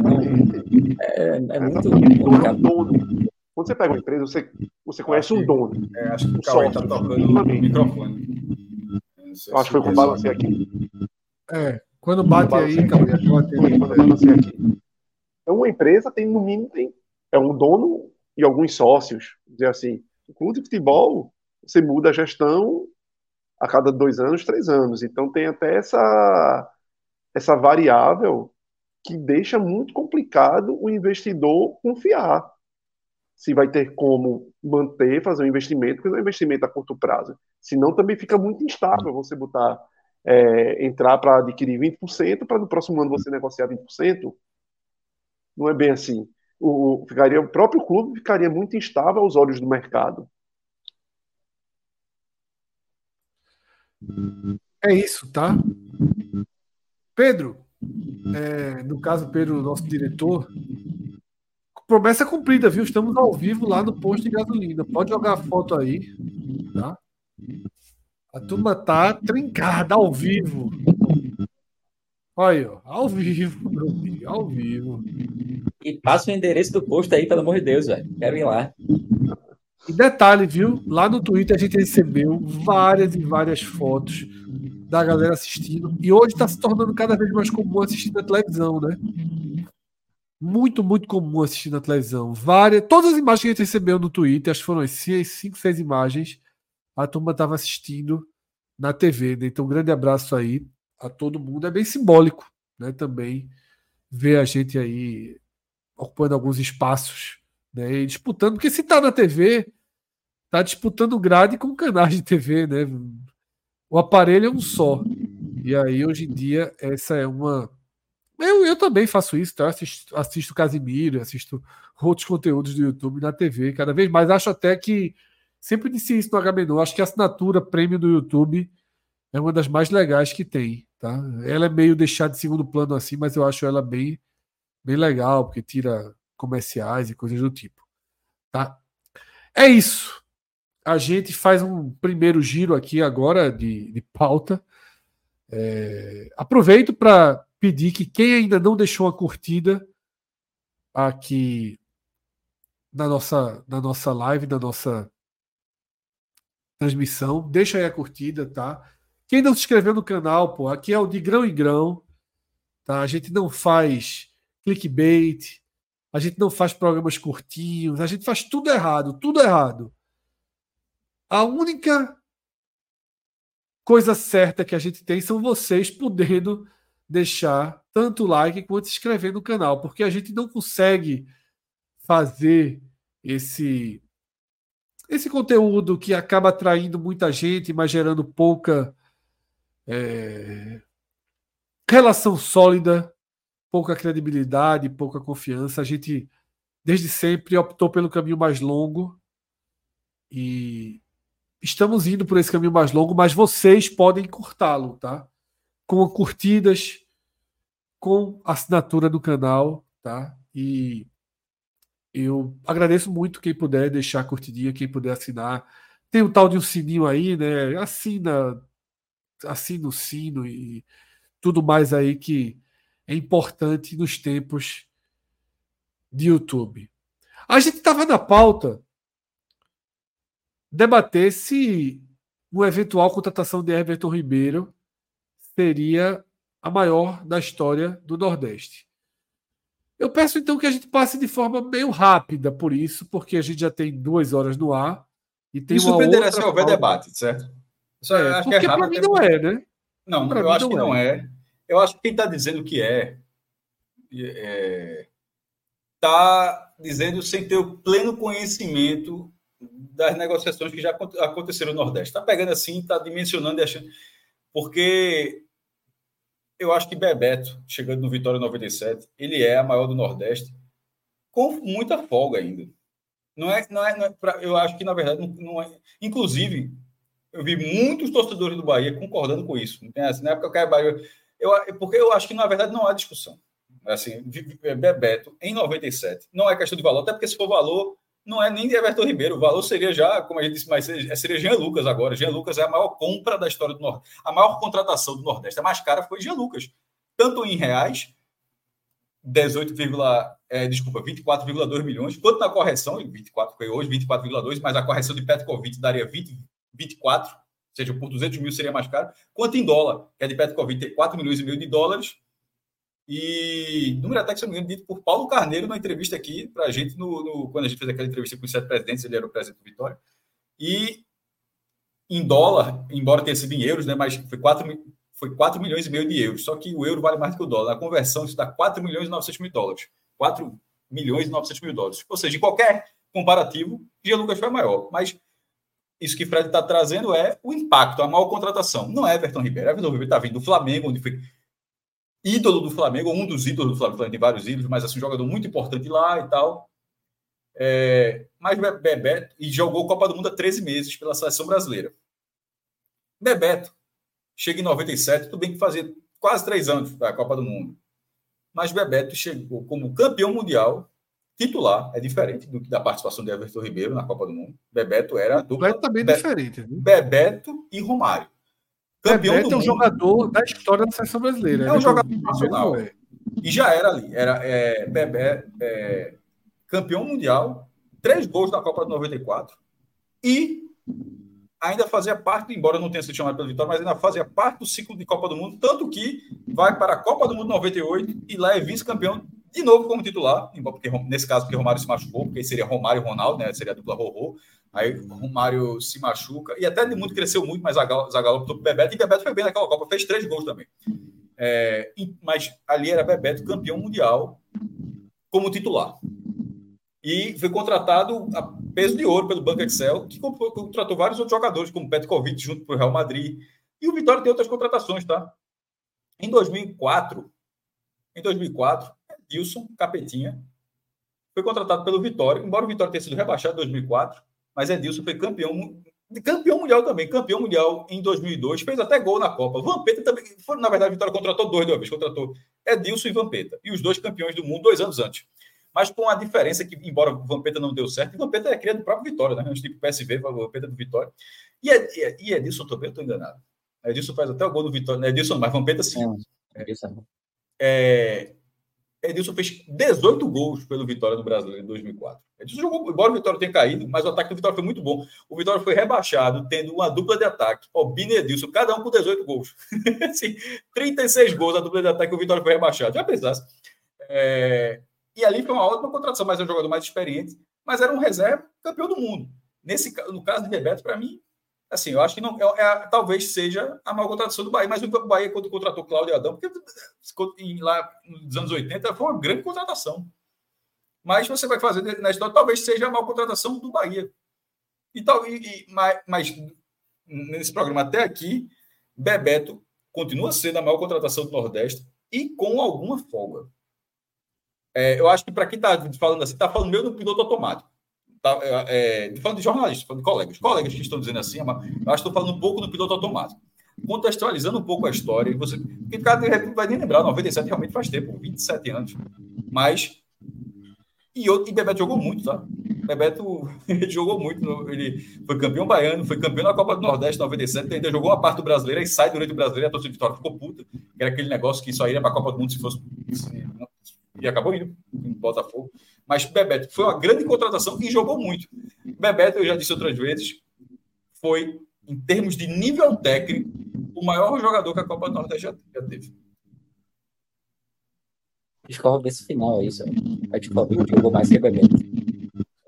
É, é muito complicado. Quando você pega uma empresa, você, você conhece um dono. É, acho que o Cauê está tocando no microfone. Eu acho que foi com o balancei aqui. É, quando bate aí, Cauê, aqui. Então, uma empresa tem, no mínimo, tem, é um dono e alguns sócios. Dizer assim, o clube de futebol, você muda a gestão a cada dois anos, três anos. Então tem até essa, essa variável que deixa muito complicado o investidor confiar se vai ter como manter, fazer um investimento, porque não é um investimento a curto prazo. Senão também fica muito instável você botar, é, entrar para adquirir 20%, para no próximo ano você negociar 20%. Não é bem assim. O, ficaria, o próprio clube ficaria muito instável aos olhos do mercado. É isso, tá? Pedro, é, no caso, Pedro, nosso diretor, promessa cumprida, viu? Estamos ao vivo lá no posto de gasolina. Pode jogar a foto aí, tá? A turma tá trincada ao vivo. Olha aí, ó, ao vivo, meu filho, ao vivo. E passa o endereço do posto aí, pelo amor de Deus, velho. Quero ir lá. E detalhe, viu? Lá no Twitter a gente recebeu várias e várias fotos da galera assistindo. E hoje está se tornando cada vez mais comum assistir na televisão, né? Muito, muito comum assistir na televisão. Várias, todas as imagens que a gente recebeu no Twitter, acho que foram as 5, 6 imagens, a turma estava assistindo na TV. Né? Então, um grande abraço aí a todo mundo. É bem simbólico, né? Também ver a gente aí ocupando alguns espaços né? E disputando, porque se está na TV, está disputando grade com canais de TV, né? O aparelho é um só. E aí, hoje em dia, essa é uma. Eu, eu também faço isso, tá? assisto, assisto Casimiro, assisto outros conteúdos do YouTube na TV, cada vez mais. Acho até que. Sempre disse isso no HMNO, acho que a assinatura prêmio do YouTube é uma das mais legais que tem. Tá? Ela é meio deixada de segundo plano assim, mas eu acho ela bem, bem legal, porque tira comerciais e coisas do tipo. Tá? É isso. A gente faz um primeiro giro aqui agora de, de pauta. É, aproveito para pedir que quem ainda não deixou a curtida aqui na nossa, na nossa live, na nossa transmissão, deixa aí a curtida, tá? Quem não se inscreveu no canal, pô, aqui é o de grão em grão, tá? A gente não faz clickbait, a gente não faz programas curtinhos, a gente faz tudo errado, tudo errado. A única coisa certa que a gente tem são vocês podendo deixar tanto like quanto se inscrever no canal, porque a gente não consegue fazer esse esse conteúdo que acaba atraindo muita gente, mas gerando pouca é, relação sólida pouca credibilidade, pouca confiança. A gente, desde sempre, optou pelo caminho mais longo e estamos indo por esse caminho mais longo, mas vocês podem cortá-lo, tá? Com curtidas, com assinatura do canal, tá? E Eu agradeço muito quem puder deixar curtidinha, quem puder assinar. Tem um tal de um sininho aí, né? Assina, assina o sino e tudo mais aí que é importante nos tempos de YouTube. A gente estava na pauta debater se uma eventual contratação de Everton Ribeiro seria a maior da história do Nordeste. Eu peço então que a gente passe de forma meio rápida por isso, porque a gente já tem duas horas no ar e tem isso uma outra se houver debate, certo? Isso é, porque é para mim não é, né? Não, pra eu acho que não é. é. Eu acho que quem está dizendo que é está é, tá dizendo sem ter o pleno conhecimento das negociações que já aconteceram no Nordeste. Está pegando assim, está dimensionando e achando. Porque eu acho que Bebeto, chegando no Vitória 97, ele é a maior do Nordeste, com muita folga ainda. Não é, não é, não é pra, eu acho que, na verdade, não, não, é. Inclusive, eu vi muitos torcedores do Bahia concordando com isso. Assim, na época que eu Bahia. Eu, porque eu acho que, na verdade, não há discussão. Assim, Bebeto, em 97, não é questão de valor, até porque se for valor, não é nem de Everton Ribeiro. O valor seria já, como a gente disse, mas seria Jean Lucas agora. Jean Lucas é a maior compra da história do Nordeste. A maior contratação do Nordeste. A mais cara foi Jean Lucas. Tanto em reais, 18, é, desculpa, 24,2 milhões, quanto na correção, 24 foi hoje, 24,2, mas a correção de Petkovic daria 20, 24, ou seja, por 200 mil seria mais caro, quanto em dólar, que é de Petkovic 4 milhões e meio de dólares, e número até que, se não me engano, dito por Paulo Carneiro na entrevista aqui para a gente, no, no, quando a gente fez aquela entrevista com os sete presidentes, ele era o presidente do Vitória. E em dólar, embora tenha sido em euros, né, mas foi 4, foi 4 milhões e meio de euros. Só que o euro vale mais do que o dólar. Na conversão, isso dá 4 milhões e 900 mil dólares. 4 milhões e 900 mil dólares. Ou seja, em qualquer comparativo, Gia Lucas foi maior. Mas isso que Fred está trazendo é o impacto, a maior contratação. Não é Everton Ribeiro. Everton Ribeiro está vindo do Flamengo, onde foi ídolo do Flamengo, um dos ídolos do Flamengo, tem vários ídolos, mas assim, um jogador muito importante lá e tal. É, mas Bebeto, e jogou Copa do Mundo há 13 meses pela seleção brasileira. Bebeto chega em 97, tudo bem que fazia quase três anos da Copa do Mundo. Mas Bebeto chegou como campeão mundial titular, é diferente do, da participação de Everton Ribeiro na Copa do Mundo. Bebeto era dupla. Completamente Be diferente. Bebeto e Romário. Campeão Bebeto do é um mundo. jogador da história da seleção brasileira. É um jogador nacional. É. E já era ali. Era é, Bebé, é, campeão mundial, três gols na Copa de 94 e ainda fazia parte, embora não tenha sido chamado pela vitória, mas ainda fazia parte do ciclo de Copa do Mundo, tanto que vai para a Copa do Mundo 98 e lá é vice-campeão de novo como titular, porque nesse caso porque Romário se machucou, porque seria Romário e Ronaldo, né? Seria a dupla Rorô. Aí Romário se machuca. E até de muito cresceu muito, mas Zagallo optou por Bebeto. E Bebeto foi bem naquela Copa, fez três gols também. É, mas ali era Bebeto campeão mundial como titular. E foi contratado a peso de ouro pelo Banco Excel, que contratou vários outros jogadores, como Petkovic, junto para o Real Madrid. E o Vitória tem outras contratações, tá? Em 2004, em 2004, Dilson Capetinha foi contratado pelo Vitória, embora o Vitória tenha sido rebaixado em 2004, mas Edilson foi campeão, campeão mundial também, campeão mundial em 2002, fez até gol na Copa. Vampeta também, foi, na verdade, a Vitória contratou dois de uma vez, contratou Edilson e Vampeta, e os dois campeões do mundo dois anos antes. Mas com a diferença que, embora Vampeta não deu certo, Vampeta é criado do próprio Vitória, né? Antes tipo PSV, Vampeta do Vitória. E, e, e Edilson também, eu estou enganado. Edilson faz até o gol do Vitória. Edilson, mas Vampeta sim. É, é, Edilson fez 18 gols pelo Vitória no Brasileiro em 2004. Edilson jogou, embora o Vitória tenha caído, mas o ataque do Vitória foi muito bom. O Vitória foi rebaixado, tendo uma dupla de ataque, Albino e Edilson, cada um com 18 gols. *laughs* assim, 36 gols a dupla de ataque, o Vitória foi rebaixado. Já pensasse. É... E ali foi uma ótima contratação, mas é um jogador mais experiente, mas era um reserva campeão do mundo. Nesse, no caso de Bebeto, para mim, assim, eu acho que não é, é, talvez seja a maior contratação do Bahia, mas o Bahia, quando contratou Cláudio Adão, porque em, lá nos anos 80 foi uma grande contratação. Mas você vai fazer na história, talvez seja a maior contratação do Bahia. E, tal, e, e mas, mas, nesse programa até aqui, Bebeto continua sendo a maior contratação do Nordeste e com alguma folga. É, eu acho que para quem está falando assim, está falando meio do piloto automático. Tá, é, é, falando de jornalistas, falando de colegas, colegas que estão dizendo assim, mas eu acho que estou falando um pouco no piloto automático. Contextualizando um pouco a história, você, porque cara de vai nem lembrar, 97 realmente faz tempo, 27 anos. Mas E, outro, e Bebeto jogou muito, tá? Bebeto *laughs* jogou muito. Ele foi campeão baiano, foi campeão da Copa do Nordeste 97, ainda jogou uma parte do brasileiro e sai durante o brasileiro. A torcida de Vitória ficou puta. Era aquele negócio que só iria para a Copa do Mundo se fosse. Se, e acabou indo em Botafogo. Mas Bebeto foi uma grande contratação e jogou muito. Bebeto, eu já disse outras vezes, foi, em termos de nível técnico, o maior jogador que a Copa do Nordeste já, já teve discordo desse final aí, só. A discordo que jogou mais que Bebeto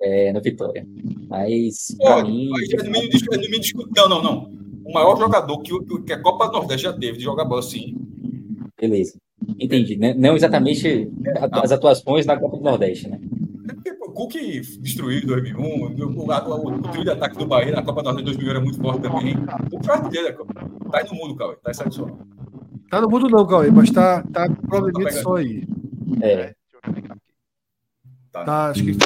é, no Vitória. Mas, pra mim. Não, não, não. O maior jogador que, que a Copa do Nordeste já teve de jogar bola assim. Beleza. Entendi. Né? Não exatamente as atuações na Copa do Nordeste, né? O Cook destruiu em 2001, o, o, o, trio de ataque do Bahia na Copa do Nordeste 2000 era muito forte também. O artilheiro da Copa. Tá aí no mundo, Cauê. Tá excepcional. Tá no mundo não, Cauê, mas tá, tá provavelmente tá só aí. É. Tá, tá acho que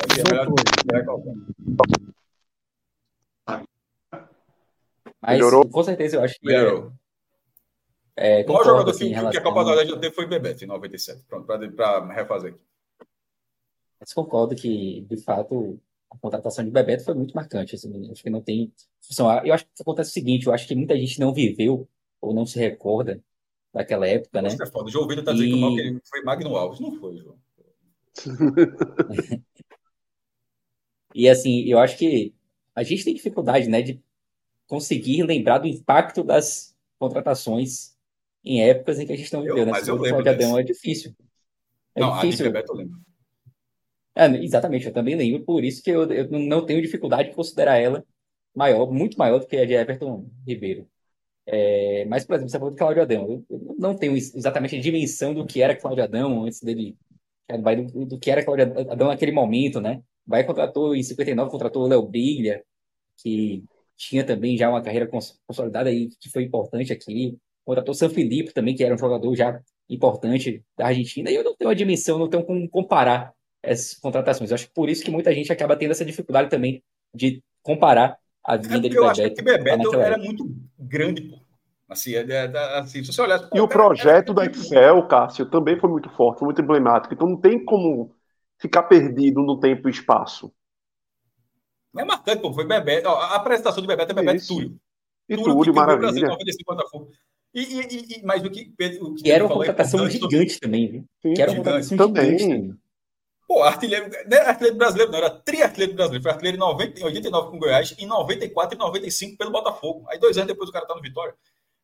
Mas, Melhorou? com certeza, eu acho que. Melhorou. É, o maior jogador assim, que, que a Copa do Nordeste já teve foi Bebeto, em 97. Pronto, para refazer aqui. Mas concordo que, de fato, a contratação de Bebeto foi muito marcante. Assim, acho que não tem. Eu acho que acontece o seguinte: eu acho que muita gente não viveu ou não se recorda daquela época, Nossa, né? É foda. O João Vitor tá dizendo e... que ele foi Magno Alves. Não foi, João. *laughs* e assim, eu acho que a gente tem dificuldade, né, de conseguir lembrar do impacto das contratações em épocas em que a gente não viveu, eu, né? Mas eu lembro Adão é difícil. É não, difícil. a de Bebeto eu lembro. É, exatamente, eu também lembro, por isso que eu, eu não tenho dificuldade de considerar ela maior, muito maior do que a de Everton Ribeiro. É, mas, por exemplo, você falou de Cláudio Adão. Eu não tenho exatamente a dimensão do que era Cláudio Adão antes dele. Do, do que era Cláudio Adão naquele momento, né? Vai contratou em 59, contratou o Léo Brilha, que tinha também já uma carreira consolidada e que foi importante aqui. Contratou San Felipe também, que era um jogador já importante da Argentina. E eu não tenho a dimensão, não tenho como comparar essas contratações. Eu acho que por isso que muita gente acaba tendo essa dificuldade também de comparar a vida é de Bebeto. Eu acho que Bebeto era muito grande, pô. Assim, é, é, assim, se você olhar. E o projeto da Excel, Cássio, também foi muito forte, foi muito emblemático. Então não tem como ficar perdido no tempo e espaço. É marcante, pô. Foi Bebeto. Ó, a apresentação de Bebeto é Bebeto Isso. Túlio. E Túlio, Túlio maravilha. E, e, e, mas o que, o que, era uma contratação gigante também, viu? Sim, que era uma contratação também. gigante Pô, artilheiro, não é artilheiro brasileiro, não, era triartilheiro brasileiro. Foi artilheiro em, 90, em 89 com o Goiás, em 94 e 95 pelo Botafogo. Aí dois anos depois o cara tá no Vitória.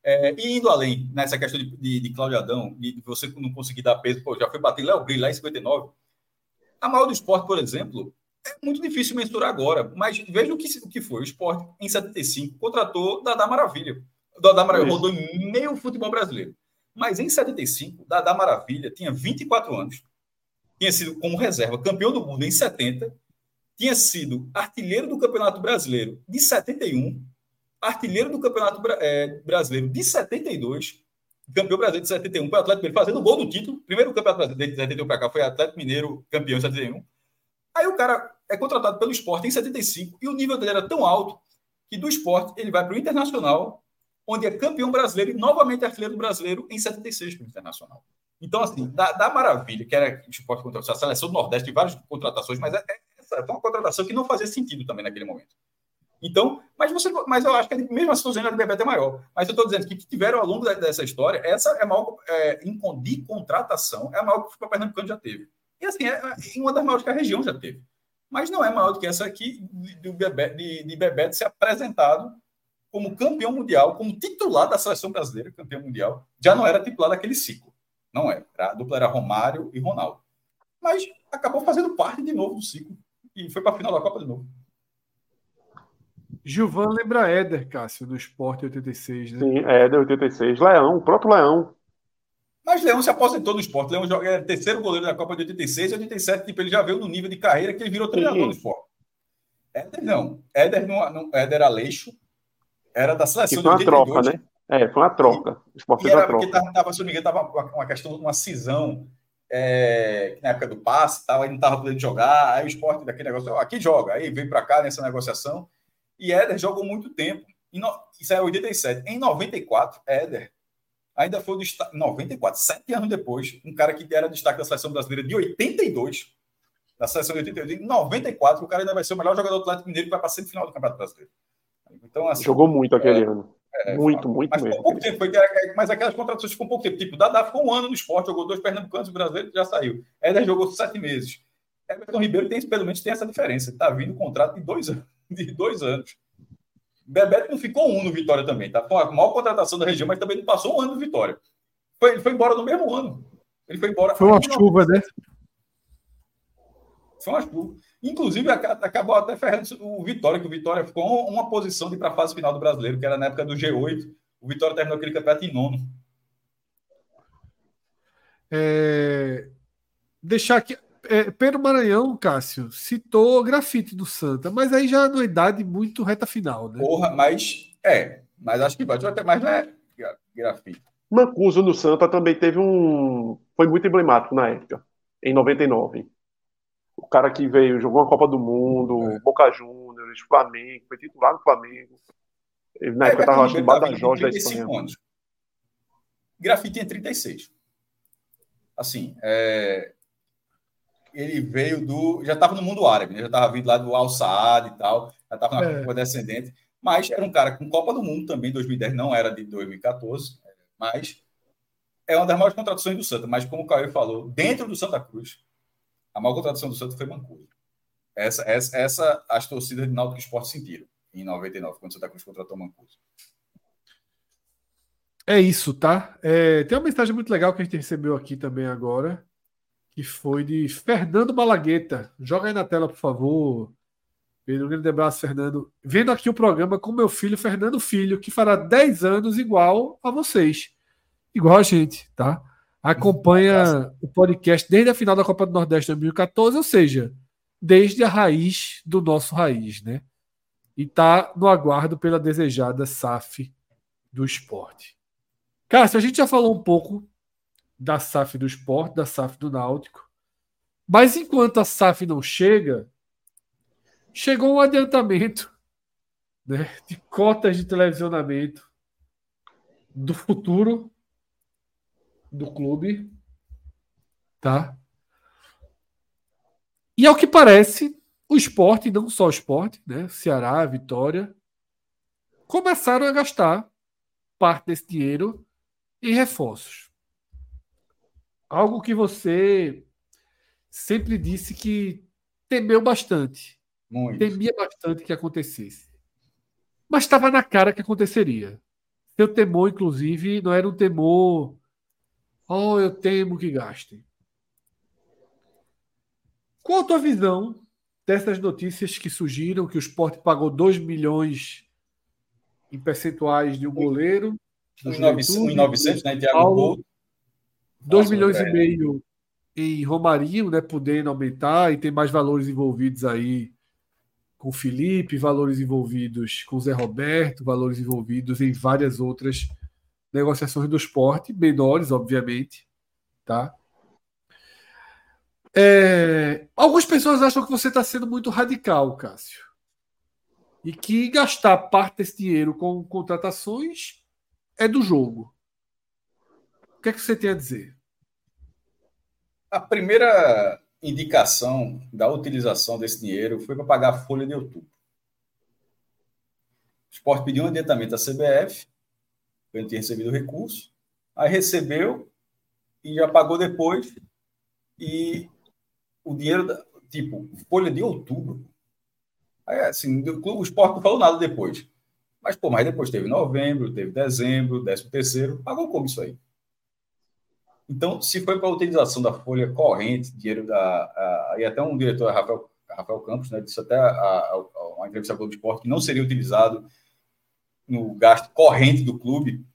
É, e indo além nessa questão de, de, de Cláudio Adão, de você não conseguir dar peso, pô, já foi bater Léo Brilho lá em 59. A maior do esporte, por exemplo, é muito difícil mensurar agora, mas veja o que, o que foi. O esporte, em 75, contratou Dadá Maravilha. Dadá Maravilha rodou em meio futebol brasileiro. Mas em 75, Dadá Maravilha tinha 24 anos tinha sido como reserva campeão do mundo em 70, tinha sido artilheiro do Campeonato Brasileiro de 71, artilheiro do Campeonato é, Brasileiro de 72, campeão brasileiro de 71 para o Atlético Mineiro, fazendo gol do título. Primeiro Campeonato Brasileiro de 71 para cá foi Atlético Mineiro campeão em 71. Aí o cara é contratado pelo esporte em 75 e o nível dele era tão alto que do esporte ele vai para o Internacional, onde é campeão brasileiro e novamente artilheiro brasileiro em 76 para o Internacional. Então, assim, da, da maravilha, que era esporte contra a seleção do Nordeste, várias contratações, mas é, é, foi uma contratação que não fazia sentido também naquele momento. Então, mas você, mas eu acho que mesmo assim, a de Bebeto é maior. Mas eu estou dizendo que que tiveram ao longo dessa história, essa é a maior é, de contratação, é a maior que o futebol pernambucano já teve. E assim, é, é uma das maiores que a região já teve. Mas não é maior do que essa aqui de, de, de, de Bebeto ser apresentado como campeão mundial, como titular da seleção brasileira, campeão mundial. Já não era titular daquele ciclo. Não é. A dupla era Romário e Ronaldo. Mas acabou fazendo parte de novo do ciclo. E foi para a final da Copa de novo. Gilvan lembra Éder, Cássio, do Esporte 86, né? Sim, Éder 86. Leão, o próprio Leão. Mas Leão se aposentou no esporte. Leão joga, é terceiro goleiro da Copa de 86 e 87. Tipo, ele já veio no nível de carreira que ele virou treinador Sim. do esporte. Éder não. Éder, não, não, Éder Aleixo era da seleção que foi uma 82. troca, né? É, foi uma troca. O esporte fez uma troca. Tava, tava, se não me engano, uma questão uma cisão é, na época do passe, ele não estava podendo jogar, aí o esporte daquele negócio, ó, aqui joga, aí veio para cá nessa negociação, e Éder jogou muito tempo, no, isso é 87. Em 94, Éder ainda foi o destaque, 94, sete anos depois, um cara que era destaque da seleção brasileira de 82, da seleção de 88. Em 94, o cara ainda vai ser o melhor jogador do Atlético Mineiro que vai para a semifinal do Campeonato Brasileiro. Então, assim, Jogou muito aquele é, ano. É, muito, muito mas mesmo. Pouco tempo, foi, mas aquelas contratações ficam pouco tempo. Tipo, o Dadá ficou um ano no esporte, jogou dois pernambucanos, o brasileiro já saiu. Éder jogou sete meses. Everton Ribeiro tem, pelo menos tem essa diferença. Está vindo um contrato de dois, *laughs* de dois anos. Bebeto não ficou um no Vitória também, tá? Foi a maior contratação da região, mas também não passou um ano no Vitória. Foi, ele foi embora no mesmo ano. Ele foi embora. Foi uma chuva, né? Foi uma chuva. Inclusive, acabou até ferrando o Vitória, que o Vitória ficou uma posição de ir para a fase final do brasileiro, que era na época do G8. O Vitória terminou aquele campeonato em nono. É... Deixar aqui. É, Pedro Maranhão, Cássio, citou grafite do Santa, mas aí já na idade muito reta final, né? Porra, mas é, mas acho que pode até mais não é grafite. Mancuso no Santa também teve um. Foi muito emblemático na época, em 99. O cara que veio, jogou a Copa do Mundo, é. Boca Juniors, Flamengo, foi titular do Flamengo. Ele, na é, época estava achando Badajoz da Espanha. Anos. Grafite tem 36. Assim, é, ele veio do. Já estava no mundo árabe, né? já estava vindo lá do Al Saad e tal, já estava na é. descendente. Mas era um cara com Copa do Mundo também, 2010 não era de 2014, mas é uma das maiores contratações do Santa. Mas como o Caio falou, dentro do Santa Cruz, a maior contratação do Santa foi Mancuso. Essa, essa, essa as torcidas de Náutico Esporte sentiram em 99, quando o Santa Cruz contratou Mancuso. É isso, tá? É, tem uma mensagem muito legal que a gente recebeu aqui também agora que foi de Fernando Malagueta. Joga aí na tela, por favor. Pedro, um grande abraço, Fernando. Vendo aqui o programa com meu filho, Fernando Filho, que fará 10 anos igual a vocês. Igual a gente, tá? Acompanha o podcast desde a final da Copa do Nordeste de 2014, ou seja, desde a raiz do nosso raiz, né? E tá no aguardo pela desejada SAF do esporte. Cássio, a gente já falou um pouco da SAF do esporte, da SAF do Náutico. Mas enquanto a SAF não chega, chegou um adiantamento né, de cotas de televisionamento do futuro do clube. Tá? E ao que parece, o esporte, não só o esporte, né? Ceará, Vitória, começaram a gastar parte desse dinheiro em reforços algo que você sempre disse que temeu bastante. Muito. Temia bastante que acontecesse. Mas estava na cara que aconteceria. Seu temor, inclusive, não era um temor. Oh, eu temo que gastem. Qual a tua visão dessas notícias que surgiram que o esporte pagou 2 milhões em percentuais de um goleiro? Uns 900, né? Thiago Couto. 2 milhões velho. e meio em Romarinho, né, podendo aumentar, e tem mais valores envolvidos aí com o Felipe, valores envolvidos com o Zé Roberto, valores envolvidos em várias outras negociações do esporte, menores, obviamente, tá? É... Algumas pessoas acham que você está sendo muito radical, Cássio. E que gastar parte desse dinheiro com contratações é do jogo. O que é que você tem a dizer? A primeira indicação da utilização desse dinheiro foi para pagar a folha de outubro. O esporte pediu um adiantamento à CBF, ele tinha recebido o recurso, aí recebeu e já pagou depois. E o dinheiro, tipo, folha de outubro. Aí, assim, o esporte não falou nada depois. Mas, pô, mas depois teve novembro, teve dezembro, décimo terceiro, pagou como isso aí? Então, se foi para a utilização da folha corrente, dinheiro da. A, e até um diretor, Rafael, Rafael Campos, né, disse até a, a, uma entrevista do Esporte que não seria utilizado no gasto corrente do clube.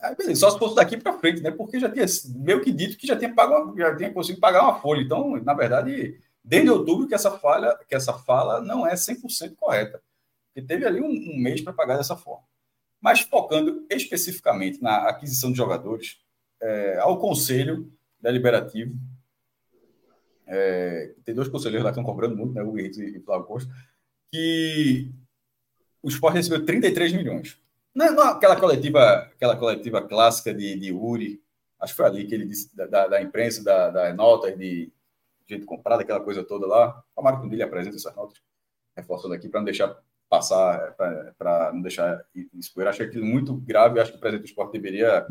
Aí, beleza, só se fosse daqui para frente, né? Porque já tinha meio que dito que já tinha, pago, já tinha conseguido pagar uma folha. Então, na verdade, desde outubro que essa, falha, que essa fala não é 100% correta. Porque teve ali um, um mês para pagar dessa forma. Mas focando especificamente na aquisição de jogadores, é, ao Conselho Deliberativo. É, tem dois conselheiros lá que estão cobrando muito, né, o Henrique e o Flávio Costa, que o esporte recebeu 33 milhões. Não, é, não é aquela coletiva, aquela coletiva clássica de, de Uri, acho que foi ali que ele disse, da, da imprensa, da, da nota de, gente comprada, aquela coisa toda lá. Tomara que um dia ele apresente essas notas, reforçando aqui, para não deixar passar, para não deixar expor. Acho aquilo muito grave. Acho que o presidente do esporte deveria,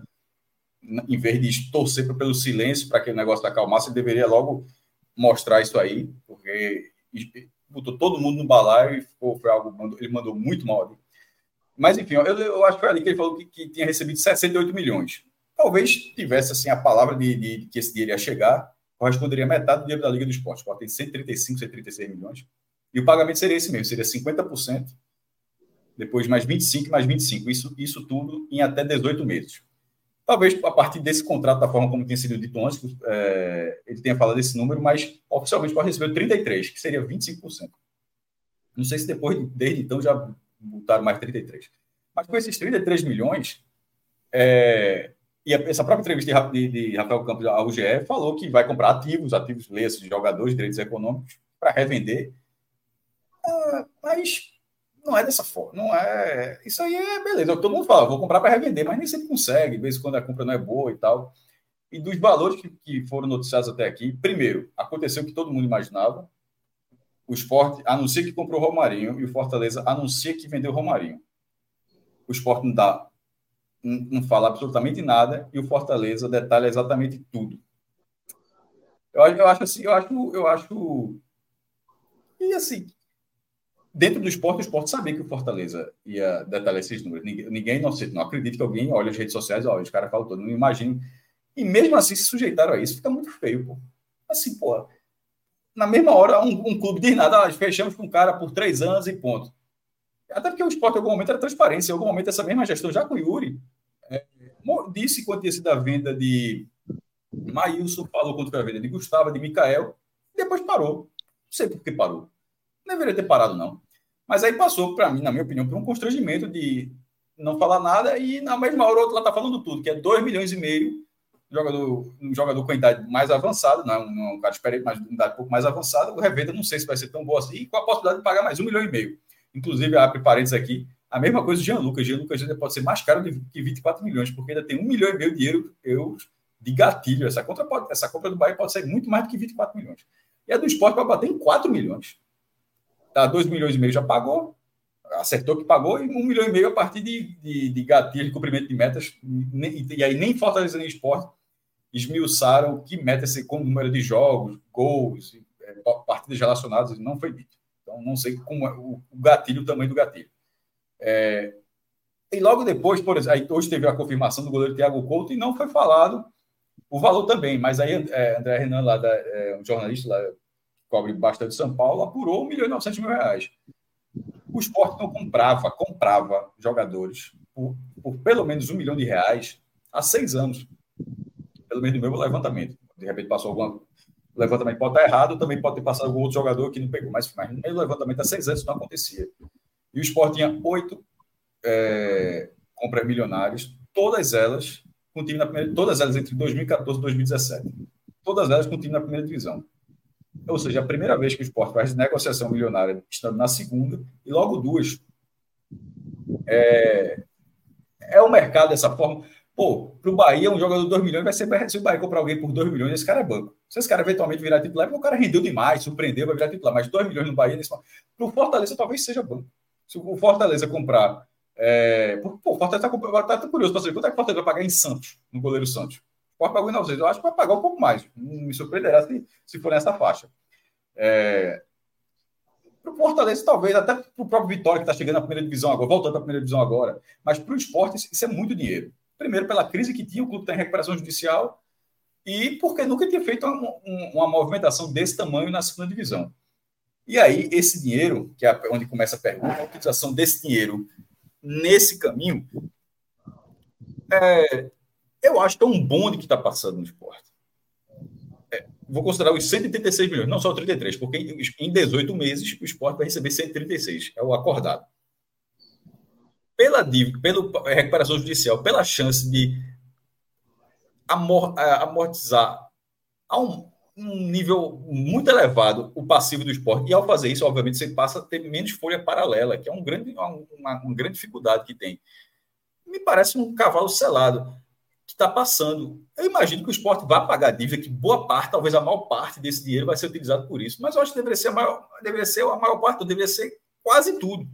em vez de torcer pelo silêncio para que o negócio acalmasse, deveria logo mostrar isso aí, porque botou todo mundo no balaio e foi, foi algo. Ele mandou muito mal. Mas, enfim, eu, eu acho que foi ali que ele falou que, que tinha recebido 68 milhões. Talvez tivesse assim a palavra de, de, de que esse dinheiro ia chegar, corresponderia a metade do dinheiro da Liga do Esporte. Ela tem 135, 136 milhões. E o pagamento seria esse mesmo, seria 50%, depois mais 25, mais 25. Isso, isso tudo em até 18 meses. Talvez a partir desse contrato, da forma como tem sido dito antes, é, ele tenha falado desse número, mas oficialmente pode receber 33, que seria 25%. Não sei se depois, desde então, já botaram mais 33. Mas com esses 33 milhões, é, e essa própria entrevista de, de, Rafael Campos ao UGE falou que vai comprar ativos, ativos lessos de jogadores, direitos econômicos, para revender. Ah, mas não é dessa forma. Não é. Isso aí é beleza. Todo mundo fala, vou comprar para revender, mas nem sempre consegue, de vez em quando a compra não é boa e tal. E dos valores que, que foram noticiados até aqui, primeiro, aconteceu o que todo mundo imaginava. O esporte anuncia que comprou o Romarinho e o Fortaleza anuncia que vendeu o Romarinho. O esporte não dá, não, não fala absolutamente nada e o Fortaleza detalha exatamente tudo. Eu, eu acho assim, eu acho, eu acho. E assim, dentro do esporte, o esporte sabia que o Fortaleza ia detalhar esses números. Ninguém, ninguém não, não acredita que alguém olhe as redes sociais, olha, os caras falam não imagino. E mesmo assim se sujeitaram a isso, fica muito feio, pô. Assim, pô, na mesma hora, um, um clube diz nada, ah, fechamos com um cara por três anos e ponto. Até porque o esporte, em algum momento, era transparência. Em algum momento, essa mesma gestão, já com o Yuri, é, disse quanto tinha sido a venda de Maílson, falou quanto foi a venda de Gustavo, de Mikael, depois parou. Não sei por que parou. Não deveria ter parado, não. Mas aí passou, para mim, na minha opinião, por um constrangimento de não falar nada e na mesma hora o outro lá está falando tudo, que é 2 milhões e meio, jogador, um jogador com idade mais avançada, não, não é um cara experiente, mas com idade um pouco mais avançada, o revenda não sei se vai ser tão boa assim, e com a possibilidade de pagar mais um milhão e meio. Inclusive, abre parênteses aqui, a mesma coisa do Jean Lucas. Jean Lucas ainda pode ser mais caro que 24 milhões, porque ainda tem um milhão e meio de euros de gatilho. Essa pode, essa compra do Bahia pode sair muito mais do que 24 milhões. E a do esporte vai bater em 4 milhões. Tá, 2 milhões e meio já pagou, acertou que pagou, e 1 milhão e meio a partir de, de, de gatilho, de cumprimento de metas. E, e aí nem Fortaleza nem esporte esmiuçaram que metas, como número de jogos, gols, é, partidas relacionadas, não foi dito. Então, não sei como é o, gatilho, o tamanho do gatilho. É, e logo depois, por exemplo, hoje teve a confirmação do goleiro Thiago Couto e não foi falado o valor também, mas aí é, André Renan, lá da, é, um jornalista lá, cobre bastante de São Paulo, apurou 1 milhão e 900 mil reais. O esporte não comprava, comprava jogadores por, por pelo menos um milhão de reais há seis anos. Pelo menos no meu levantamento. De repente passou alguma o levantamento pode estar errado, também pode ter passado algum outro jogador que não pegou, mas, mas no do levantamento há seis anos não acontecia. E o Sport tinha oito é, compras milionárias, todas elas com time na primeira, todas elas entre 2014 e 2017. Todas elas com time na primeira divisão. Ou seja, a primeira vez que o Sport faz negociação milionária estando na segunda, e logo duas. É, é o mercado dessa forma. Pô, para o Bahia, um jogador de 2 milhões vai ser. Se o Bahia comprar alguém por 2 milhões, esse cara é banco. Se esse cara eventualmente virar titular, porque o cara rendeu demais, surpreendeu, vai virar titular. Mas 2 milhões no Bahia, nesse para o Fortaleza, talvez seja banco. Se o Fortaleza comprar. É... Pô, o Fortaleza está tá curioso para saber quanto é que o Fortaleza vai pagar em Santos, no goleiro Santos. Pode pagar em 900. Eu acho que vai pagar um pouco mais. Me surpreenderá se, se for nessa faixa. É... Para o Fortaleza, talvez, até para o próprio Vitória, que está chegando na primeira divisão agora, voltando para a primeira divisão agora. Mas para o esporte, isso é muito dinheiro. Primeiro, pela crise que tinha, o clube está em recuperação judicial e porque nunca tinha feito uma, uma, movimentação desse tamanho na segunda divisão. E aí, esse dinheiro, que é onde começa a pergunta, a utilização desse dinheiro nesse caminho, é, eu acho que é um bonde que está passando no esporte. É, vou considerar os 136 milhões, não só 33, porque em 18 meses o esporte vai receber 136, é o acordado pela dívida, pela recuperação judicial, pela chance de amortizar a um, um, nível muito elevado o passivo do esporte. E ao fazer isso, obviamente, você passa a ter menos folha paralela, que é um grande, uma, uma grande dificuldade que tem. Me parece um cavalo selado. Está passando. Eu imagino que o esporte vai pagar a dívida, que boa parte, talvez a maior parte desse dinheiro vai ser utilizado por isso. Mas eu acho que deveria ser a maior, deveria ser a maior parte, deveria ser quase tudo.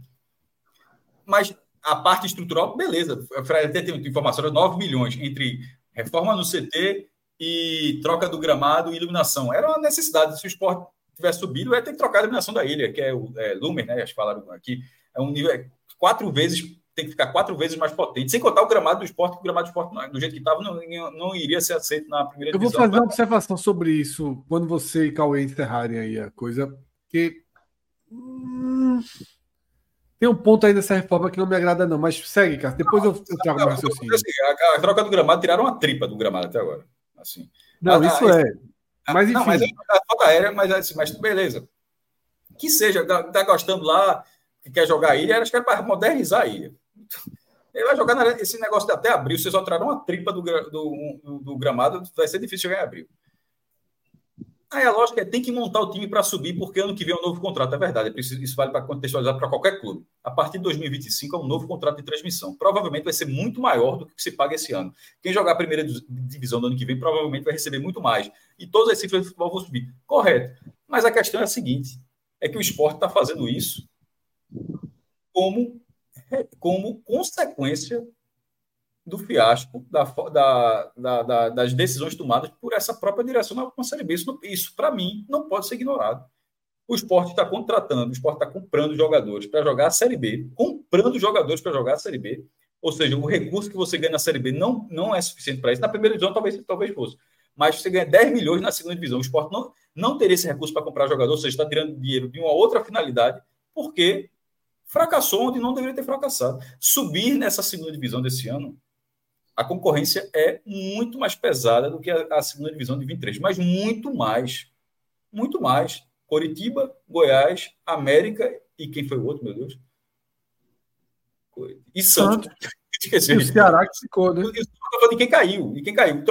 Mas a parte estrutural, beleza. Até tem informação, de 9 milhões entre reforma no CT e troca do gramado e iluminação. Era uma necessidade. Se o esporte tivesse subido, ia ter que trocar a iluminação da ilha, que é o é, Lumer, né? Acho que falaram aqui. É um nível é quatro vezes, tem que ficar quatro vezes mais potente. Sem contar o gramado do esporte, que o gramado do esporte, do jeito que estava, não, não iria ser aceito na primeira Eu vou fazer mas... uma observação sobre isso quando você e Cauê encerrarem aí a coisa, que. Hum... Tem um ponto aí dessa reforma que não me agrada, não, mas segue, cara. Depois eu, eu trago raciocínio. Assim, a, a, troca do gramado tiraram uma tripa do gramado até agora. Assim. Não, isso a, é. Mas enfim. Não, mas a falta aérea, mas, assim, mas beleza. Que seja, tá, tá gostando lá, que quer jogar a ilha, acho que é para modernizar a ilha. Ele vai jogar na, esse negócio até abril. Vocês só tiraram uma tripa do, do, do, do gramado, vai ser difícil chegar em abril. Aí a lógica é tem que montar o time para subir, porque ano que vem é um novo contrato, é verdade. É preciso, isso vale para contextualizar para qualquer clube. A partir de 2025 é um novo contrato de transmissão. Provavelmente vai ser muito maior do que se paga esse ano. Quem jogar a primeira divisão do ano que vem provavelmente vai receber muito mais. E todas as cifras de futebol vão subir. Correto. Mas a questão é a seguinte: é que o esporte está fazendo isso como, como consequência do fiasco da, da, da, das decisões tomadas por essa própria direção da Série B. Isso, isso para mim, não pode ser ignorado. O esporte está contratando, o esporte está comprando jogadores para jogar a Série B, comprando jogadores para jogar a Série B. Ou seja, o recurso que você ganha na Série B não, não é suficiente para isso. Na primeira divisão, talvez, talvez fosse. Mas você ganha 10 milhões na segunda divisão. O esporte não, não teria esse recurso para comprar jogador, ou seja, está tirando dinheiro de uma outra finalidade, porque fracassou onde não deveria ter fracassado. Subir nessa segunda divisão desse ano a concorrência é muito mais pesada do que a, a, segunda divisão de 23, mas muito mais. Muito mais. Coritiba, Goiás, América e quem foi o outro, meu Deus? E Santos. *laughs* Esqueci. o Ceará que ficou, né? de quem caiu. E quem caiu.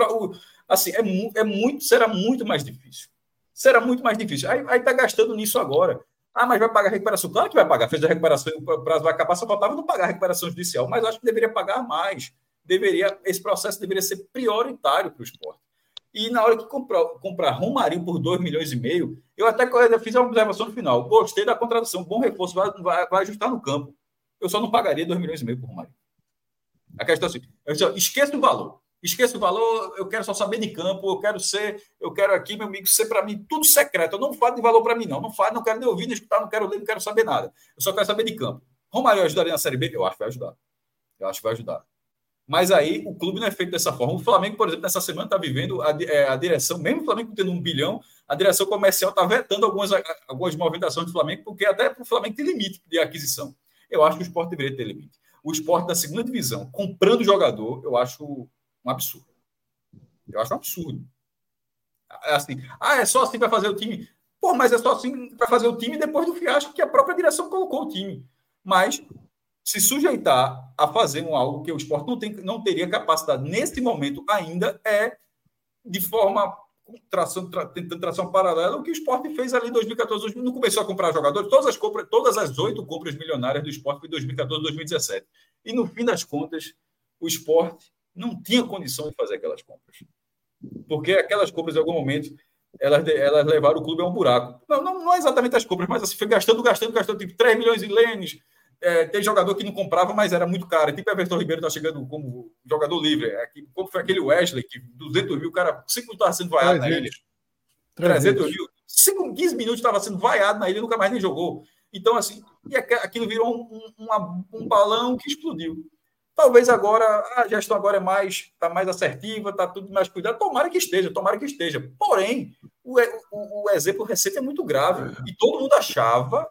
Assim, é, é muito, será muito mais difícil. Será muito mais difícil. Aí, aí tá gastando nisso agora. Ah, mas vai pagar a recuperação? Claro que vai pagar. Fez a recuperação, o prazo vai acabar, só faltava não pagar a recuperação judicial. Mas acho que deveria pagar mais deveria, esse processo deveria ser prioritário para o esporte. E na hora que comprar, comprar Romarinho por 2 milhões e meio, eu até fiz uma observação no final. Gostei da contratação, bom reforço, vai, vai, vai ajustar no campo. Eu só não pagaria 2 milhões e meio por Romarinho. A questão é assim, esqueça o valor. Esqueça o valor, eu quero só saber de campo, eu quero ser, eu quero aqui, meu amigo, ser para mim tudo secreto. Eu não falo de valor para mim, não. Não falo, não quero nem ouvir, nem escutar, não quero ler, não quero saber nada. Eu só quero saber de campo. Romário ajudaria na Série B? Eu acho que vai ajudar. Eu acho que vai ajudar. Mas aí o clube não é feito dessa forma. O Flamengo, por exemplo, nessa semana está vivendo a, é, a, direção, mesmo o Flamengo tendo um bilhão, a direção comercial está vetando algumas, algumas movimentações do Flamengo, porque até o Flamengo tem limite de aquisição. Eu acho que o esporte deveria ter limite. O esporte da segunda divisão, comprando jogador, eu acho um absurdo. Eu acho um absurdo. É assim, ah, é só assim para fazer o time. Pô, mas é só assim para fazer o time depois do fiasco que a própria direção colocou o time. Mas se sujeitar a fazer um algo que o esporte não, tem, não teria capacidade nesse momento ainda é de forma tração, tra, tentando tração paralela o que o esporte fez ali em 2014, não começou a comprar jogadores, todas as compras, todas as oito compras milionárias do esporte foi em 2014, 2017. E no fim das contas, o esporte não tinha condição de fazer aquelas compras. Porque aquelas compras, em algum momento, elas, elas levaram o clube a um buraco. Não, não, não é exatamente as compras, mas assim, foi gastando, gastando, gastando, tipo 3 milhões em Lênis, é, tem jogador que não comprava, mas era muito caro. Tipo Everton Ribeiro está chegando como jogador livre. É, como foi aquele Wesley, que 200 mil, o cara 5 minutos estava sendo vaiado na ilha. 300 mil. 5, 15 minutos estava sendo vaiado na ilha e nunca mais nem jogou. Então, assim, e aquilo virou um, um, um balão que explodiu. Talvez agora a gestão agora é mais está mais assertiva, está tudo mais cuidado. Tomara que esteja, tomara que esteja. Porém, o, o, o exemplo recente é muito grave. E todo mundo achava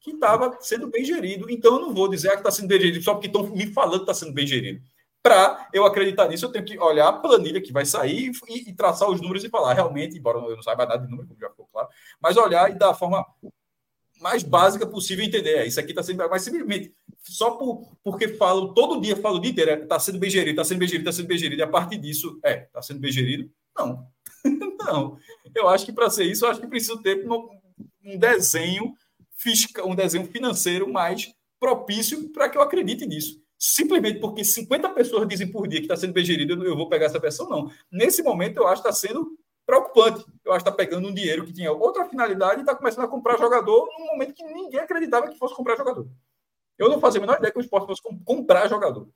que estava sendo bem gerido. Então, eu não vou dizer que está sendo bem gerido só porque estão me falando que está sendo bem gerido. Para eu acreditar nisso, eu tenho que olhar a planilha que vai sair e, e, traçar os números e falar realmente, embora eu não saiba nada de número, como já ficou claro, mas olhar e da forma mais básica possível entender. Isso aqui está sendo. Mas simplesmente, só por, porque falo, todo dia falo o dia inteiro, está é, sendo bem gerido, está sendo bem gerido, está sendo bem gerido, e a partir disso, é, está sendo bem gerido? Não. *laughs* não. Eu acho que para ser isso, eu acho que preciso ter um, desenho fiscal, um desenho financeiro mais propício para que eu acredite nisso. simplesmente porque 50 pessoas dizem por dia que está sendo bem gerido, eu vou pegar essa versão, não. Nesse momento, eu acho que está sendo preocupante. Eu acho que está pegando um dinheiro que tinha outra finalidade e está começando a comprar jogador num momento que ninguém acreditava que fosse comprar jogador. Eu não fazia a menor ideia que o esporte fosse comprar jogador.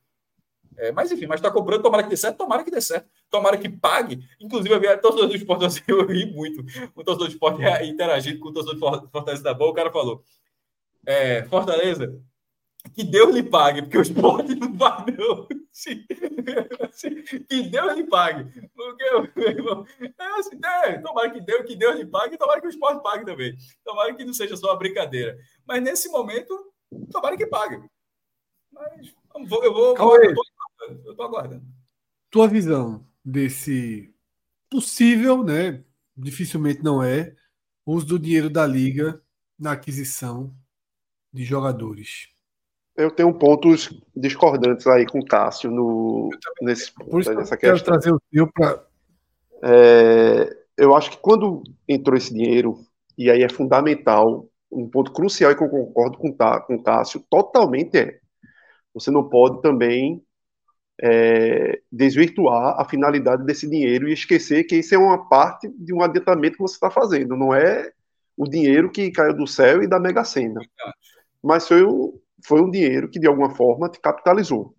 É, mas enfim, mas está comprando, tomara que dê certo, tomara que dê certo, tomara que pague. Inclusive, eu vi torcedor do esporte, assim, *laughs* eu ri muito. O torcedor do esporte interagindo com o torcedor do Fortaleza da Boa, o cara falou: é, Fortaleza, que Deus lhe pague, porque o esporte *laughs* não vai, não. *laughs* que Deus lhe pague. Porque, é assim, é, tomara que Deus, que Deus lhe pague e tomara que o esporte pague também. Tomara que não seja só uma brincadeira. Mas nesse momento, tomara que pague. Mas eu vou. Eu vou eu estou aguardando. Tua visão desse possível, né? Dificilmente não é, uso do dinheiro da liga na aquisição de jogadores. Eu tenho pontos discordantes aí com o Cássio no, nesse Por isso nessa questão. quero trazer o seu para. É, eu acho que quando entrou esse dinheiro, e aí é fundamental, um ponto crucial e que eu concordo com, com o Cássio, totalmente é. Você não pode também é, desvirtuar a finalidade desse dinheiro e esquecer que isso é uma parte de um adiantamento que você está fazendo, não é o dinheiro que caiu do céu e da Mega Sena. Mas foi, foi um dinheiro que, de alguma forma, te capitalizou.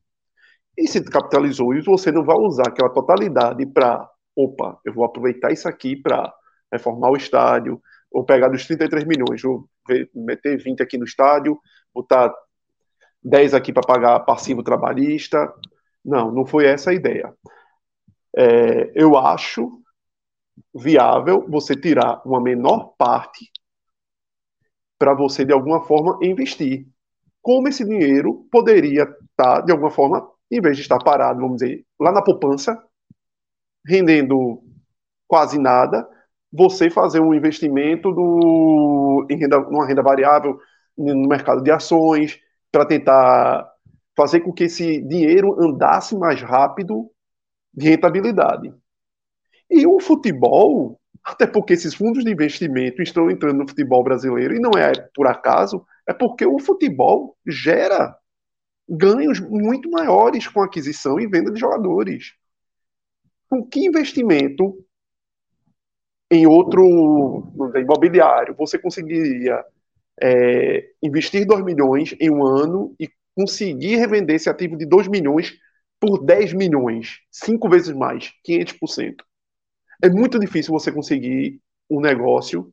E se te capitalizou e você não vai usar aquela totalidade para, opa, eu vou aproveitar isso aqui para reformar o estádio, ou pegar dos 33 milhões, vou meter 20 aqui no estádio, botar 10 aqui para pagar passivo trabalhista, não, não foi essa a ideia. É, eu acho viável você tirar uma menor parte para você, de alguma forma, investir. Como esse dinheiro poderia estar, tá, de alguma forma, em vez de estar parado, vamos dizer, lá na poupança, rendendo quase nada, você fazer um investimento do, em renda, numa renda variável no mercado de ações, para tentar fazer com que esse dinheiro andasse mais rápido de rentabilidade. E o futebol, até porque esses fundos de investimento estão entrando no futebol brasileiro, e não é por acaso, é porque o futebol gera ganhos muito maiores com aquisição e venda de jogadores. Com que investimento em outro imobiliário você conseguiria é, investir 2 milhões em um ano e conseguir revender esse ativo de 2 milhões por 10 milhões, cinco vezes mais, 500%. É muito difícil você conseguir um negócio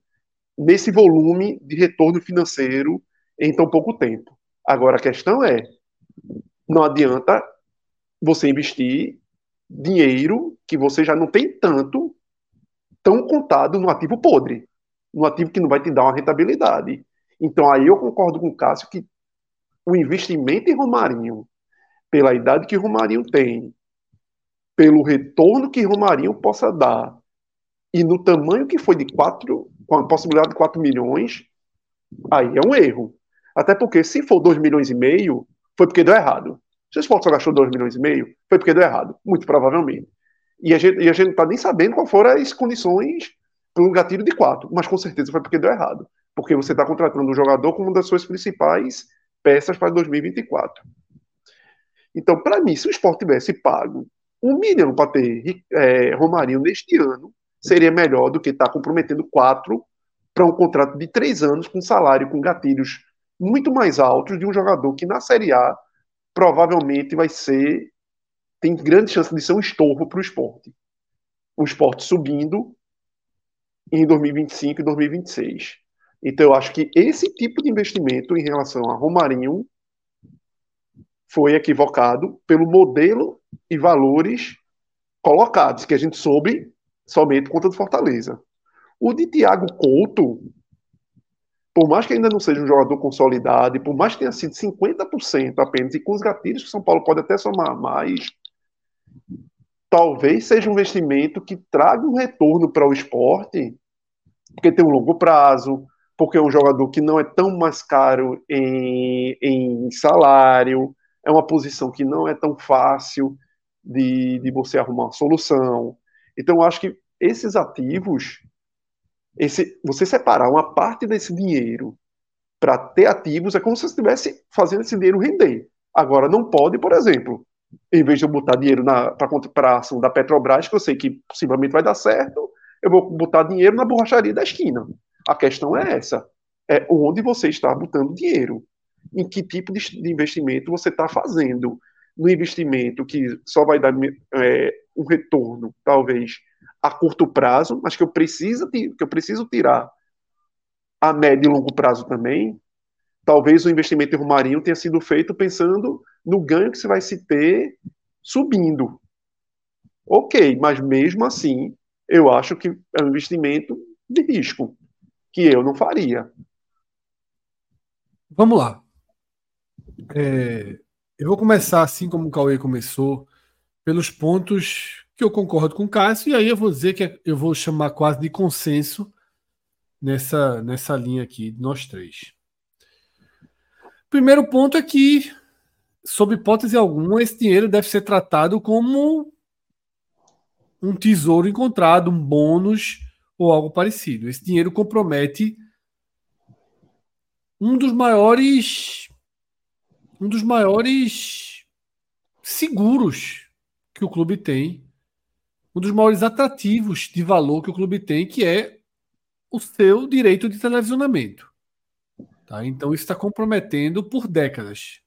nesse volume de retorno financeiro em tão pouco tempo. Agora a questão é, não adianta você investir dinheiro que você já não tem tanto tão contado no ativo podre, no ativo que não vai te dar uma rentabilidade. Então aí eu concordo com o Cássio que o investimento em Romarinho, pela idade que Romarinho tem, pelo retorno que Romarinho possa dar, e no tamanho que foi de 4, com a possibilidade de 4 milhões, aí é um erro. Até porque, se for 2 milhões e meio, foi porque deu errado. Se o esporte só gastou 2 milhões e meio, foi porque deu errado, muito provavelmente. E a gente, e a gente não está nem sabendo qual foram as condições para um gatilho de 4, mas com certeza foi porque deu errado. Porque você está contratando um jogador como uma das suas principais peças para 2024. Então, para mim, se o esporte tivesse pago um milhão para ter é, Romarinho neste ano, seria melhor do que estar tá comprometendo quatro para um contrato de três anos com salário, com gatilhos muito mais altos de um jogador que na Série A provavelmente vai ser tem grande chance de ser um estorvo para o esporte. O esporte subindo em 2025 e 2026. Então, eu acho que esse tipo de investimento em relação a Romarinho foi equivocado pelo modelo e valores colocados, que a gente soube somente conta do Fortaleza. O de Thiago Couto, por mais que ainda não seja um jogador consolidado, e por mais que tenha sido 50% apenas, e com os gatilhos que São Paulo pode até somar mais, talvez seja um investimento que traga um retorno para o esporte, porque tem um longo prazo, porque é um jogador que não é tão mais caro em, em salário, é uma posição que não é tão fácil de, de você arrumar uma solução. Então, eu acho que esses ativos, esse, você separar uma parte desse dinheiro para ter ativos é como se você estivesse fazendo esse dinheiro render. Agora, não pode, por exemplo, em vez de eu botar dinheiro para a ação da Petrobras, que eu sei que possivelmente vai dar certo, eu vou botar dinheiro na borracharia da esquina. A questão é essa: é onde você está botando dinheiro. Em que tipo de, investimento você está fazendo? No investimento que só vai dar é, um retorno, talvez, a curto prazo, mas que eu preciso, que eu preciso tirar a médio e longo prazo também. Talvez o investimento em Romarinho tenha sido feito pensando no ganho que você vai se ter subindo. Ok, mas mesmo assim, eu acho que é um investimento de risco, que eu não faria. Vamos lá. É, eu vou começar assim como o Cauê começou, pelos pontos que eu concordo com o Cássio, e aí eu vou dizer que eu vou chamar quase de consenso nessa, nessa linha aqui, nós três. Primeiro ponto é que, sob hipótese alguma, esse dinheiro deve ser tratado como um tesouro encontrado, um bônus ou algo parecido. Esse dinheiro compromete um dos maiores um dos maiores seguros que o clube tem, um dos maiores atrativos de valor que o clube tem, que é o seu direito de televisionamento. Tá? Então isso está comprometendo por décadas.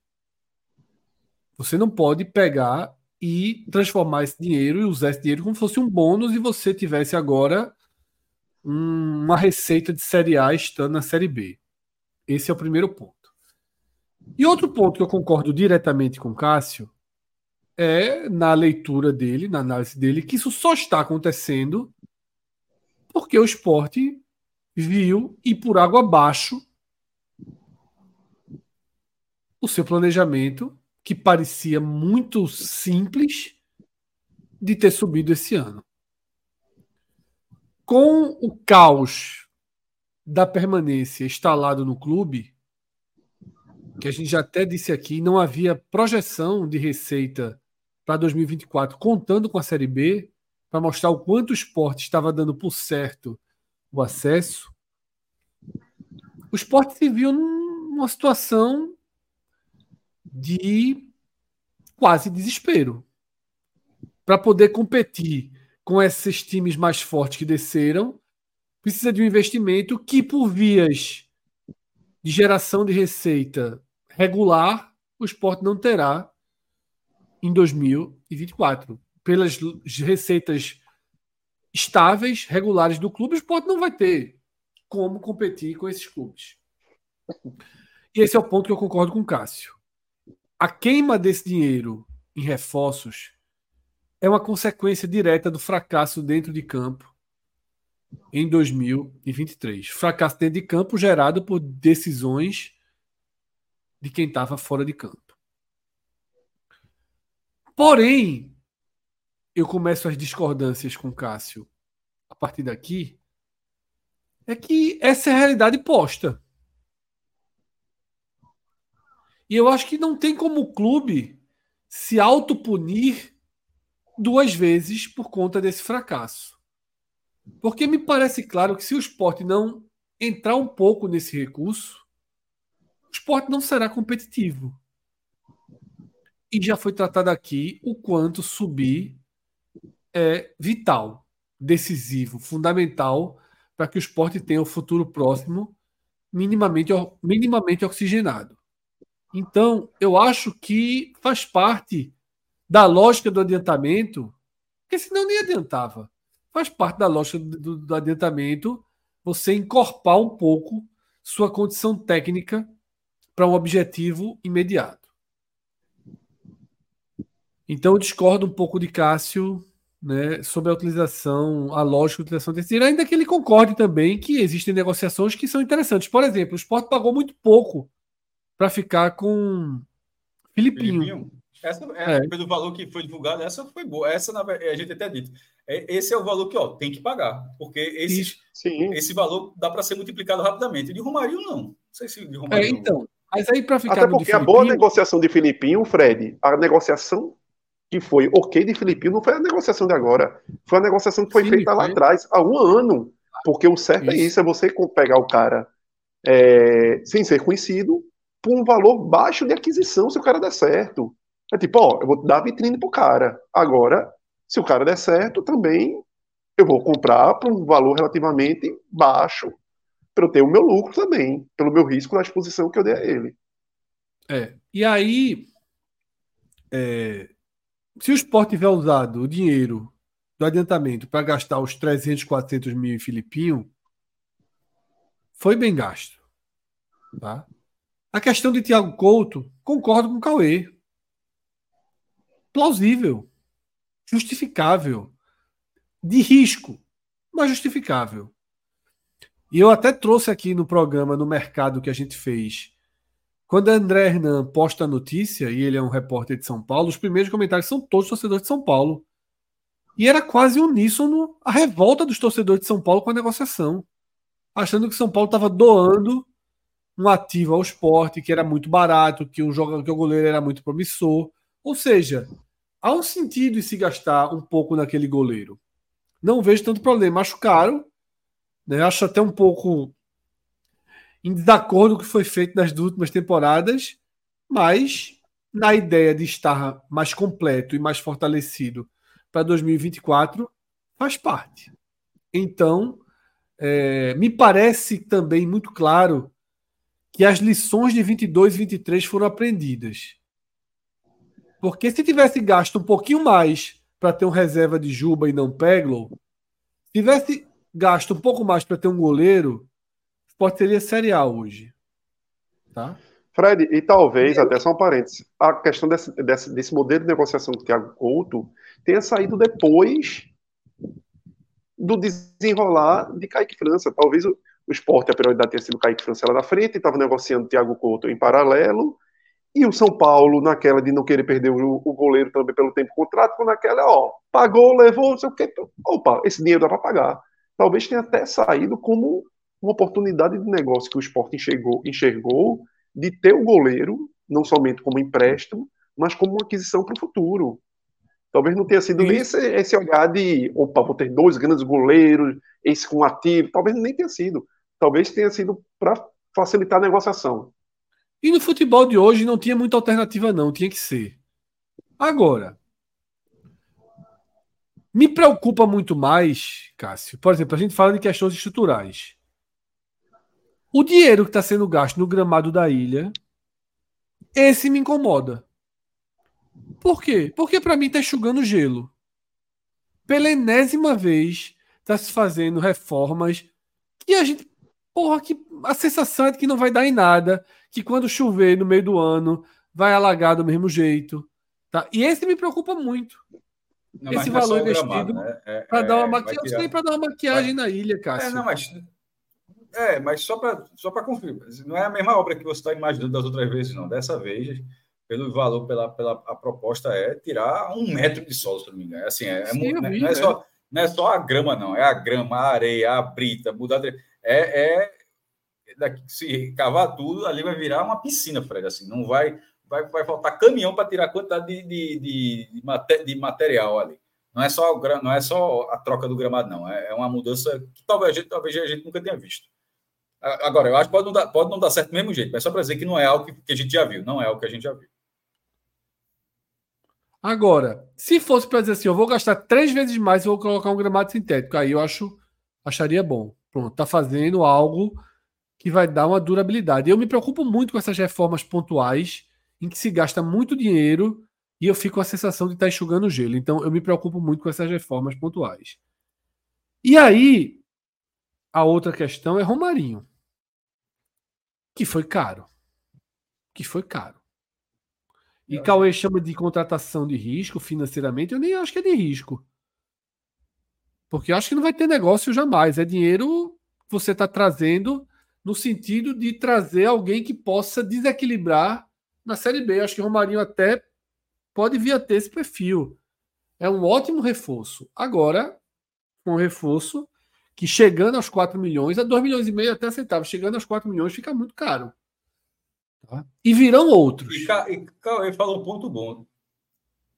Você não pode pegar e transformar esse dinheiro e usar esse dinheiro como se fosse um bônus e você tivesse agora uma receita de Série A estando na Série B. Esse é o primeiro ponto. E outro ponto que eu concordo diretamente com o Cássio é na leitura dele, na análise dele, que isso só está acontecendo porque o esporte viu e por água abaixo o seu planejamento, que parecia muito simples de ter subido esse ano. Com o caos da permanência instalado no clube, que a gente já até disse aqui, não havia projeção de receita para 2024 contando com a Série B, para mostrar o quanto o esporte estava dando por certo o acesso. O esporte se viu numa situação de quase desespero. Para poder competir com esses times mais fortes que desceram, precisa de um investimento que, por vias de geração de receita regular, o esporte não terá em 2024. Pelas receitas estáveis, regulares do clube, o esporte não vai ter como competir com esses clubes. E esse é o ponto que eu concordo com o Cássio. A queima desse dinheiro em reforços é uma consequência direta do fracasso dentro de campo em 2023. Fracasso dentro de campo gerado por decisões de quem estava fora de campo. Porém, eu começo as discordâncias com Cássio a partir daqui. É que essa é a realidade posta. E eu acho que não tem como o clube se autopunir duas vezes por conta desse fracasso. Porque me parece claro que se o esporte não entrar um pouco nesse recurso, o esporte não será competitivo. E já foi tratado aqui o quanto subir é vital, decisivo, fundamental para que o esporte tenha um futuro próximo minimamente, minimamente oxigenado. Então, eu acho que faz parte da lógica do adiantamento, porque senão nem adiantava. Faz parte da lógica do, do adiantamento você encorpar um pouco sua condição técnica para um objetivo imediato. Então eu discordo um pouco de Cássio né, sobre a utilização, a lógica de utilização desse dinheiro, ainda que ele concorde também que existem negociações que são interessantes. Por exemplo, o Sport pagou muito pouco para ficar com Filipinho. Filipinho. Essa é, é. pelo valor que foi divulgado, essa foi boa. Essa a gente até dito. É, esse é o valor que ó, tem que pagar, porque esse, esse valor dá para ser multiplicado rapidamente. De Romário não. Não sei se de Romário. É, então. Mas aí para ficar Até porque a boa negociação de Filipinho, Fred, a negociação que foi ok de Filipinho não foi a negociação de agora. Foi a negociação que foi Sim, feita foi. lá atrás, há um ano. Porque o certo é isso. é isso, é você pegar o cara é, sem ser conhecido, por um valor baixo de aquisição se o cara der certo. É tipo, ó, eu vou dar vitrine pro cara. Agora, se o cara der certo, também eu vou comprar por um valor relativamente baixo para eu ter o meu lucro também, pelo meu risco da exposição que eu dei a ele. É. E aí, é, se o esporte tiver usado o dinheiro do adiantamento para gastar os 300, 400 mil em Filipinho, foi bem gasto. Tá? A questão de Thiago Couto, concordo com o Cauê. Plausível. Justificável. De risco, mas justificável. E eu até trouxe aqui no programa, no mercado que a gente fez, quando André Hernan posta a notícia, e ele é um repórter de São Paulo, os primeiros comentários são todos torcedores de São Paulo. E era quase uníssono a revolta dos torcedores de São Paulo com a negociação. Achando que São Paulo estava doando um ativo ao esporte, que era muito barato, que o, jogador, que o goleiro era muito promissor. Ou seja, há um sentido em se gastar um pouco naquele goleiro. Não vejo tanto problema. Acho caro. Né? Acho até um pouco em desacordo com o que foi feito nas últimas temporadas, mas na ideia de estar mais completo e mais fortalecido para 2024, faz parte. Então, é, me parece também muito claro que as lições de 22 e 23 foram aprendidas. Porque se tivesse gasto um pouquinho mais para ter um reserva de Juba e não Peglo, tivesse gasto um pouco mais para ter um goleiro, pode teria Série A hoje. Tá? Fred, e talvez, até só um parênteses, a questão desse, desse, desse modelo de negociação do Thiago Couto tenha saído depois do desenrolar de Kaique França. Talvez o, o esporte, a prioridade tenha sido Kaique França lá na frente, e estava negociando o Thiago Couto em paralelo, e o São Paulo, naquela de não querer perder o, o goleiro também pelo tempo contrato, naquela, ó, pagou, levou, não sei o quê. Opa, esse dinheiro dá para pagar. Talvez tenha até saído como uma oportunidade de negócio que o esporte enxergou, enxergou de ter o goleiro, não somente como empréstimo, mas como uma aquisição para o futuro. Talvez não tenha sido Sim. nem esse, esse, olhar de, opa, vou ter dois grandes goleiros, esse com ativo, talvez nem tenha sido. Talvez tenha sido para facilitar a negociação. E no futebol de hoje não tinha muita alternativa, não, tinha que ser. Agora, me preocupa muito mais, Cássio. Por exemplo, a gente fala de questões estruturais. O dinheiro que está sendo gasto no gramado da ilha, esse me incomoda. Por quê? Porque para mim está enxugando gelo. Pela enésima vez, está se fazendo reformas que a gente. Porra, que a sensação é de que não vai dar em nada. Que quando chover no meio do ano, vai alagar do mesmo jeito. Tá? E esse me preocupa muito. Não, esse é valor investido né? é, para é, dar uma maquiagem, para dar uma maquiagem vai... na ilha, Cássio. É, não, mas é, mas só para só confirmar, não é a mesma obra que você está imaginando das outras vezes, não. Dessa vez, pelo valor, pela, pela a proposta é tirar um metro de solo, se não me engano. É assim, é, Sim, é, vi, não, é só, não é só a grama, não. É a grama, a areia, a brita, mudar. De, é, é daqui, se cavar tudo, ali vai virar uma piscina, Fred. Assim, não vai, vai, vai faltar caminhão para tirar a quantidade de, de, de, de, de material ali. Não é só não é só a troca do gramado, não. É, é uma mudança que talvez a gente, talvez a gente nunca tenha visto. Agora, eu acho que pode não dar, pode não dar certo do mesmo jeito, mas só para dizer que não é algo que, que, a gente já viu, não é algo que a gente já viu. Agora, se fosse para dizer assim, eu vou gastar três vezes mais e vou colocar um gramado sintético, aí eu acho, acharia bom. Pronto, tá fazendo algo que vai dar uma durabilidade. Eu me preocupo muito com essas reformas pontuais, em que se gasta muito dinheiro e eu fico com a sensação de estar tá enxugando gelo. Então, eu me preocupo muito com essas reformas pontuais. E aí, a outra questão é Romarinho, que foi caro. Que foi caro. E Cauê chama de contratação de risco financeiramente, eu nem acho que é de risco. Porque eu acho que não vai ter negócio jamais. É dinheiro que você está trazendo no sentido de trazer alguém que possa desequilibrar na Série B. Eu acho que o Romarinho até pode vir a ter esse perfil. É um ótimo reforço. Agora, um reforço que chegando aos 4 milhões, a 2 milhões e meio até aceitável, chegando aos 4 milhões fica muito caro. Tá? E virão outros. E, ele falou um ponto bom.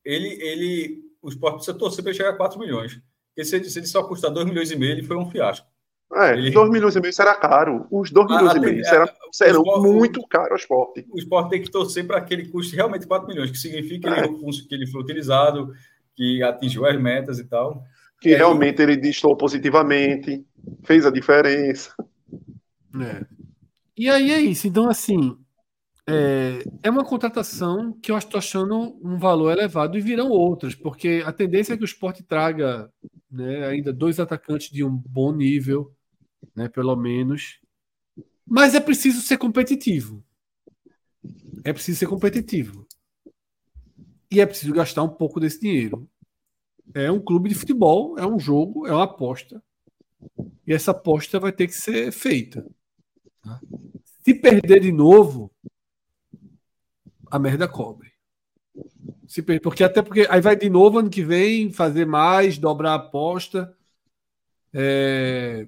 Ele, ele, o esporte precisa torcer para chegar a 4 milhões. Porque se ele, se ele só custar 2 milhões e meio, ele foi um fiasco. É, ele... 2 milhões e meio será caro. Os 2 milhões ah, e meio será, serão esporte, muito caros ao esporte. O esporte tem que torcer para que ele custe realmente 4 milhões, que significa é. que, ele, foi utilizado, que atingiu as metas e tal. Que realmente ele distou positivamente, fez a diferença. É. E aí é isso. Então, assim, é, é uma contratação que eu estou achando um valor elevado e virão outras, porque a tendência é que o esporte traga né, ainda dois atacantes de um bom nível, né, pelo menos. Mas é preciso ser competitivo. É preciso ser competitivo. E é preciso gastar um pouco desse dinheiro. É um clube de futebol, é um jogo, é uma aposta. E essa aposta vai ter que ser feita. Tá? Se perder de novo, a merda cobre. Se, porque até porque aí vai de novo ano que vem fazer mais, dobrar a aposta. É...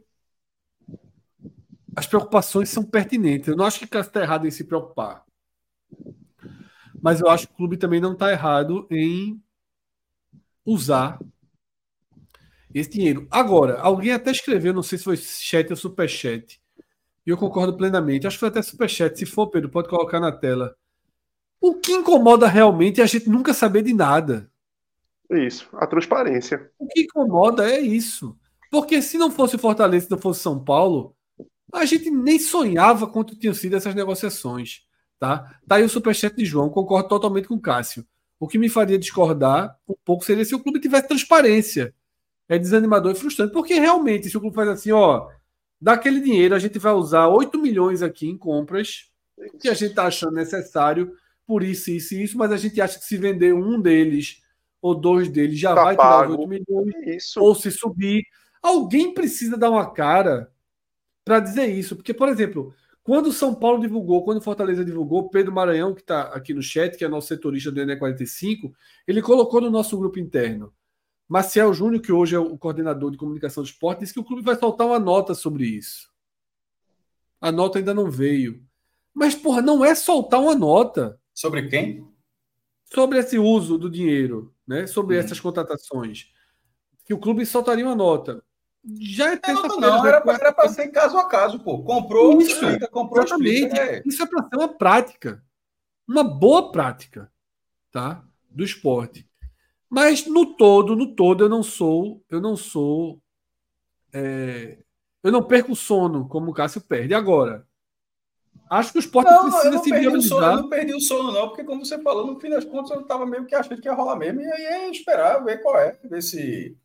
As preocupações são pertinentes. Eu não acho que Cássio está errado em se preocupar. Mas eu acho que o clube também não está errado em usar esse dinheiro. Agora, alguém até escreveu, não sei se foi chat ou superchat, e eu concordo plenamente. Acho que foi até superchat. Se for, Pedro, pode colocar na tela. O que incomoda realmente é a gente nunca saber de nada. Isso, a transparência. O que incomoda é isso. Porque se não fosse Fortaleza, se não fosse São Paulo, a gente nem sonhava quanto tinham sido essas negociações. Tá? tá aí o superchat de João, concordo totalmente com o Cássio. O que me faria discordar um pouco seria se o clube tivesse transparência. É desanimador e frustrante, porque realmente, se o clube faz assim, ó, daquele dinheiro a gente vai usar 8 milhões aqui em compras, que a gente está achando necessário, por isso, isso e isso, mas a gente acha que se vender um deles ou dois deles já tá vai tirar os 8 milhões, isso. ou se subir. Alguém precisa dar uma cara para dizer isso, porque, por exemplo, quando o São Paulo divulgou, quando o Fortaleza divulgou, Pedro Maranhão, que está aqui no chat, que é nosso setorista do ENE45, ele colocou no nosso grupo interno. Marcial Júnior, que hoje é o coordenador de comunicação do esporte, disse que o clube vai soltar uma nota sobre isso. A nota ainda não veio. Mas, porra, não é soltar uma nota. Sobre quem? Sobre esse uso do dinheiro, né? Sobre hum. essas contratações. Que o clube soltaria uma nota. Já é terça-feira. Não, não, era para ser caso a caso, pô. Comprou, isso, explica, comprou, exatamente. Explica, é. Isso é para ser uma prática. Uma boa prática, tá? Do esporte. Mas no todo, no todo, eu não sou, eu não sou, é, eu não perco sono como o Cássio perde. Agora, Acho que o esporte não, precisa se viabilizar. Eu não perdi o sono, não, porque, como você falou, no fim das contas, eu estava meio que achando que ia rolar mesmo, e aí é esperar, ver qual é, ver se,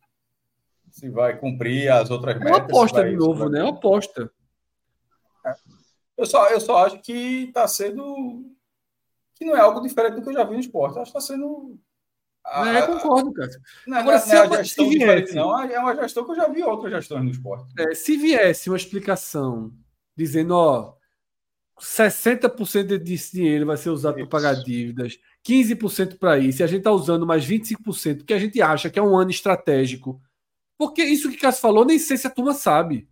se vai cumprir as outras metas. É uma aposta de novo, né? É uma aposta. É. Eu, só, eu só acho que está sendo. que não é algo diferente do que eu já vi no esporte. Acho que está sendo. A, é, concordo, cara. Não, Agora, não, se, não é, se viesse, não, é uma gestão que eu já vi outras gestões no esporte. É, se viesse uma explicação dizendo, ó 60% desse dinheiro vai ser usado para pagar dívidas, 15% para isso, e a gente está usando mais 25%, que a gente acha que é um ano estratégico. Porque isso que Cássio falou, nem sei se a turma sabe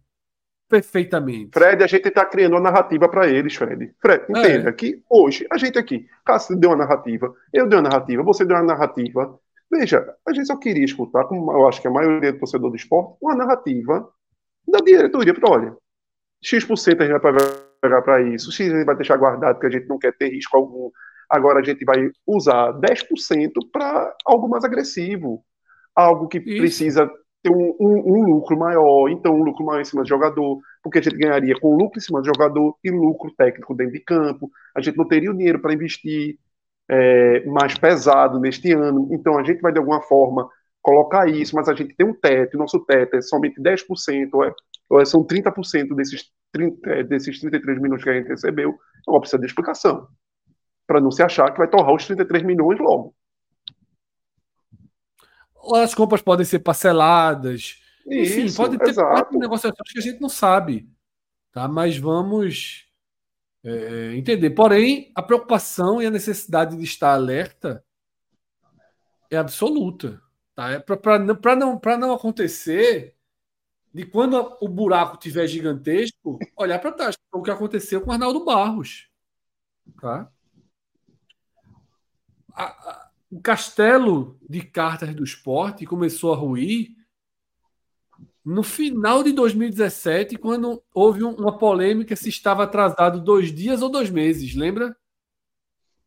perfeitamente. Fred, a gente está criando uma narrativa para eles, Fred. Fred, é. entenda é. que hoje, a gente aqui, Cássio deu uma narrativa, eu dei uma narrativa, você deu uma narrativa. Veja, a gente só queria escutar, como eu acho que a maioria do torcedor do esporte, uma narrativa da diretoria para, olha, X% a gente vai pagar pegar para isso. X a gente vai deixar guardado porque a gente não quer ter risco algum. Agora a gente vai usar 10% para algo mais agressivo, algo que isso. precisa ter um, um, um, lucro maior, então um lucro maior em cima do jogador, porque a gente ganharia com lucro em cima do jogador e lucro técnico dentro de campo. A gente não teria o dinheiro para investir é, mais pesado neste ano, então a gente vai de alguma forma colocar isso, mas a gente tem um teto, nosso teto é somente 10%, ou, é, ou é, são 30% desses 30, é, desses 33 milhões que a gente recebeu, então precisa de explicação. Para não se achar que vai torrar os 33 milhões logo. As compras podem ser parceladas. Enfim, Isso, pode ter exato. negociações que a gente não sabe. Tá? Mas vamos é, entender. Porém, a preocupação e a necessidade de estar alerta é absoluta. Tá? É para não, não acontecer de quando o buraco tiver gigantesco, olhar para trás. O que aconteceu com o Arnaldo Barros. Tá? A, a, o castelo de cartas do esporte começou a ruir no final de 2017, quando houve uma polêmica se estava atrasado dois dias ou dois meses, lembra?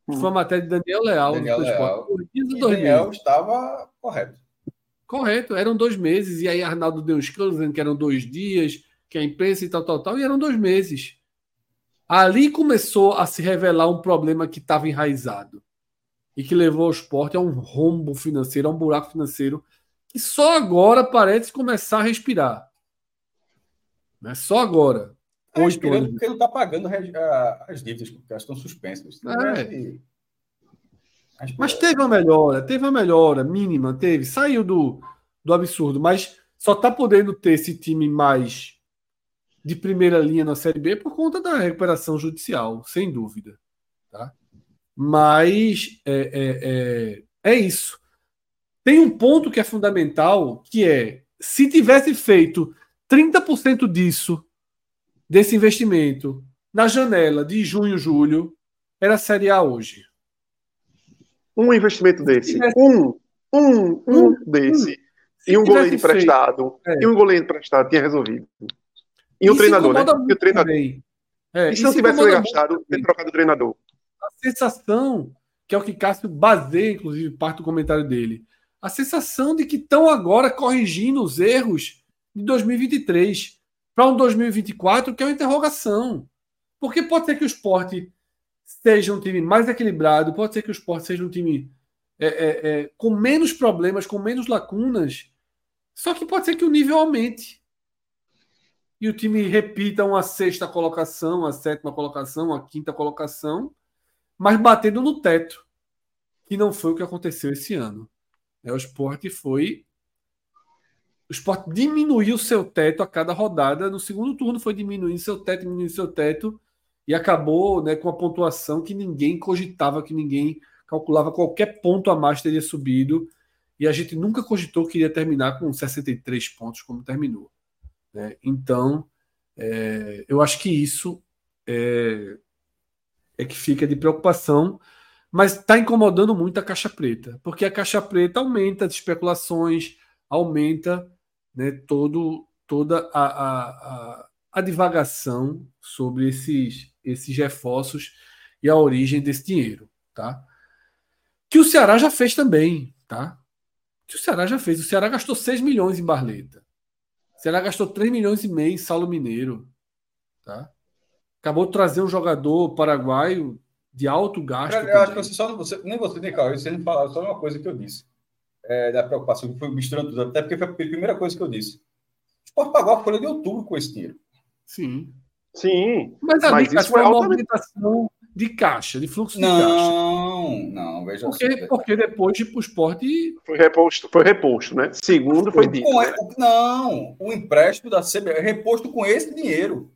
Hum. Foi a matéria de Daniel Leal. Daniel Leal. Dois dias ou dois Daniel meses. estava correto. Correto, eram dois meses. E aí Arnaldo deu um escândalo dizendo que eram dois dias, que a imprensa e tal, tal, tal, e eram dois meses. Ali começou a se revelar um problema que estava enraizado e que levou o esporte a um rombo financeiro, a um buraco financeiro que só agora parece começar a respirar. Né? Só agora. É, anos. Porque não está pagando as dívidas, porque elas estão suspensas. É. Mas teve uma melhora, teve uma melhora mínima, teve. Saiu do, do absurdo, mas só está podendo ter esse time mais de primeira linha na Série B por conta da recuperação judicial, sem dúvida. Tá? Mas é, é, é, é isso. Tem um ponto que é fundamental, que é se tivesse feito 30% disso, desse investimento, na janela de junho, julho, era Série A hoje. Um investimento desse. Tivesse... Um, um, um, um desse. Um. E um goleiro emprestado. É. E um goleiro emprestado tinha resolvido. E o treinador, né? E o treinador. É, e se não tivesse gastado, ter trocado o treinador? Sensação, que é o que Cássio baseia, inclusive, parte do comentário dele a sensação de que estão agora corrigindo os erros de 2023 para um 2024 que é uma interrogação. Porque pode ser que o esporte seja um time mais equilibrado, pode ser que o esporte seja um time é, é, é, com menos problemas, com menos lacunas, só que pode ser que o nível aumente. E o time repita uma sexta colocação, a sétima colocação, a quinta colocação, mas batendo no teto, que não foi o que aconteceu esse ano. É, o esporte foi. O esporte diminuiu seu teto a cada rodada. No segundo turno foi diminuindo seu teto, diminuindo seu teto, e acabou né, com a pontuação que ninguém cogitava, que ninguém calculava qualquer ponto a mais teria subido. E a gente nunca cogitou que iria terminar com 63 pontos, como terminou. Né? Então, é, eu acho que isso é, é que fica de preocupação mas está incomodando muito a caixa preta, porque a caixa preta aumenta as especulações, aumenta né, todo, toda a, a, a, a divagação sobre esses, esses reforços e a origem desse dinheiro. Tá? Que o Ceará já fez também. Tá? Que o Ceará já fez. O Ceará gastou 6 milhões em Barleta. O Ceará gastou 3 milhões e meio em Saulo Mineiro. Tá? Acabou de trazer um jogador paraguaio de alto gasto. Eu, eu acho que você só você, nem você nem Cauê, você não falaram só uma coisa que eu disse. É, da preocupação, que foi misturando tudo, até porque foi a primeira coisa que eu disse. O Sport pagou a folha de outubro com esse dinheiro. Sim. Sim. Mas, isso foi uma movimentação de caixa, de fluxo não, de caixa. Não, não, veja porque, assim. Porque depois de o esporte. Foi reposto, foi reposto, né? Segundo foi dito. Né? Não, o empréstimo da CBF é reposto com esse dinheiro.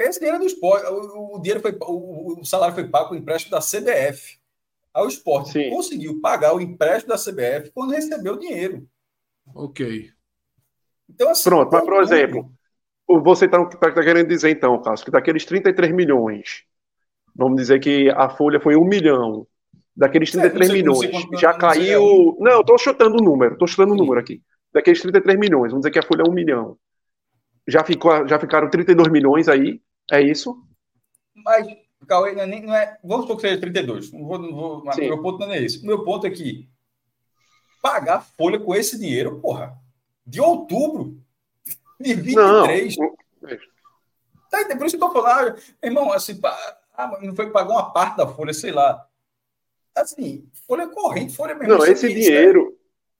Esse dinheiro é do esporte. O, o dinheiro foi, o, o, salário foi pago com o empréstimo da CBF. Aí o esporte Sim. conseguiu pagar o empréstimo da CBF quando recebeu o dinheiro. Ok. Então, assim, Pronto, mas por exemplo, você está tá, tá querendo dizer então, Cássio, que daqueles 33 milhões, vamos dizer que a folha foi um milhão. Daqueles 33 é, milhões, já caiu. Não, eu estou chutando o número, estou chutando o número aqui. Daqueles 33 milhões, vamos dizer que a folha é um milhão. Já, ficou, já ficaram 32 milhões aí é isso? Mas, Cauê, não é, não é, vamos supor que seja 32. Não vou, não vou, meu ponto não é esse. Meu ponto é que pagar folha com esse dinheiro, porra, de outubro de 23. Não. Tá, por isso que eu tô falando, ah, irmão, assim, ah, não foi pagar uma parte da folha, sei lá. Assim, folha corrente, folha mesmo. Não, esse dinheiro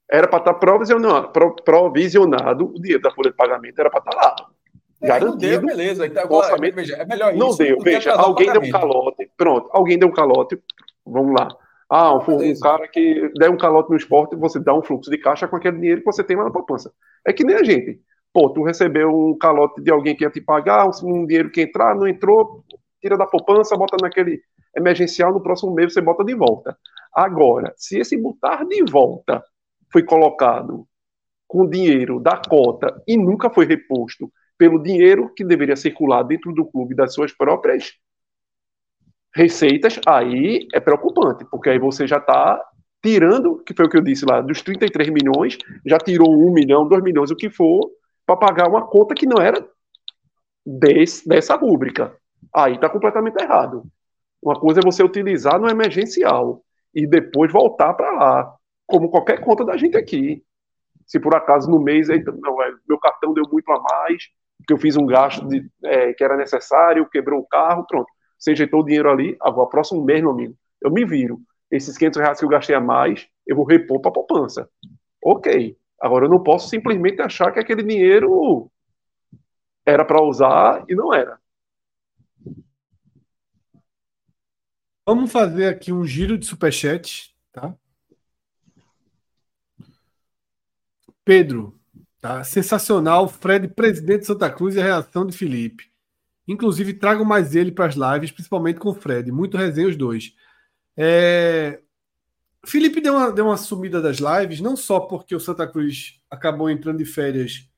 era para estar tá provisionado, provisionado, o dinheiro da folha de pagamento era para estar tá lá. Garantido. Não deu, beleza. Então, agora, veja, é melhor isso. Não deu, veja, alguém deu um calote. Pronto, alguém deu um calote. Vamos lá. Ah, um, um, cara que der um calote no esporte, você dá um fluxo de caixa com aquele dinheiro que você tem lá na poupança. É que nem a gente. Pô, tu recebeu um calote de alguém que ia te pagar, um dinheiro que entrar, não entrou, tira da poupança, bota naquele emergencial, no próximo mês você bota de volta. Agora, se esse botar de volta foi colocado com dinheiro da cota e nunca foi reposto pelo dinheiro que deveria circular dentro do clube das suas próprias receitas, aí é preocupante, porque aí você já está tirando, que foi o que eu disse lá, dos 33 milhões, já tirou 1 milhão, 2 milhões, o que for, para pagar uma conta que não era desse, dessa rúbrica. Aí está completamente errado. Uma coisa é você utilizar no emergencial e depois voltar para lá, como qualquer conta da gente aqui. Se por acaso no mês, não, é, meu cartão deu muito a mais, porque eu fiz um gasto de, é, que era necessário, quebrou o carro, pronto. Você ajeitou o dinheiro ali, agora, próximo mês, meu amigo, eu me viro. Esses 500 reais que eu gastei a mais, eu vou repor para a poupança. Ok. Agora, eu não posso simplesmente achar que aquele dinheiro era para usar e não era. Vamos fazer aqui um giro de superchat, tá? Pedro, tá? Sensacional, Fred, presidente de Santa Cruz e a reação de Felipe. Inclusive, trago mais ele para as lives, principalmente com o Fred. Muito resenha os dois. É... Felipe deu uma, deu uma sumida das lives, não só porque o Santa Cruz acabou entrando de férias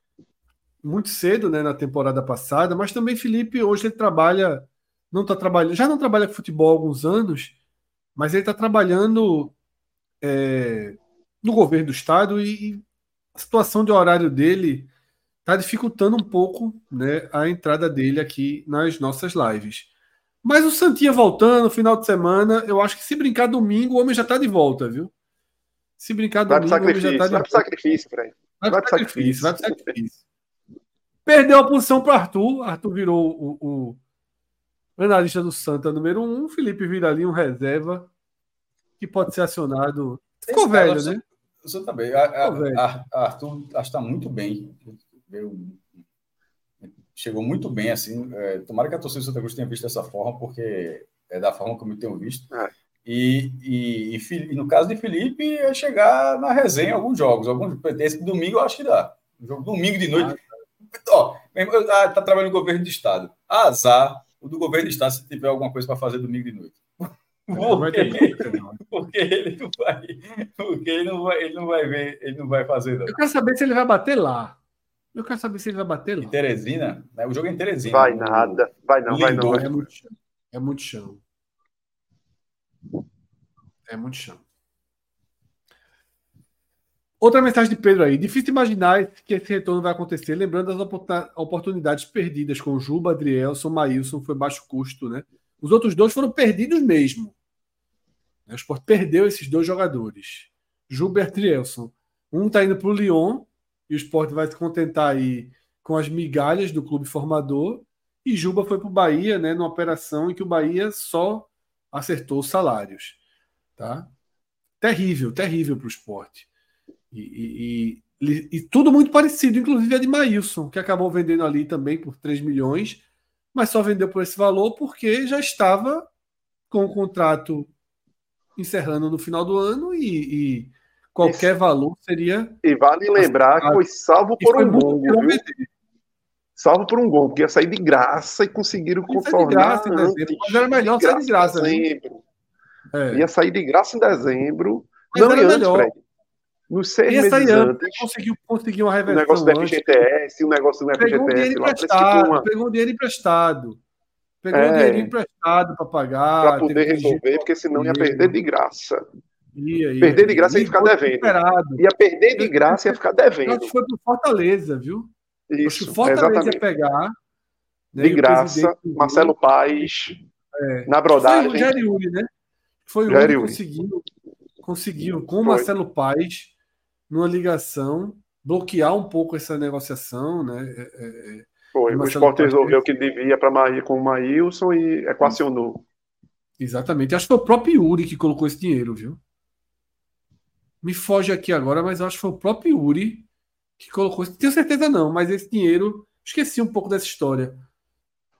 muito cedo, né, na temporada passada, mas também Felipe hoje ele trabalha, não está trabalhando, já não trabalha com futebol há alguns anos, mas ele está trabalhando é, no governo do estado e, e, a situação de horário dele está dificultando um pouco, né, a entrada dele aqui nas nossas lives. Mas o Santinha voltando, final de semana, eu acho que se brincar domingo, o homem já está de volta, viu? Se brincar domingo, o homem já está de volta. Vai pro sacrifício, Fred. Vai, vai pro sacrifício, vai pro sacrifício. Perdeu a posição para Arthur. Arthur virou o, o, analista do Santa número um. Felipe vira ali um reserva que pode ser acionado. Ficou velho, cara, Você também. A, a, a, Arthur está muito bem. chegou muito bem, assim. É, tomara que a torcida do Santa Cruz tenha visto dessa forma, porque é da forma como eu tenho visto. É. E, e, e, no caso de Felipe, é chegar na resenha em alguns jogos. Alguns, esse domingo eu acho que dá. Domingo de noite. Ah, Ó, tá, tá trabalhando no governo de Estado. Azar o do governo de Estado se tiver alguma coisa para fazer domingo de noite. Porque, porque ele não vai, porque ele não vai, ele não vai ver, ele não vai fazer. Não. Eu quero saber se ele vai bater lá. Eu quero saber se ele vai bater lá. Em Teresina, né? o jogo é em Teresina. Vai nada, vai não, vai não. É muito chão. É muito chão. É muito chão. Outra mensagem de Pedro aí. Difícil imaginar que esse retorno vai acontecer, lembrando das oportunidades perdidas com Juba, Adrielson, Maílson, foi baixo custo, né? Os outros dois foram perdidos mesmo. O Sport perdeu esses dois jogadores. Juba e Adrielson. Um está indo para o Lyon, e o Sport vai se contentar aí com as migalhas do clube formador. E Juba foi para o Bahia, né? Numa operação em que o Bahia só acertou os salários. Tá? Terrível, terrível para o esporte. E, e, e, tudo muito parecido, inclusive a de Maílson, que acabou vendendo ali também por 3 milhões, mas só vendeu por esse valor porque já estava com o contrato encerrando no final do ano e, e qualquer Isso. valor seria. E vale lembrar que foi salvo por um gol. Salvo por um gol, porque ia sair de graça e conseguiram contornar. De graça em dezembro, mas era melhor sair de graça. Em dezembro. É. Ia sair de graça em dezembro. Mas não, era antes, melhor. Fred nos seis meses antes, conseguiu, conseguiu uma reversão. O negócio do FGTS, o negócio do pegou FGTS. Um lá, emprestado, uma... Pegou um dinheiro emprestado. Pegou é, um dinheiro emprestado para pagar. Para poder resolver, porque senão ia perder de graça. Ia, ia, perder de graça ia, ia ficar devendo. Ia perder de graça ia ficar devendo. Acho que foi para Fortaleza, viu? Isso, Acho que Fortaleza exatamente. ia pegar. Né, de graça, Marcelo Paz, é. na brodagem. Foi o Geriuri, né? Foi o que conseguiu, conseguiu com o Marcelo Paz numa ligação, bloquear um pouco essa negociação, né? É, é, é Foi, o esporte resolveu que devia para Maí com o Maílson e equacionou. Exatamente. Acho que foi o próprio Yuri que colocou esse dinheiro, viu? Me foge aqui agora, mas acho que foi o próprio Yuri que colocou. Tenho certeza não, mas esse dinheiro. Esqueci um pouco dessa história.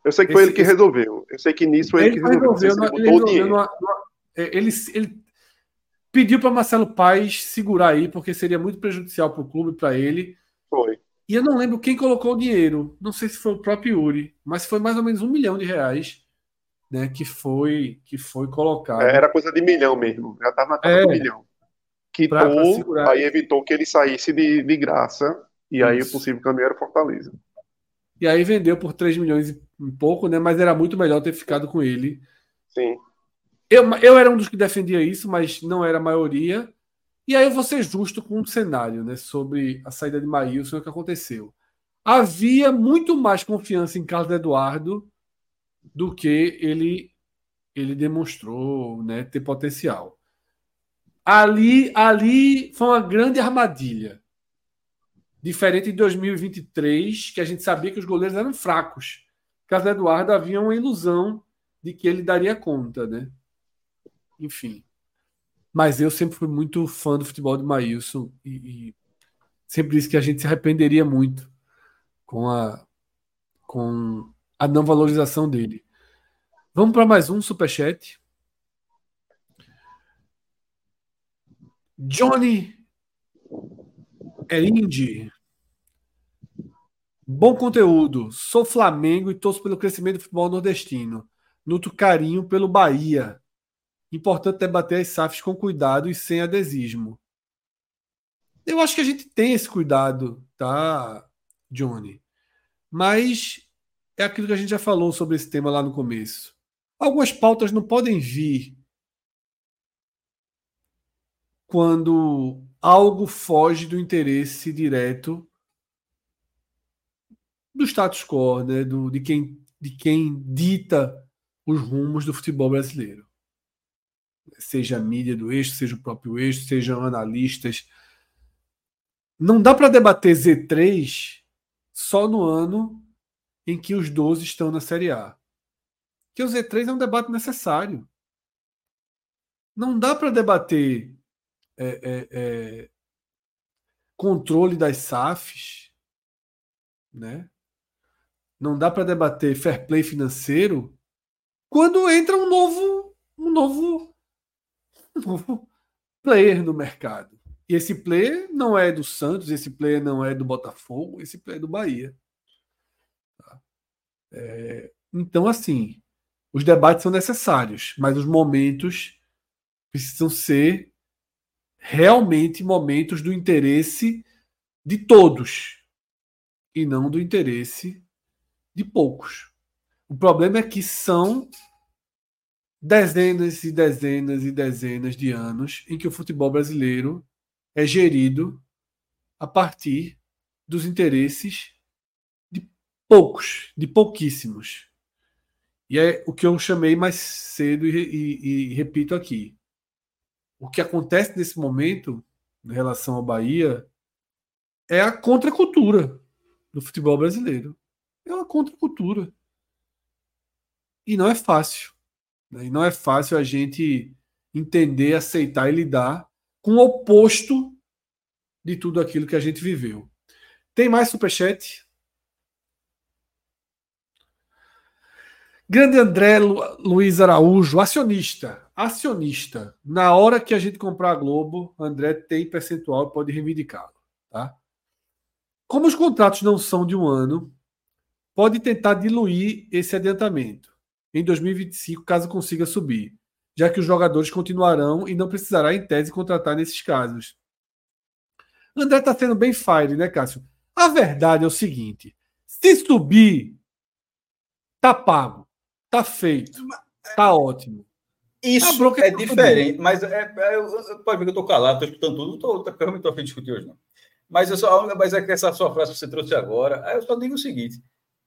Eu sei que esse, foi ele que resolveu. Eu sei que nisso foi ele, ele que resolveu. resolveu ele, resolveu numa, numa, é, ele, ele Pediu para Marcelo Paes segurar aí, porque seria muito prejudicial para o clube, para ele. Foi. E eu não lembro quem colocou o dinheiro. Não sei se foi o próprio Yuri, mas foi mais ou menos um milhão de reais né, que foi que foi colocado. É, era coisa de milhão mesmo. Já estava na casa é, do milhão. Quitou, aí evitou que ele saísse de, de graça. E Isso. aí o possível caminho era Fortaleza. E aí vendeu por 3 milhões e pouco, né? Mas era muito melhor ter ficado com ele. Sim. Eu, eu era um dos que defendia isso, mas não era a maioria. E aí eu vou ser justo com um cenário né, sobre a saída de Maílson e o que aconteceu. havia muito mais confiança em Carlos Eduardo do que ele ele demonstrou né, ter potencial. Ali, ali foi uma grande armadilha. Diferente de 2023, que a gente sabia que os goleiros eram fracos. Carlos Eduardo havia uma ilusão de que ele daria conta, né? Enfim. Mas eu sempre fui muito fã do futebol de Maílson e, e sempre disse que a gente se arrependeria muito com a, com a não valorização dele. Vamos para mais um superchat. Johnny Erindi. Bom conteúdo. Sou Flamengo e torço pelo crescimento do futebol nordestino. Nutro carinho pelo Bahia. Importante debater as SAFs com cuidado e sem adesismo. Eu acho que a gente tem esse cuidado, tá, Johnny? Mas é aquilo que a gente já falou sobre esse tema lá no começo. Algumas pautas não podem vir quando algo foge do interesse direto do status quo, né? do, de, quem, de quem dita os rumos do futebol brasileiro. Seja a mídia do eixo, seja o próprio eixo, sejam analistas. Não dá para debater Z3 só no ano em que os 12 estão na Série A. Que o Z3 é um debate necessário. Não dá para debater é, é, é, controle das SAFs, né? Não dá para debater fair play financeiro quando entra um novo, um novo, novo player no mercado. E esse player não é do Santos, esse player não é do Botafogo, esse player é do Bahia. Tá? É, então, assim, os debates são necessários, mas os momentos precisam ser realmente momentos do interesse de todos e não do interesse de poucos. O problema é que são dezenas e dezenas e dezenas de anos em que o futebol brasileiro é gerido a partir dos interesses de poucos, de pouquíssimos. E é o que eu chamei mais cedo e, e, e repito aqui. O que acontece nesse momento, em relação ao Bahia, é a contracultura do futebol brasileiro. É uma contracultura. E não é fácil. Né? E não é fácil a gente entender, aceitar e lidar com o oposto de tudo aquilo que a gente viveu. Tem mais superchat? Grande André Lu, Luiz Araújo, acionista. Acionista. Na hora que a gente comprar a Globo, André tem percentual e pode reivindicá-lo. Tá? Como os contratos não são de um ano, pode tentar diluir esse adiantamento em 2025, caso consiga subir, já que os jogadores continuarão e não precisará, em tese, contratar nesses casos. André está sendo bem fire, né, Cássio? A verdade é o seguinte: se subir, tá pago, tá feito, tá ótimo. Isso é diferente, mas é, é, eu, pode ver que eu tô calado, tô escutando tudo, tô, tô, realmente tô a fim de discutir hoje, não. Mas, eu só, mas é que essa sua frase que você trouxe agora, eu só digo o seguinte: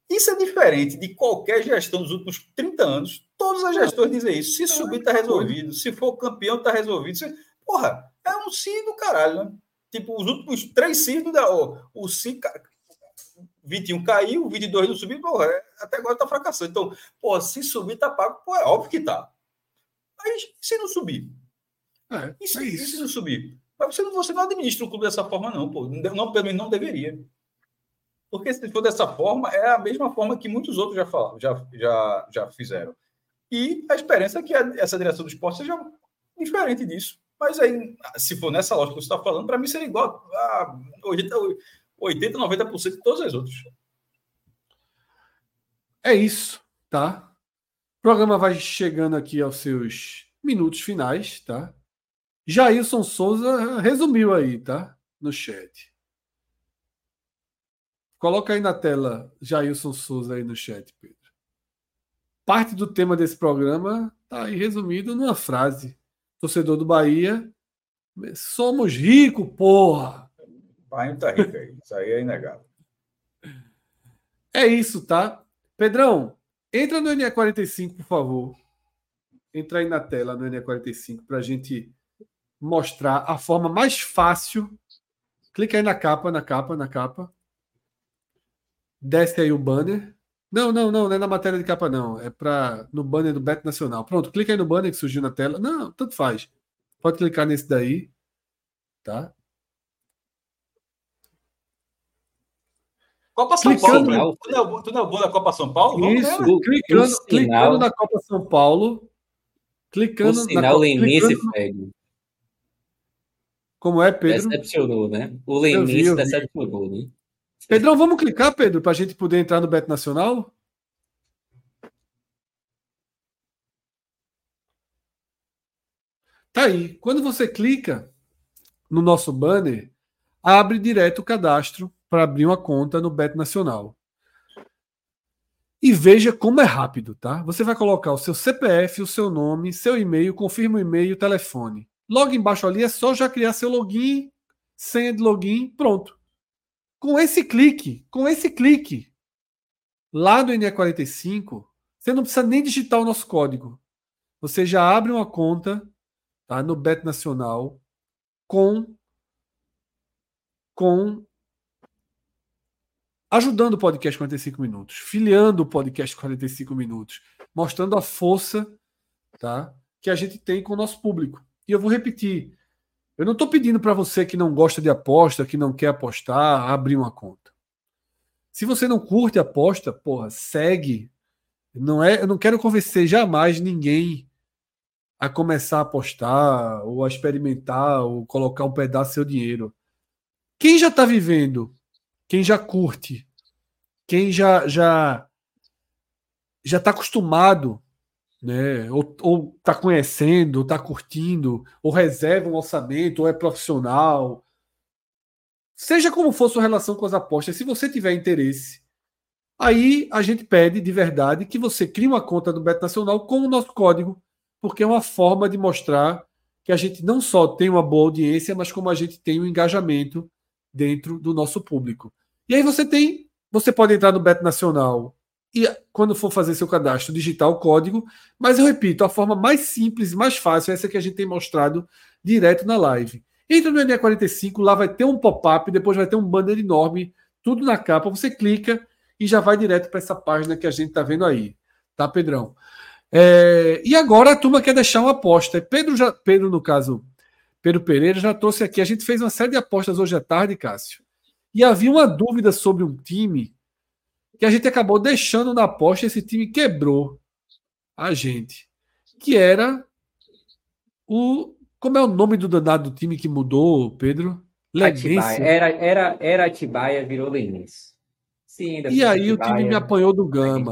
isso é diferente de qualquer gestão dos últimos 30 anos. Todas as gestões dizem isso. Se subir, está resolvido. Se for campeão, está resolvido. Se... Porra, é um sim do caralho, né? Tipo, os últimos três sim da. O, o sim. 21 caiu, 22 não subiu, porra, é, até agora está fracassando. Então, porra, se subir, tá pago. Pô, é óbvio que tá. Mas se não subir? É, e, se, é e se não subir? Mas você não, você não administra o clube dessa forma, não, pô. Não, pelo menos não deveria. Porque se for dessa forma, é a mesma forma que muitos outros já, falaram, já, já, já fizeram. E a esperança é que a, essa direção do esporte seja diferente disso. Mas aí, se for nessa lógica que você está falando, para mim seria igual a 80, 80 90% de todas as outras. É isso, tá? O programa vai chegando aqui aos seus minutos finais, tá? Jailson Souza resumiu aí, tá? No chat. Coloca aí na tela Jailson Souza aí no chat, Pedro. Parte do tema desse programa está aí resumido numa frase. Torcedor do Bahia, somos ricos, porra! O Bahia tá rico aí, isso aí é inegável. É isso, tá? Pedrão, entra no NE45, por favor. Entra aí na tela no NE45 para a gente mostrar a forma mais fácil. Clica aí na capa, na capa, na capa. Desce aí o banner. Não, não, não, não é na matéria de capa, não. É para no banner do Beto Nacional. Pronto, clica aí no banner que surgiu na tela. Não, tanto faz. Pode clicar nesse daí, tá? Copa São Clicando, Paulo. Tu não, é, tu não é bom da Copa São Paulo? Vamos Isso, ver, clicando, sinal, clicando na Copa São Paulo. Clicando o sinal Lenice, Fred. Como é, Pedro? Decepcionou, né? O Lenice decepcionou, né? Pedrão, vamos clicar, Pedro, para a gente poder entrar no Beto Nacional? Tá aí. Quando você clica no nosso banner, abre direto o cadastro para abrir uma conta no Beto Nacional. E veja como é rápido, tá? Você vai colocar o seu CPF, o seu nome, seu e-mail, confirma o e-mail, telefone. Logo embaixo ali é só já criar seu login, senha de login, pronto. Com esse clique, com esse clique, lá do NE45, você não precisa nem digitar o nosso código. Você já abre uma conta tá, no Bet Nacional com com ajudando o podcast 45 minutos, filiando o podcast 45 minutos, mostrando a força tá, que a gente tem com o nosso público. E eu vou repetir: eu não estou pedindo para você que não gosta de aposta, que não quer apostar, abrir uma conta. Se você não curte aposta, porra, segue. Não é, eu não quero convencer jamais ninguém a começar a apostar, ou a experimentar, ou colocar um pedaço do seu dinheiro. Quem já está vivendo quem já curte, quem já já já está acostumado, né, ou está conhecendo, está curtindo, ou reserva um orçamento, ou é profissional, seja como for sua relação com as apostas, se você tiver interesse, aí a gente pede de verdade que você crie uma conta do Beto Nacional com o nosso código, porque é uma forma de mostrar que a gente não só tem uma boa audiência, mas como a gente tem um engajamento dentro do nosso público. E aí você tem, você pode entrar no Beto Nacional e quando for fazer seu cadastro, digitar o código, mas eu repito, a forma mais simples e mais fácil é essa que a gente tem mostrado direto na live. Entra no NE45, lá vai ter um pop-up, depois vai ter um banner enorme, tudo na capa, você clica e já vai direto para essa página que a gente está vendo aí, tá, Pedrão? É, e agora a turma quer deixar uma aposta. Pedro, já, Pedro, no caso, Pedro Pereira já trouxe aqui. A gente fez uma série de apostas hoje à tarde, Cássio. E havia uma dúvida sobre um time que a gente acabou deixando na aposta. Esse time quebrou a gente. Que era o. Como é o nome do danado do time que mudou, Pedro? Atibaia. Era, era, era Atibaia, virou Lenense. Sim, e aí Atibaia, o time me apanhou do Gama.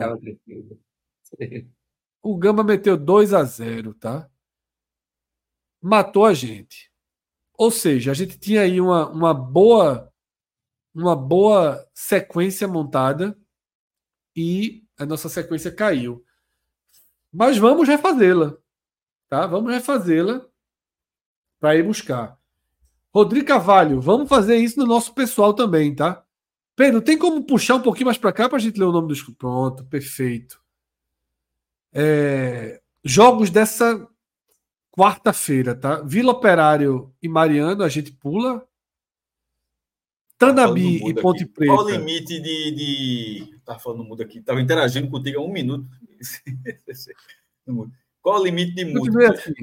O Gama meteu 2 a 0 tá? matou a gente. Ou seja, a gente tinha aí uma, uma boa uma boa sequência montada e a nossa sequência caiu. Mas vamos refazê-la, tá? Vamos refazê-la para ir buscar. Rodrigo Carvalho, vamos fazer isso no nosso pessoal também, tá? Pedro, tem como puxar um pouquinho mais para cá para a gente ler o nome dos. Pronto, perfeito. É... Jogos dessa quarta-feira, tá? Vila Operário e Mariano, a gente pula. Tanabi e Ponte aqui. Preta. Qual o limite de. de... Tá falando mudo aqui. Estava interagindo contigo há um minuto. *laughs* Qual o limite de mudo? Assim.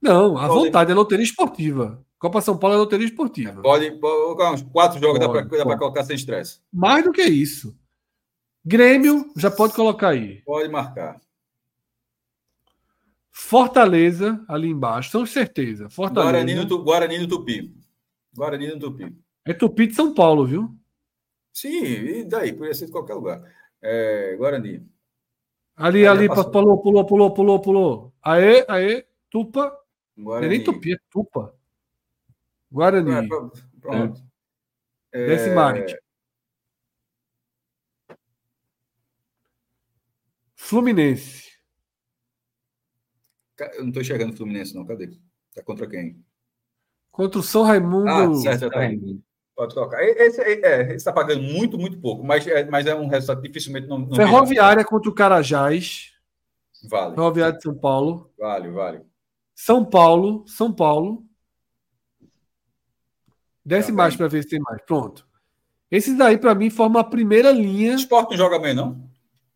Não, a Qual vontade limite? é loteria esportiva. Copa São Paulo é loteria esportiva. Pode, colocar uns quatro jogos, pode, dá para colocar sem estresse. Mais do que isso. Grêmio, já pode colocar aí. Pode marcar. Fortaleza ali embaixo, são certeza. Fortaleza. Guarani no, Guarani no Tupi. Guarani no Tupi. É Tupi de São Paulo, viu? Sim, e daí? Podia ser de qualquer lugar. É, Guarani. Ali, ali, pulou, pulou, pulou, pulou, pulou. Aê, aê, Tupa. Guarani. É nem Tupi, é Tupa. Guarani. É, pronto. É. Desce mais. Fluminense. Eu não estou enxergando o Fluminense, não. Cadê? Tá contra quem? Contra o São Raimundo. Ah, certo, tá Raimundo. Pode colocar. Esse é, está pagando muito, muito pouco, mas é, mas é um resultado dificilmente não. não Ferroviária contra o Carajás. Vale. Ferroviária de São Paulo. Vale, vale. São Paulo, São Paulo. Desce mais para ver se tem mais. Pronto. Esses daí, para mim, formam a primeira linha. Esporte não joga bem, não?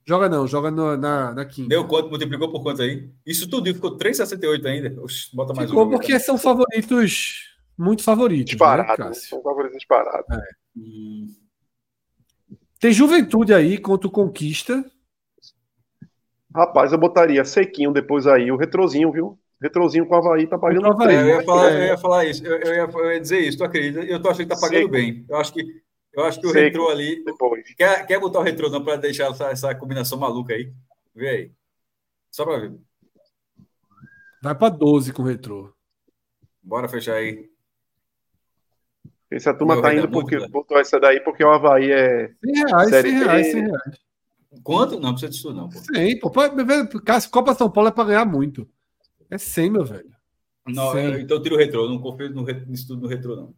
Joga não, joga no, na, na quinta. Deu quanto? Multiplicou por quanto aí? Isso tudo ficou 3,68 ainda. Oxe, bota mais ficou um porque são favoritos, muito favoritos. Disparado, né, são favoritos disparados. É. Hum. Tem juventude aí contra o Conquista. Rapaz, eu botaria sequinho depois aí, o retrozinho, viu? Retrozinho com o Havaí tá pagando Havaí, eu, ia falar, eu ia falar isso, eu, eu, ia, eu, ia, dizer isso, tu acredita? Eu tô achando que tá pagando Seco. bem. Eu acho que, eu acho que o Seco. retrô ali. Depois. Quer, quer botar o retrô não para deixar essa, essa combinação maluca aí? Vê aí. Só para ver. Vai para 12 com o retrô. Bora fechar aí. Esse a turma Meu tá indo porque muito, botou essa daí porque o Havaí é. 100 reais, 100 reais, 100 reais. Quanto? Não precisa disso, não. Pô. 100, pô. Cássio, Copa São Paulo é para ganhar muito. É 100, meu velho. Não, 100. Eu, então tiro o retrô. Não confio no, nisso tudo no retrô, não.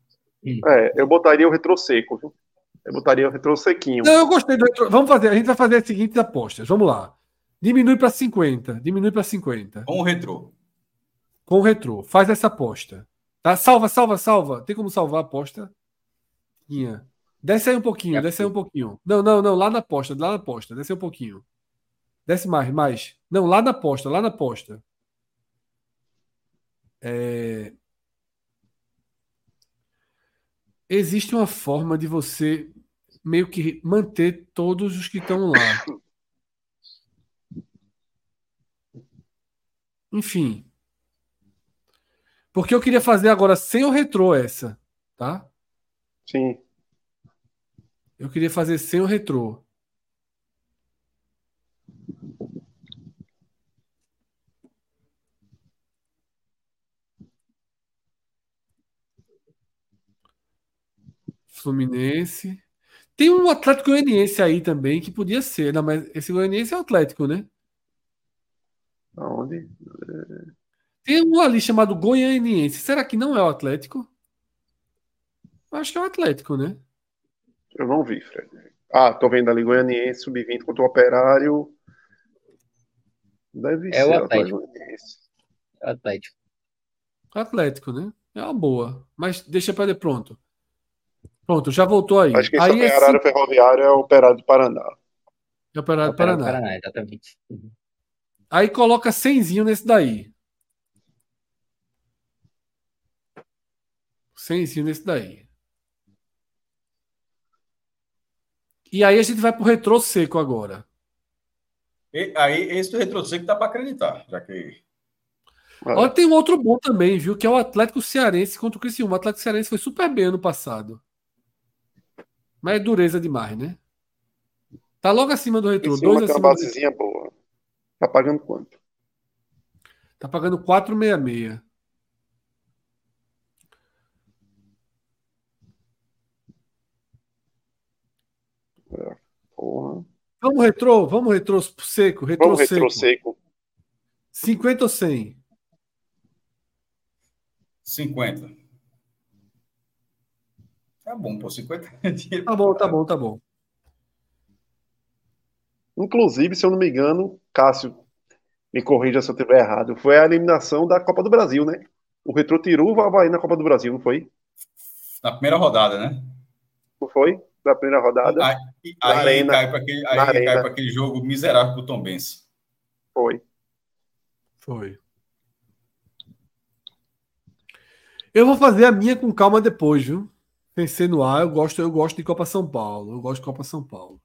É, eu botaria o retrô seco, viu? Eu botaria o retrô sequinho. Não, eu gostei do retrô. Vamos fazer, a gente vai fazer as seguintes apostas. Vamos lá. Diminui para 50. Diminui para 50. Com o retrô. Com o retrô. Faz essa aposta. Tá? Salva, salva, salva. Tem como salvar a aposta? Desce aí um pouquinho, desce aí um pouquinho. Não, não, não, lá na aposta, lá na aposta. Desce aí um pouquinho. Desce mais, mais. Não, lá na aposta, lá na aposta. É... Existe uma forma de você meio que manter todos os que estão lá. *coughs* Enfim. Porque eu queria fazer agora sem o retrô essa, tá? Sim. Eu queria fazer sem o retrô. Fluminense. Tem um Atlético Goianiense aí também que podia ser, né? mas esse Goianiense é o Atlético, né? Aonde? Tem um ali chamado Goianiense. Será que não é o Atlético? Acho que é o Atlético, né? Eu não vi, Fred. Ah, tô vendo ali Goianiense, sub-20 contra o Operário. Deve é ser o Atlético. É o Atlético. Atlético, né? É uma boa. Mas deixa para de pronto. Pronto, já voltou aí. Acho que aí esse horário ferroviário é o Operário do Paraná. É o Operário do Paraná. Paraná, exatamente. Aí coloca 100 nesse daí. 100 nesse daí. E aí a gente vai pro retrô seco agora. E, aí, esse do retrô seco dá para acreditar, já que. Olha, tem um outro bom também, viu? Que é o Atlético Cearense contra o Criciúma. O Atlético Cearense foi super bem ano passado. Mas é dureza demais, né? Tá logo acima do retrô. Dois tem uma basezinha do... boa. Tá pagando quanto? Tá pagando 466. Porra. Vamos retrô, vamos retrô seco, retrô vamos seco. retrô seco. 50 ou 100? 50. Tá bom, pô, 50 Tá bom, tá bom, tá bom. Inclusive, se eu não me engano, Cássio, me corrija se eu estiver errado, foi a eliminação da Copa do Brasil, né? O Retro tirou o Havaí na Copa do Brasil, não foi? Na primeira rodada, né? Não foi? Na primeira rodada. Aí, aí arena, cai para aquele, aí cai aquele jogo miserável pro Tom Benz. Foi. Foi. Eu vou fazer a minha com calma depois, viu? Pensei no ar, eu gosto, eu gosto de Copa São Paulo. Eu gosto de Copa São Paulo.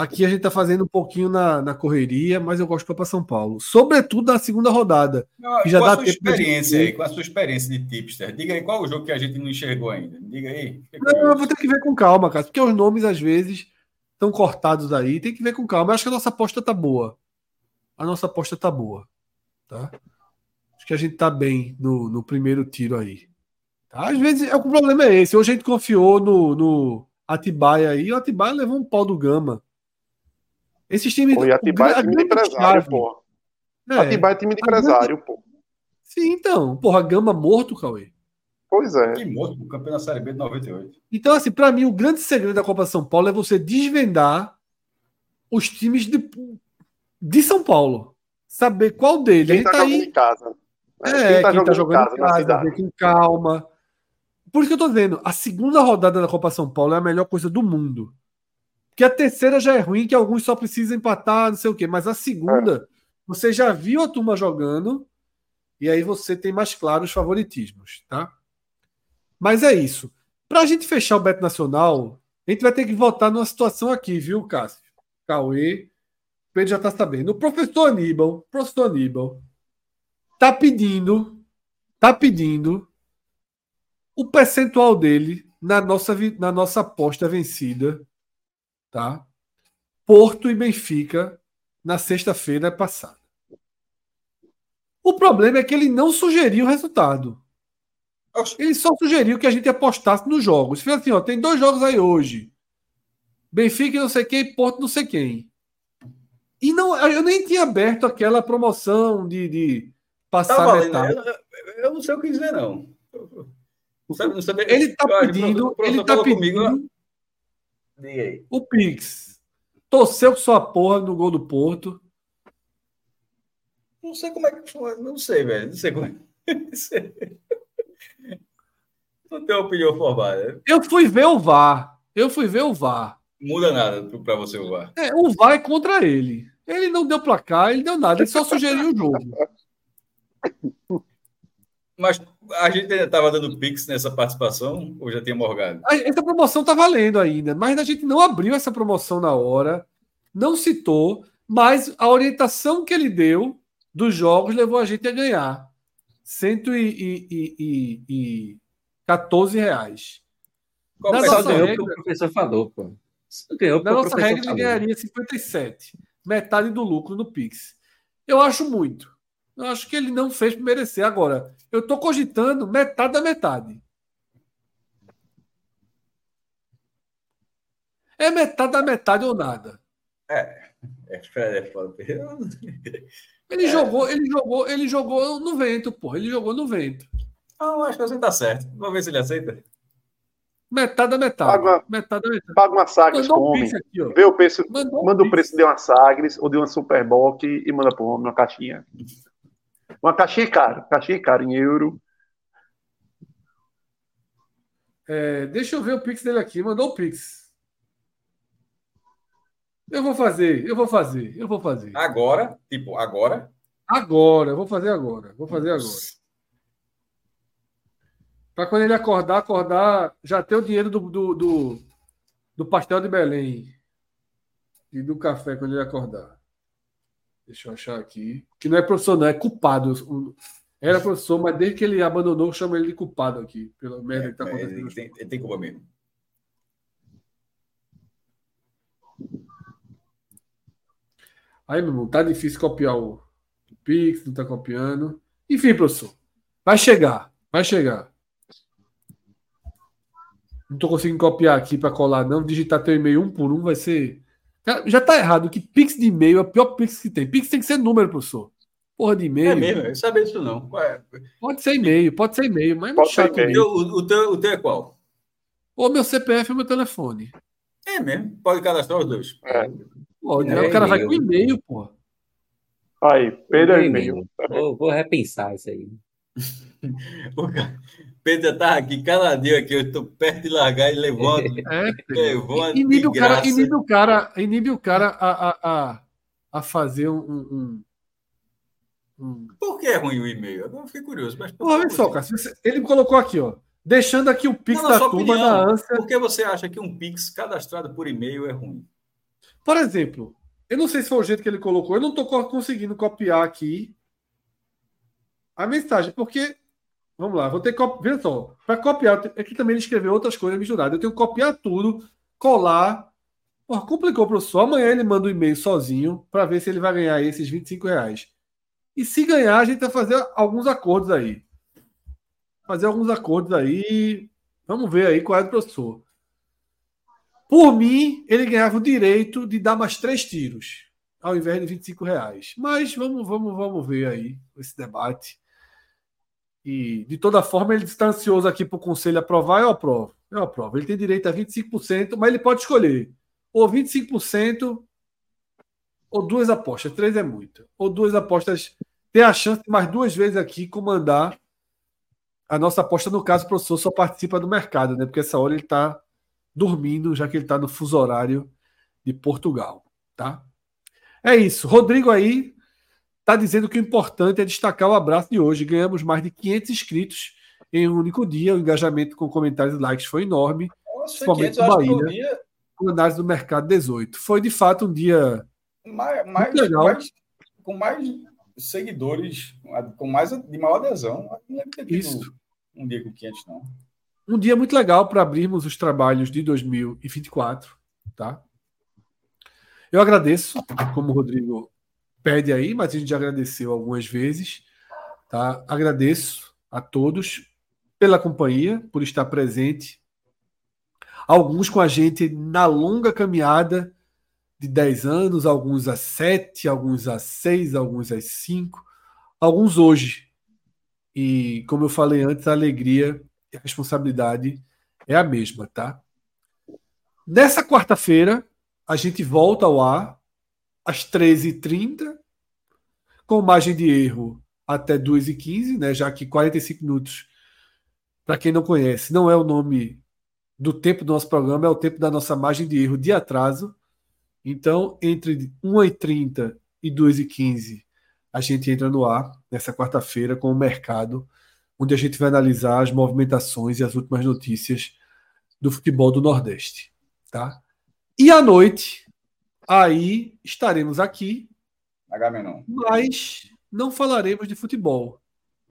Aqui a gente está fazendo um pouquinho na, na correria, mas eu gosto de Copa São Paulo. Sobretudo na segunda rodada. Não, já dá a sua experiência aí, com a sua experiência de tipster? Diga aí qual é o jogo que a gente não enxergou ainda. Diga aí. Não, eu vou ter que ver com calma, cara, porque os nomes às vezes estão cortados aí. Tem que ver com calma. Eu acho que a nossa aposta tá boa. A nossa aposta tá boa. Tá? Acho que a gente tá bem no, no primeiro tiro aí. Às vezes, é, o problema é esse. Hoje a gente confiou no, no Atibaia aí, o Atibaia levou um pau do Gama. Esses times. Pô, e Atibaia é time de empresário, pô. É, Atibaia é time de empresário, pô. Sim, então. Porra, Gama morto, Cauê. Pois é. Que monstro, o campeão da Série B de 98. Então, assim, para mim, o grande segredo da Copa São Paulo é você desvendar os times de, de São Paulo. Saber qual deles. Quem Ele tá tá jogando aí. em casa. É, quem tá jogando, em em casa, ver cidade. com calma. Por isso que eu tô dizendo, a segunda rodada da Copa São Paulo é a melhor coisa do mundo. Porque a terceira já é ruim, que alguns só precisam empatar, não sei o quê. Mas a segunda, você já viu a turma jogando, e aí você tem mais claro os favoritismos, tá? Mas é isso. Pra gente fechar o Beto Nacional, a gente vai ter que voltar numa situação aqui, viu, Cássio? Cauê, o Pedro já tá sabendo. O professor Aníbal, professor Aníbal, tá pedindo, tá pedindo o percentual dele na nossa, na nossa aposta vencida, tá? Porto e Benfica na sexta-feira passada. O problema é que ele não sugeriu o resultado. Ele só sugeriu que a gente apostasse nos jogos. Fez assim, ó, tem dois jogos aí hoje. Benfica e não sei quem, Porto não sei quem. E não, eu nem tinha aberto aquela promoção de, de passar Tá valendo. metade. Eu, eu- não sei o que dizer, não. Não sabe, não sabe, Ele tá o pedindo, ele tá falou comigo, pedindo Diga aí. o Pix. Torceu com sua porra no gol do Porto. Não sei como é que foi. Não sei, velho. Não sei como é. Não sei. Não tenho opinião formada. Eu fui ver o VAR. Eu fui ver o VAR. Muda nada para você o VAR. É, o VAR é contra ele. Ele não deu placar, ele deu nada, ele só sugeriu o jogo. Mas a gente ainda estava dando Pix nessa participação ou já tinha morgado? Essa promoção tá valendo ainda, mas a gente não abriu essa promoção na hora, não citou, mas a orientação que ele deu dos jogos levou a gente a ganhar 114 reais. Qual Na nossa ganhou regra- o professor falou, pô. Ganhou Na nossa regra, ele ganharia 57. Metade do lucro no Pix. Eu acho muito. Eu acho que ele não fez por merecer. Agora, eu estou cogitando metade da metade. É metade da metade ou nada. É, é foda. Ele jogou, ele jogou, ele jogou no vento, porra. Ele jogou no vento. Não, acho que você tá certo. Vamos ver se ele aceita. Metade da metade. Paga- Metade da metade. Paga uma Sagres pro um homem. aqui. Vê o preço, um manda o preço de uma Sagres ou de uma Superboc e manda pro homem uma caixinha. Uma caixinha é caro. Caixinha é caro em euro. É, deixa eu ver o Pix dele aqui. Mandou o Pix. Eu vou fazer, eu vou fazer, eu vou fazer. Agora, tipo, agora. Agora, eu vou fazer agora. Vou fazer agora. Para quando ele acordar, acordar, já ter o dinheiro do, do, do, do pastel de Belém. E do café quando ele acordar. Deixa eu achar aqui. Que não é professor, não, é culpado. Era professor, mas desde que ele abandonou, eu chamo ele de culpado aqui, pela merda que tá É, acontecendo. ele, tem, ele tem culpa mesmo. Aí, meu irmão, tá difícil copiar o o Pix, não tá copiando. Enfim, professor. Vai chegar, vai chegar. Não tô conseguindo copiar aqui para colar, não. Digitar teu e-mail um por um vai ser. Já tá errado que Pix de e-mail é o pior Pix que tem. Pix tem que ser número, professor. Porra de e-mail. É mesmo, eu sabia disso não. É? Pode ser e-mail, pode ser e-mail, mas é muito Pode ser chato e-mail. mesmo. O, o, teu, o teu é qual? Ou meu CPF ou meu telefone. É mesmo. Pode cadastrar os dois. Pode, É o cara vai com e-mail. porra. Aí, Pedro é e-mail. Vou, vou repensar isso aí. *laughs* O cara- Pedro já tá aqui caladinho aqui. Eu tô perto de largar e levando. *laughs* É, levando inibe de o cara, graça. inibe o cara, inibe o cara a, a, a, a fazer um, um, um- Por que é ruim o e-mail? Agora eu fiquei curioso. Mas por Pô, olha só, Cássio, ele colocou aqui, ó, deixando aqui o Pix Não, na da turma opinião, na ânsia. Por que você acha que um Pix cadastrado por e-mail é ruim? Por exemplo, eu não sei se foi o jeito que ele colocou, eu não estou conseguindo copiar aqui a mensagem, porque, vamos lá, vou ter que veja só, para copiar, aqui também ele escreveu outras coisas misturadas, eu tenho que copiar tudo, colar, Porra, complicou, professor, amanhã ele manda um e-mail sozinho para ver se ele vai ganhar esses 25 reais. E se ganhar, a gente vai fazer alguns acordos aí. Fazer alguns acordos aí, vamos ver aí qual é do professor. Por mim, ele ganhava o direito de dar mais três tiros, ao invés de 25 reais. Mas vamos, vamos, vamos ver aí esse debate. E, de toda forma, ele está ansioso aqui para o conselho aprovar, eu aprovo. Eu aprovo. Ele tem direito a 25%, mas ele pode escolher ou 25% ou duas apostas. Três é muito. Ou duas apostas. Tem a chance de mais duas vezes aqui comandar a nossa aposta. No caso, o professor só participa do mercado, né? Porque essa hora ele está dormindo, já que ele está no fuso horário de Portugal. Tá? É isso. Rodrigo aí está dizendo que o importante é destacar o abraço de hoje. Ganhamos mais de 500 inscritos em um único dia. O engajamento com comentários e likes foi enorme. Nossa, principalmente 500, Bahia. Dia... Com análise do mercado 18. Foi de fato um dia mais, mais, legal. Mais, com mais seguidores, com mais de maior adesão. Não ter Isso. um dia com 500, não. Um dia muito legal para abrirmos os trabalhos de 2024, tá? Eu agradeço, como o Rodrigo pede aí, mas a gente já agradeceu algumas vezes. Tá? Agradeço a todos pela companhia, por estar presente. Alguns com a gente na longa caminhada de 10 anos, alguns a 7, alguns a 6, alguns a 5, alguns hoje. E, como eu falei antes, a alegria e a responsabilidade é a mesma, tá? Nessa quarta-feira, a gente volta ao ar às 13h30, com margem de erro até 2h15, né, já que 45 minutos, para quem não conhece, não é o nome do tempo do nosso programa, é o tempo da nossa margem de erro de atraso. Então, entre 1h30 e 2h15, a gente entra no ar nessa quarta-feira com o mercado, onde a gente vai analisar as movimentações e as últimas notícias do futebol do Nordeste. Tá? E à noite, aí estaremos aqui. Agamenon. Mas não falaremos de futebol.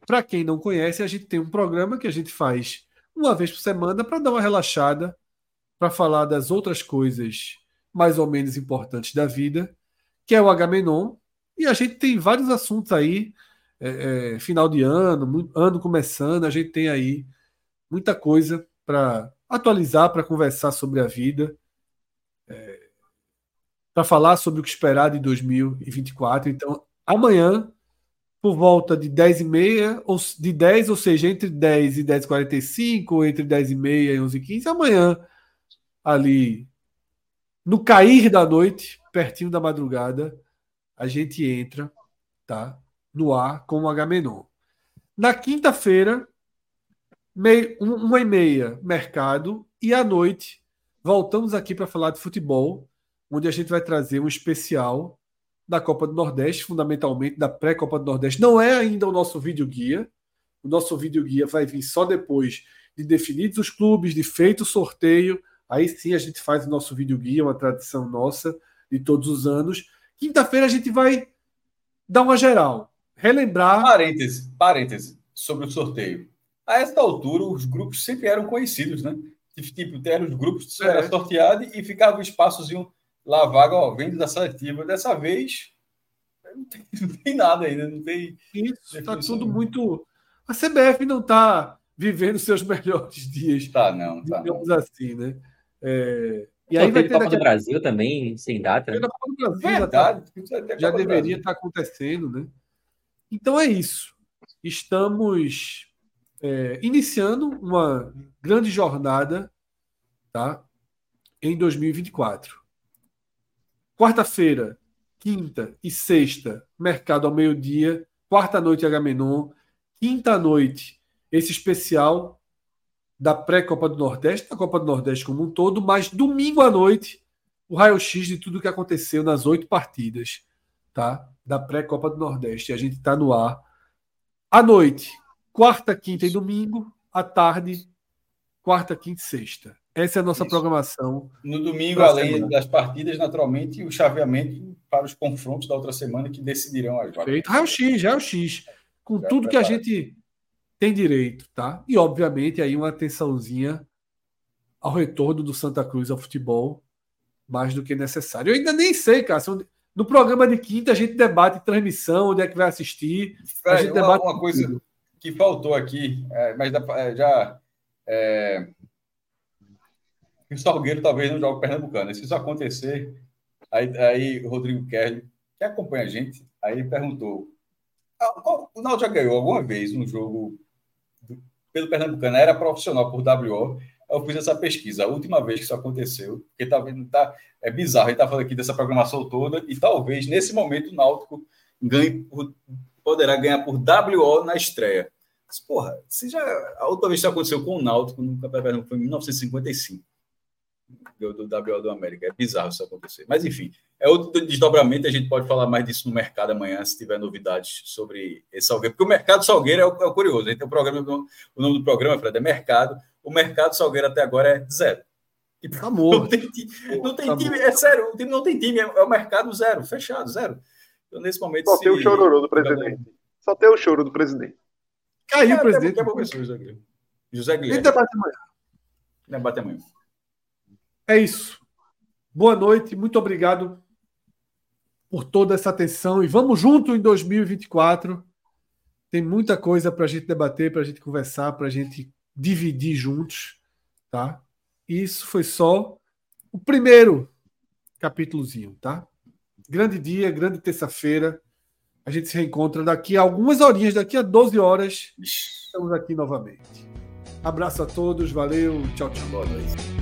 Para quem não conhece, a gente tem um programa que a gente faz uma vez por semana para dar uma relaxada, para falar das outras coisas mais ou menos importantes da vida, que é o Agamenon. E a gente tem vários assuntos aí, é, é, final de ano, ano começando, a gente tem aí muita coisa para atualizar, para conversar sobre a vida é, para falar sobre o que esperar de 2024. Então, amanhã, por volta de 10 e meia, ou de 10, ou seja, entre 10 e 10 e 45, ou entre 10 e meia e 11 e 15, amanhã, ali, no cair da noite, pertinho da madrugada, a gente entra, tá? No ar com o H-Menon. Na quinta-feira, uma e meia, mercado, e à noite, Voltamos aqui para falar de futebol, onde a gente vai trazer um especial da Copa do Nordeste, fundamentalmente da pré-Copa do Nordeste. Não é ainda o nosso vídeo guia. O nosso vídeo guia vai vir só depois de definidos os clubes, de feito o sorteio. Aí sim a gente faz o nosso vídeo guia, uma tradição nossa de todos os anos. Quinta-feira a gente vai dar uma geral, relembrar. Parêntese, parêntese sobre o sorteio. A essa altura, os grupos sempre eram conhecidos, né? tipo, eram os grupos, era é. sorteado e ficava um espaçozinho lá vaga, ó, vendo da seletiva. Dessa vez, não tem, não tem nada ainda, não tem. Isso, está tudo muito. A CBF não está vivendo seus *laughs* melhores dias. Tá, não, tá. Digamos não. assim, né? É... E aí vai ter Copa daqui... do Brasil também, sem data. Né? Copa do Brasil Verdade, já, tá... já deveria estar tá acontecendo, né? Então é isso. Estamos é, iniciando uma grande jornada tá? em 2024. Quarta-feira, quinta e sexta, mercado ao meio-dia. Quarta-noite, Agamenon. Quinta-noite, esse especial da pré-Copa do Nordeste, da Copa do Nordeste como um todo, mas domingo à noite, o raio-x de tudo que aconteceu nas oito partidas tá? da pré-Copa do Nordeste. A gente está no ar à noite, quarta, quinta e domingo, à tarde, quarta, quinta e sexta. Essa é a nossa Isso. programação. No domingo, além semana. das partidas, naturalmente, o chaveamento para os confrontos da outra semana que decidirão as vagas. Feito. Raio-X, raio-X. Com Já tudo que a gente tem direito, tá? E, obviamente, aí uma atençãozinha ao retorno do Santa Cruz ao futebol, mais do que necessário. Eu ainda nem sei, cara. No programa de quinta, a gente debate transmissão, onde é que vai assistir. a gente uma, debate uma coisa que faltou aqui, é, mas é, já. É, o Salgueiro talvez não jogue Pernambucano. Se isso acontecer, aí, aí Rodrigo Kelly, que acompanha a gente, aí ele perguntou: ah, o Náutico já ganhou alguma vez um jogo pelo Pernambucano era profissional por WO, eu fiz essa pesquisa. A última vez que isso aconteceu, porque tá vendo, tá, é bizarro, a gente tá falando aqui dessa programação toda, e talvez nesse momento o Náutico ganhe poderá ganhar por WO na estreia. Mas, porra, se já, a última vez que isso aconteceu com o Náutico no Campeonato foi em 1955 do, do WO do América. É bizarro isso acontecer. Mas, enfim, é outro desdobramento. A gente pode falar mais disso no mercado amanhã, se tiver novidades sobre esse Salgueiro. Porque o mercado Salgueiro é o, é o curioso. Tem o, programa, o nome do programa, Fred, é Mercado. O mercado Salgueiro até agora é zero. Tipo, Amor. Não tem, não tem time, é sério, o time não tem time, é, é o mercado zero, fechado, zero. Então, nesse momento. Só se... tem o chororô do presidente. Só tem o choro do presidente. Caiu o presidente. É, é José Guilherme. José Guilherme. debate amanhã. Debate amanhã. É isso. Boa noite, muito obrigado por toda essa atenção e vamos junto em 2024. Tem muita coisa para a gente debater, para a gente conversar, para a gente dividir juntos, tá? Isso foi só o primeiro capítulozinho, tá? Grande dia, grande terça-feira. A gente se reencontra daqui a algumas horinhas, daqui a 12 horas. Estamos aqui novamente. Abraço a todos, valeu, tchau, tchau. Boa noite.